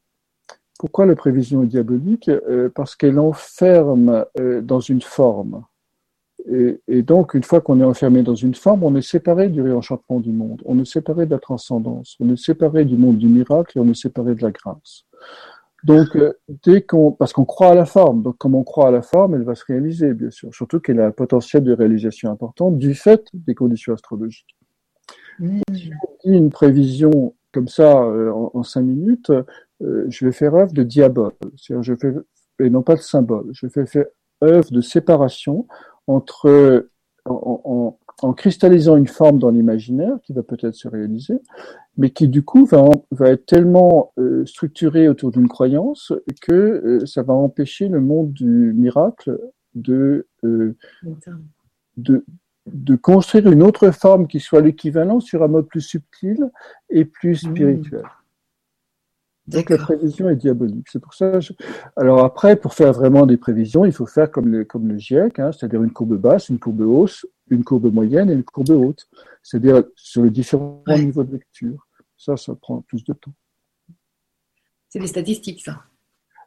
Pourquoi la prévision est diabolique? Euh, Parce qu'elle enferme dans une forme. Et, donc, une fois qu'on est enfermé dans une forme, on est séparé du réenchantement du monde, on est séparé de la transcendance, on est séparé du monde du miracle et on est séparé de la grâce. Donc, euh, dès qu'on, parce qu'on croit à la forme, donc comme on croit à la forme, elle va se réaliser, bien sûr, surtout qu'elle a un potentiel de réalisation important du fait des conditions astrologiques. Mmh. Si on dit une prévision comme ça euh, en, cinq minutes, euh, je vais faire œuvre de diabole, c'est-à-dire je fais, et non pas de symbole, je vais faire œuvre de séparation entre en, en, cristallisant une forme dans l'imaginaire qui va peut-être se réaliser, mais qui du coup va, va être tellement euh, structuré autour d'une croyance que euh, ça va empêcher le monde du miracle de, euh, de, de construire une autre forme qui soit l'équivalent sur un mode plus subtil et plus mmh. Donc la prévision est diabolique. C'est pour ça. Alors après, pour faire vraiment des prévisions, il faut faire comme le, comme le GIEC, hein, c'est-à-dire une courbe basse, une courbe hausse, une courbe moyenne et une courbe haute. C'est-à-dire sur les différents niveaux de lecture. Ça, ça prend plus de temps. C'est des statistiques, ça.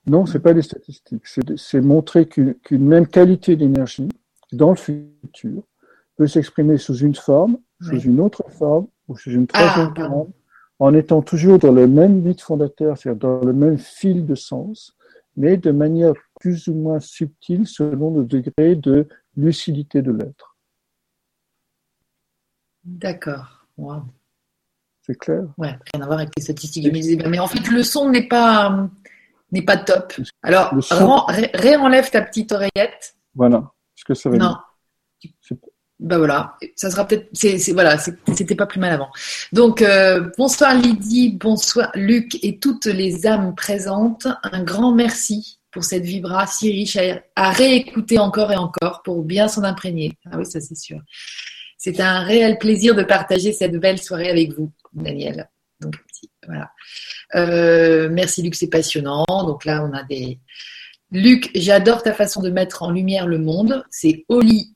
Non, c'est pas des statistiques. C'est montrer qu'une même qualité d'énergie dans le futur peut s'exprimer sous une forme, sous une autre forme ou sous une troisième ah, forme en étant toujours dans le même vide fondateur, c'est-à-dire dans le même fil de sens, mais de manière plus ou moins subtile selon le degré de lucidité de l'être. D'accord. C'est clair? Ouais, rien à voir avec les statistiques Mais en fait, le son n'est pas, n'est pas top. Alors, réenlève ta petite oreillette. Voilà. Ce que ça veut non. dire bah voilà, ça sera peut-être, c'est, voilà, c'était pas plus mal avant. Donc euh, bonsoir Lydie, bonsoir Luc et toutes les âmes présentes. Un grand merci pour cette vibra si riche à, réécouter encore et encore pour bien s'en imprégner. Ah oui, ça c'est sûr. C'est un réel plaisir de partager cette belle soirée avec vous, Daniel. Donc voilà. Euh, merci Luc, c'est passionnant. Donc là, on a des. Luc, j'adore ta façon de mettre en lumière le monde. C'est Oli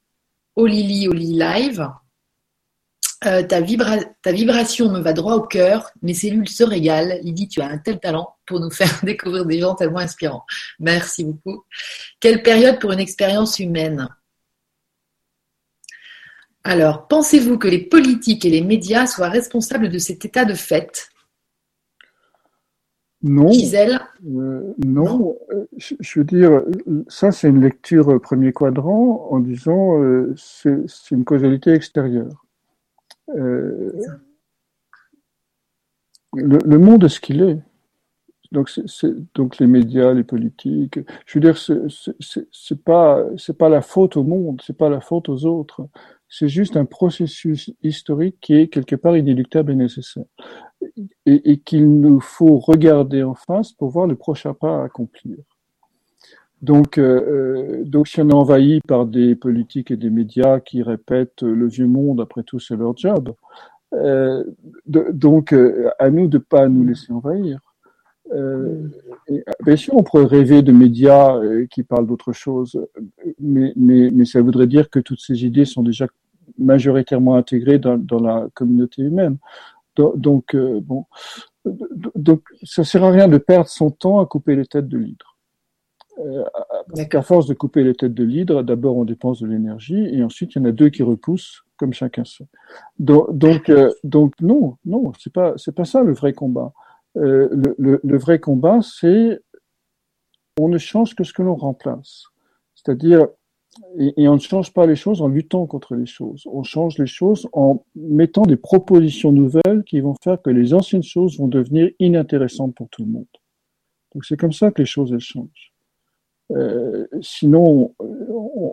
Olili Oli Live. Euh, ta, ta, vibration me va droit au cœur, mes cellules se régalent. Lydie, tu as un tel talent pour nous faire découvrir des gens tellement inspirants. Merci beaucoup. Quelle période pour une expérience humaine? Alors, pensez-vous que les politiques et les médias soient responsables de cet état de fait? Non. Gisèle euh, non, euh, Je, veux dire, ça c'est une lecture premier quadrant en disant euh, c'est une causalité extérieure. Euh, le, le, monde est ce qu'il est. Donc, c'est donc les médias, les politiques. Je veux dire, c'est pas c'est pas la faute au monde, c'est pas la faute aux autres. C'est juste un processus historique qui est quelque part inéluctable et nécessaire et, qu'il nous faut regarder en face pour voir le prochain pas à accomplir. Donc, euh, euh, donc si on est envahi par des politiques et des médias qui répètent le vieux monde, après tout, c'est leur job. Euh, donc, à nous de pas nous laisser envahir. Bien sûr, on pourrait rêver de médias qui parlent d'autre chose, mais ça voudrait dire que toutes ces idées sont déjà majoritairement intégrées dans, dans la communauté humaine. Donc, euh, bon, donc ça sert à rien de perdre son temps à couper les têtes de l'hydre. Euh, qu'à force de couper les têtes de l'hydre, d'abord on dépense de l'énergie et ensuite il y en a deux qui repoussent comme chacun sait. Donc, donc, euh, donc non, non, c'est pas, c'est pas ça le vrai combat. Euh, le, le, le, vrai combat, c'est on ne change que ce que l'on remplace. C'est-à-dire, et, on ne change pas les choses en luttant contre les choses. On change les choses en mettant des propositions nouvelles qui vont faire que les anciennes choses vont devenir inintéressantes pour tout le monde. Donc c'est comme ça que les choses elles changent. Euh, sinon,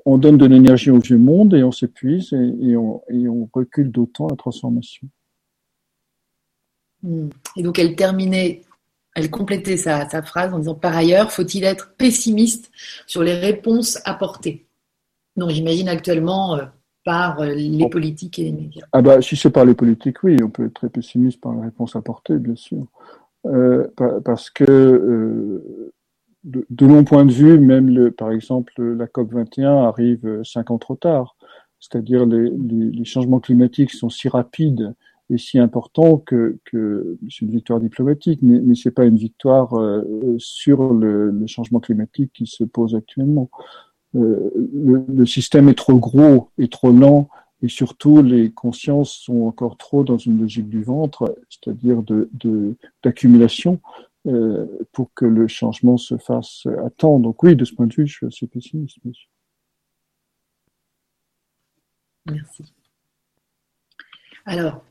on, donne de l'énergie au vieux monde et on s'épuise et, on, recule d'autant la transformation. Hmm. Et donc elle terminait, elle complétait sa phrase en disant par ailleurs, faut-il être pessimiste sur les réponses apportées? Non, j'imagine actuellement euh, par euh, les politiques et les médias. Ah bah, si c'est par les politiques, oui, on peut être très pessimiste par la réponse apportée, bien sûr. Euh, parce que de, mon point de vue, même le, par exemple la COP 21 arrive cinq ans trop tard. C'est-à-dire les, les, changements climatiques sont si rapides et si importants que, que c'est une victoire diplomatique, mais, mais c'est pas une victoire sur le, le, changement climatique qui se pose actuellement. Euh, le, système est trop gros et trop lent, et surtout les consciences sont encore trop dans une logique du ventre, c'est-à-dire d'accumulation, euh, pour que le changement se fasse à temps. Donc oui, de ce point de vue, je suis assez pessimiste. Merci. Alors,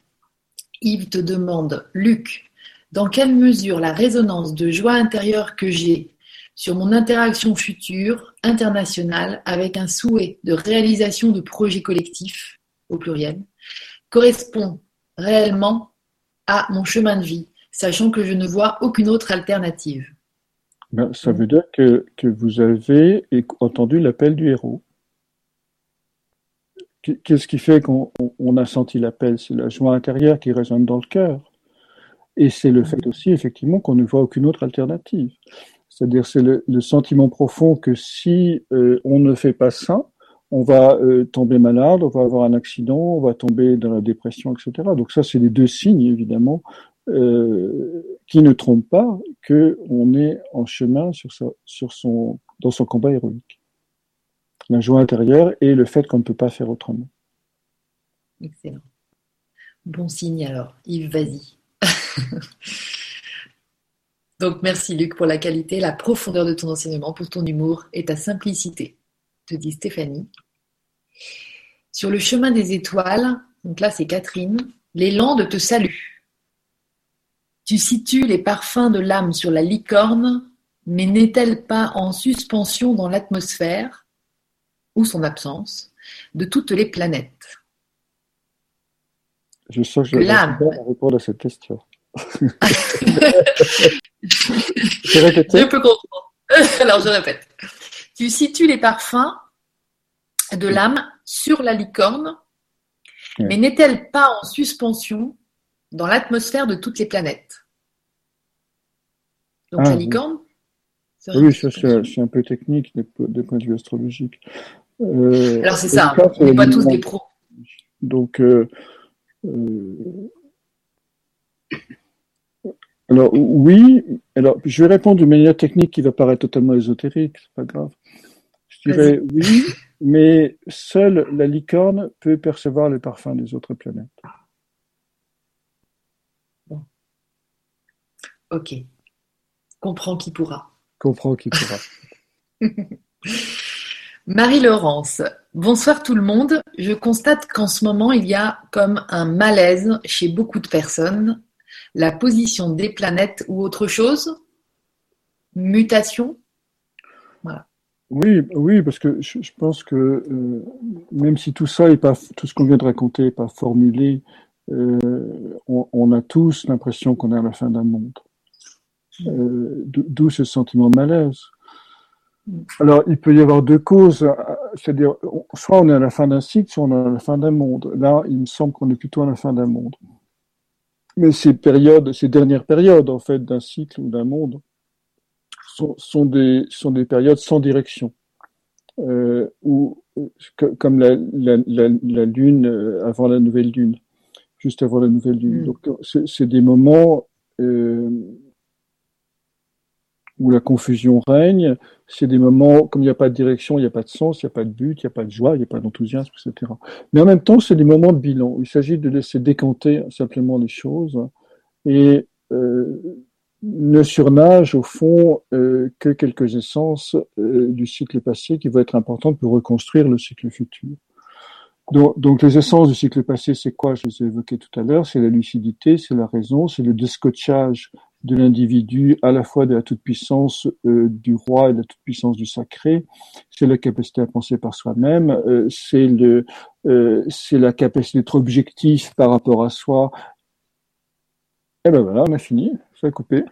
Yves te demande, Luc, dans quelle mesure la résonance de joie intérieure que j'ai sur mon interaction future internationale avec un souhait de réalisation de projets collectifs, au pluriel, correspond réellement à mon chemin de vie, sachant que je ne vois aucune autre alternative. Ben, ça veut dire que, que vous avez entendu l'appel du héros. Qu'est-ce qui fait qu'on a senti l'appel? C'est la joie intérieure qui résonne dans le cœur. Et c'est le fait aussi, effectivement, qu'on ne voit aucune autre alternative. C'est-à-dire, c'est le, sentiment profond que si euh, on ne fait pas ça, on va euh, tomber malade, on va avoir un accident, on va tomber dans la dépression, etc. Donc ça, c'est les deux signes, évidemment, euh, qui ne trompent pas que on est en chemin dans son combat héroïque. La joie intérieure et le fait qu'on ne peut pas faire autrement. Excellent. Bon signe alors. Yves, vas-y. Donc merci Luc pour la qualité, la profondeur de ton enseignement, pour ton humour et ta simplicité, te dit Stéphanie. Sur le chemin des étoiles, donc là c'est Catherine, les landes te saluent. Tu situes les parfums de l'âme sur la licorne, mais n'est-elle pas en suspension dans l'atmosphère, ou son absence, de toutes les planètes? Je sens que je vais répondre à cette question. Je peux comprendre. Alors je répète. Tu situes les parfums de l'âme sur la licorne, mais n'est-elle pas en suspension dans l'atmosphère de toutes les planètes? Donc la ah, licorne Oui, ça c'est un peu technique de point de vue astrologique. Euh, Alors c'est ça, on n'est pas tous des pros. Donc, euh, euh, alors oui, alors je vais répondre d'une manière technique qui va paraître totalement ésotérique, c'est pas grave. Je dirais oui, mais seule la licorne peut percevoir les parfums des autres planètes. Ok. Comprends qui pourra. Comprends qui pourra. Marie-Laurence, bonsoir tout le monde. Je constate qu'en ce moment, il y a comme un malaise chez beaucoup de personnes la position des planètes ou autre chose? Mutation? Oui, oui, parce que je, pense que euh, même si tout ça est pas, tout ce qu'on vient de raconter n'est pas formulé, euh, on, a tous l'impression qu'on est à la fin d'un monde. Euh, d'où ce sentiment de malaise. Alors, il peut y avoir deux causes, c'est-à-dire, soit on est à la fin d'un cycle, soit on est à la fin d'un monde. Là, il me semble qu'on est plutôt à la fin d'un monde. Mais ces périodes, ces dernières périodes, en fait, d'un cycle ou d'un monde, sont, sont, des, sont des périodes sans direction. Euh, ou comme la, la, la, lune euh, avant la nouvelle lune, juste avant la nouvelle lune. Mm. Donc c'est des moments euh, où la confusion règne, c'est des moments, comme il n'y a pas de direction, il n'y a pas de sens, il n'y a pas de but, il n'y a pas de joie, il n'y a pas d'enthousiasme, etc. Mais en même temps, c'est des moments de bilan. Il s'agit de laisser décanter simplement les choses et euh, ne surnage au fond euh, que quelques essences euh, du cycle passé qui vont être importantes pour reconstruire le cycle futur. Donc, donc, les essences du cycle passé, c'est quoi? Je les ai évoquées tout à l'heure. C'est la lucidité, c'est la raison, c'est le descotchage de l'individu, à la fois de la toute-puissance euh, du roi et de la toute-puissance du sacré. C'est la capacité à penser par soi-même, euh, c'est le, euh, c'est la capacité d'être objectif par rapport à soi. Et eh ben voilà, on a fini, ça a coupé.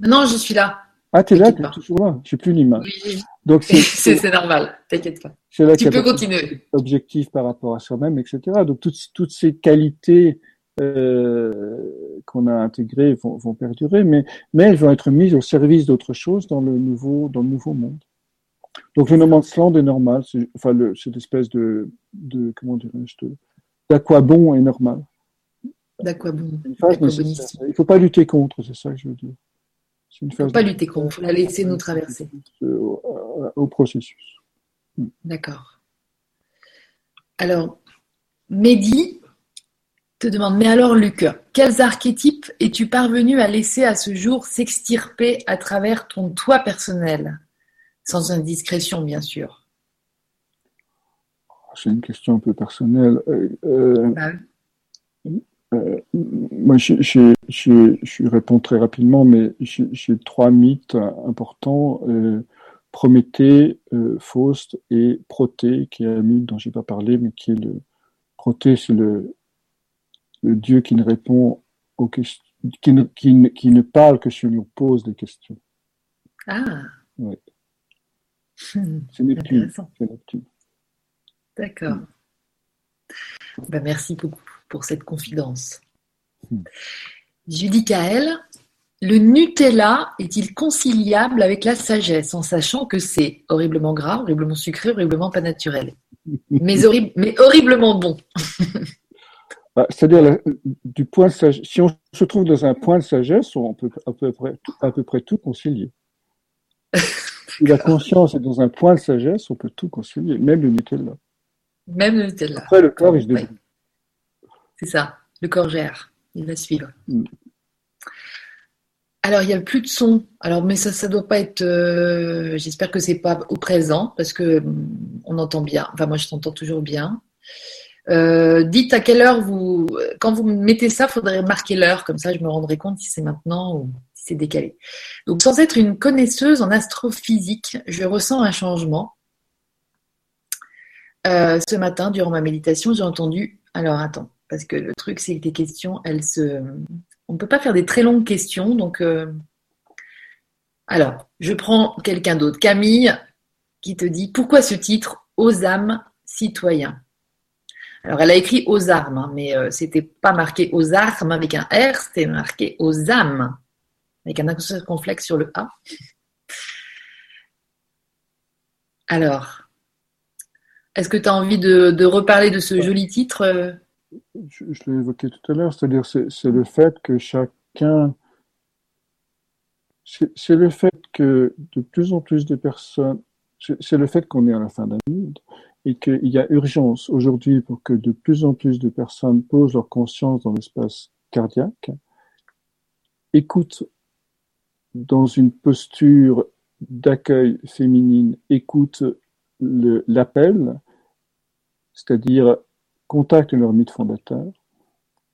Non, je suis là. Ah, t'es là, t'es toujours là. J'ai plus l'image. Oui. Donc c'est normal, t'inquiète pas. tu peux continuer. Objectif par rapport à soi-même, etc. Donc toutes, toutes ces qualités euh, qu'on a intégrées vont, vont, perdurer, mais, mais elles vont être mises au service d'autre chose dans le nouveau, dans le nouveau monde. Donc le No Man's Land est normal, enfin le, cette espèce de, de comment dirais-je, d'aquabon est normal. D'aquabon. Il ne faut pas lutter contre, c'est ça que je veux dire. Il ne faut pas lutter contre, il faut la laisser nous traverser. Au, au processus. D'accord. Alors, Mehdi, te demande, mais alors Luc, quels archétypes es-tu parvenu à laisser à ce jour s'extirper à travers ton toi personnel? Sans indiscrétion, bien sûr. C'est une question un peu personnelle. Euh, euh, bah euh, moi, je, je, réponds très rapidement, mais j'ai trois mythes importants. Prométhée, Faust et Proté, qui est un mythe dont j'ai pas parlé, mais qui est le Proté, c'est le le Dieu qui ne répond aux questions, qui ne, qui ne, qui ne parle que si on lui pose des questions. Ah. Oui. C'est Neptune. Neptune. D'accord. Ben, merci beaucoup pour cette confidence. Hmm. Judicaël, le Nutella est-il conciliable avec la sagesse en sachant que c'est horriblement gras, horriblement sucré, horriblement pas naturel? Mais, mais horriblement bon C'est-à-dire, du point de sagesse, si on se trouve dans un point de sagesse, on peut à peu près, à peu près tout concilier. si la conscience est dans un point de sagesse, on peut tout concilier, même le Nutella. Même le Nutella. Après, le corps, il se débrouille. C'est ça, le corps gère, il va suivre. Mm. Alors, il n'y a plus de son. Alors, mais ça, ça doit pas être. Euh, j'espère que c'est pas au présent parce que mm, on entend bien. Enfin, moi, je t'entends toujours bien. Euh, dites à quelle heure vous, quand vous mettez ça, il faudrait marquer l'heure, comme ça je me rendrai compte si c'est maintenant ou si c'est décalé. Donc sans être une connaisseuse en astrophysique, je ressens un changement. Euh, ce matin, durant ma méditation, j'ai entendu. Alors attends, parce que le truc c'est que les questions, elles se, on ne peut pas faire des très longues questions, donc. Euh, alors, je prends quelqu'un d'autre. Camille, qui te dit pourquoi ce titre Aux âmes citoyens? Alors, elle a écrit aux armes, hein, mais euh, c'était pas marqué aux armes avec un R, c'était marqué aux âmes, avec un accent complexe sur le A. Alors, est-ce que tu as envie de, reparler de ce joli titre euh? Je, l'ai évoqué tout à l'heure, c'est-à-dire c'est le fait que chacun. C'est le fait que de plus en plus de personnes. C'est le fait qu'on est à la fin d'un monde et qu'il y a urgence aujourd'hui pour que de plus en plus de personnes posent leur conscience dans l'espace cardiaque, écoutent dans une posture d'accueil féminine, écoutent l'appel, c'est-à-dire contactent leur mythe fondateur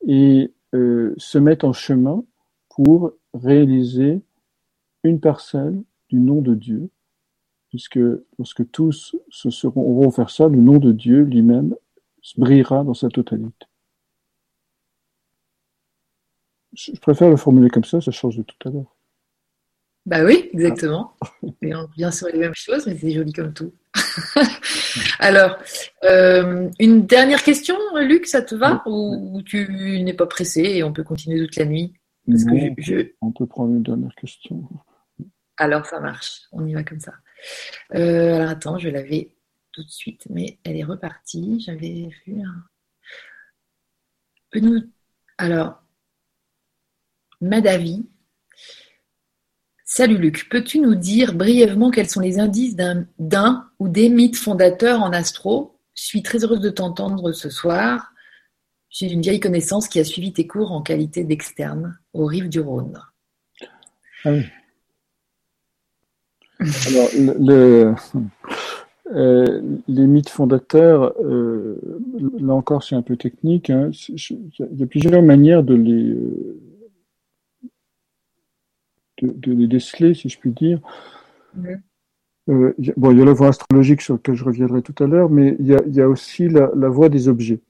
et euh, se mettent en chemin pour réaliser une parcelle du nom de Dieu puisque lorsque tous se seront, faire ça, le nom de Dieu lui-même brillera dans sa totalité. Je préfère le formuler comme ça, ça change de tout à l'heure. Bah oui, exactement. Et on revient sur les mêmes choses, mais c'est joli comme tout. Alors, euh, une dernière question, Luc, ça te va? Ou, tu n'es pas pressé et on peut continuer toute la nuit? On peut prendre une dernière question. Alors, ça marche. On y va comme ça. Euh, alors attends, je l'avais tout de suite, mais elle est repartie. J'avais vu un. Alors, Madavi. Salut Luc, peux-tu nous dire brièvement quels sont les indices d'un ou des mythes fondateurs en astro? Je suis très heureuse de t'entendre ce soir. J'ai une vieille connaissance qui a suivi tes cours en qualité d'externe aux rives du Rhône. Ah. Alors, le, euh, les mythes fondateurs, euh, là encore, c'est un peu technique. Hein. Il y a plusieurs manières de les, euh, de, les déceler, si je puis dire. bon, il y a la voie astrologique sur laquelle je reviendrai tout à l'heure, mais il y a, il y a aussi la, la voie des objets.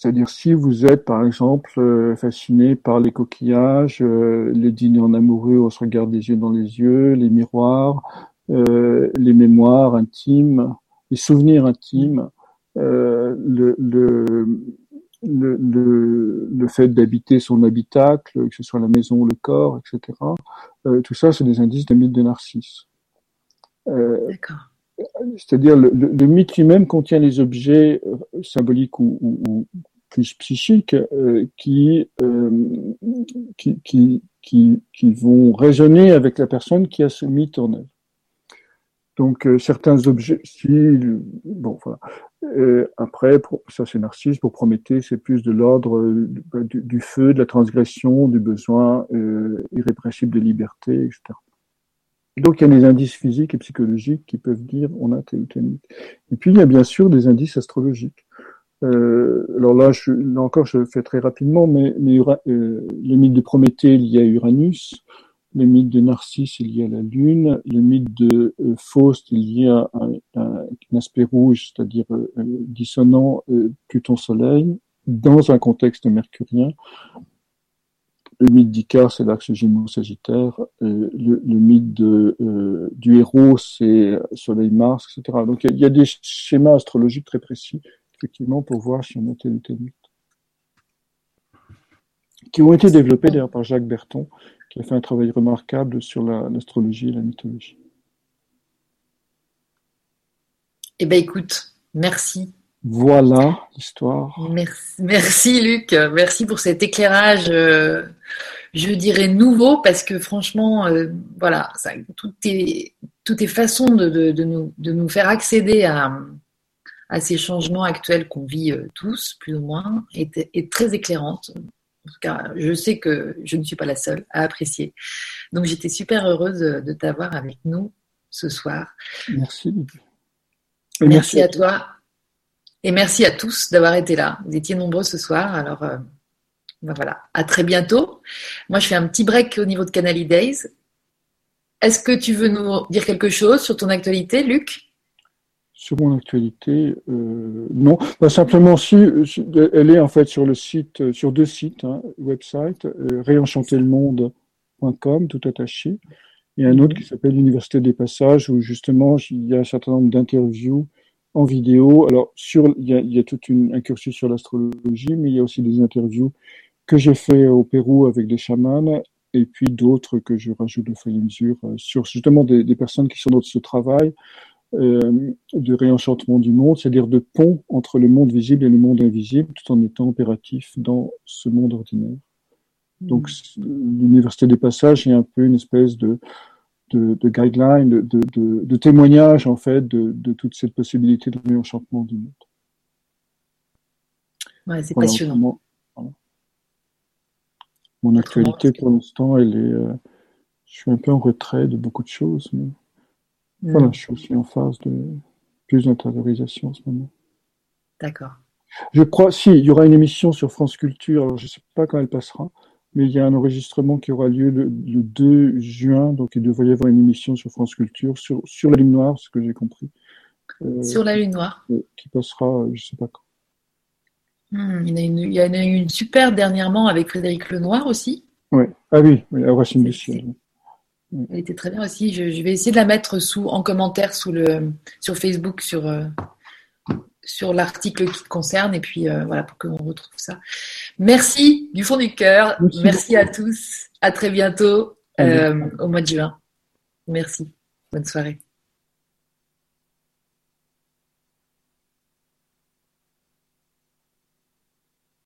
C'est-à-dire si vous êtes par exemple euh, fasciné par les coquillages, euh, les dîners en amoureux, on se regarde des yeux dans les yeux, les miroirs, euh, les mémoires intimes, les souvenirs intimes, le, fait d'habiter son habitacle, que ce soit la maison, le corps, etc. tout ça, c'est des indices de mythe de Narcisse. D'accord. C'est-à-dire le, le, mythe lui-même contient les objets euh, symboliques ou, plus psychiques euh, qui, euh, qui, qui, qui, qui, vont résonner avec la personne qui a ce mythe en œuvre. Donc certains objets, si bon voilà. après, ça c'est Narcisse. Pour Prométhée, c'est plus de l'ordre du, feu, de la transgression, du besoin irrépressible de liberté, etc. Donc il y a des indices physiques et psychologiques qui peuvent dire on a tel. Et puis il y a bien sûr des indices astrologiques. Euh, alors là, encore, je fais très rapidement, mais, euh, le mythe de Prométhée il y a Uranus, le mythe de Narcisse il y a la Lune, le mythe de euh, Faust il y a un, un, aspect rouge, c'est-à-dire dissonant Pluton-Soleil, dans un contexte mercurien. Le mythe d'Icare, c'est l'axe Gémeaux-Sagittaire. Euh, le, mythe euh, du héros, c'est Soleil-Mars, etc. Donc il y, a des schémas astrologiques très précis, effectivement, pour voir si on a tel ou tel mythe. qui ont été développés d'ailleurs par Jacques Berton, qui a fait un travail remarquable sur l'astrologie et la mythologie. Eh bien, écoute, merci. Voilà l'histoire. Merci, merci, Luc. Merci pour cet éclairage, euh, je dirais nouveau, parce que franchement, euh, voilà, ça, toutes, tes, toutes façons de, nous, de nous faire accéder à, à ces changements actuels qu'on vit euh, tous, plus ou moins, est, très éclairante. En tout cas, je sais que je ne suis pas la seule à apprécier. Donc, j'étais super heureuse de t'avoir avec nous ce soir. Merci. Merci, à toi. Et merci à tous d'avoir été là. Vous étiez nombreux ce soir. Alors, euh, ben voilà. À très bientôt. Moi, je fais un petit break au niveau de Canary Days. Est-ce que tu veux nous dire quelque chose sur ton actualité, Luc? Sur mon actualité, euh, non. Bah, simplement, si elle est en fait sur le site, euh, sur deux sites, hein, website, euh, tout attaché, et un autre qui s'appelle l'Université des Passages, où justement il y a un certain nombre d'interviews en vidéo. Alors, sur, il y a, y une, un cursus sur l'astrologie, mais il y a aussi des interviews que j'ai fait au Pérou avec des chamans, et puis d'autres que je rajoute de fur et mesure sur justement des, des personnes qui sont dans ce travail euh, de réenchantement du monde, c'est-à-dire de pont entre le monde visible et le monde invisible, tout en étant opératif dans ce monde ordinaire. Donc, mm. l'université des passages est un peu une espèce de, de, de guideline, de, de, de, témoignage en fait de, de toute cette possibilité de réenchantement du monde. Ouais, c'est passionnant. Mon actualité pour l'instant, elle est, euh, je suis un peu en retrait de beaucoup de choses, mais voilà, mm. je suis aussi en phase de plus d'intériorisation en ce moment. D'accord. Je crois, si, il y aura une émission sur France Culture, alors je ne sais pas quand elle passera, mais il y a un enregistrement qui aura lieu le, 2 juin, donc il devrait y avoir une émission sur France Culture, sur, sur la Lune Noire, ce que j'ai compris. Euh, sur la Lune Noire. Euh, qui passera, euh, je ne sais pas quand. Hmm, il, y en a une, une super dernièrement avec Frédéric Lenoir aussi. Oui, ah oui, oui à Racine du Ciel. Elle était très bien aussi. Je, vais essayer de la mettre sous, en commentaire sous le, sur Facebook, sur, sur l'article qui te concerne, et puis euh, voilà, pour qu'on retrouve ça. Merci du fond du cœur. Merci, à tous. À très bientôt euh, au mois de juin. Merci. Bonne soirée.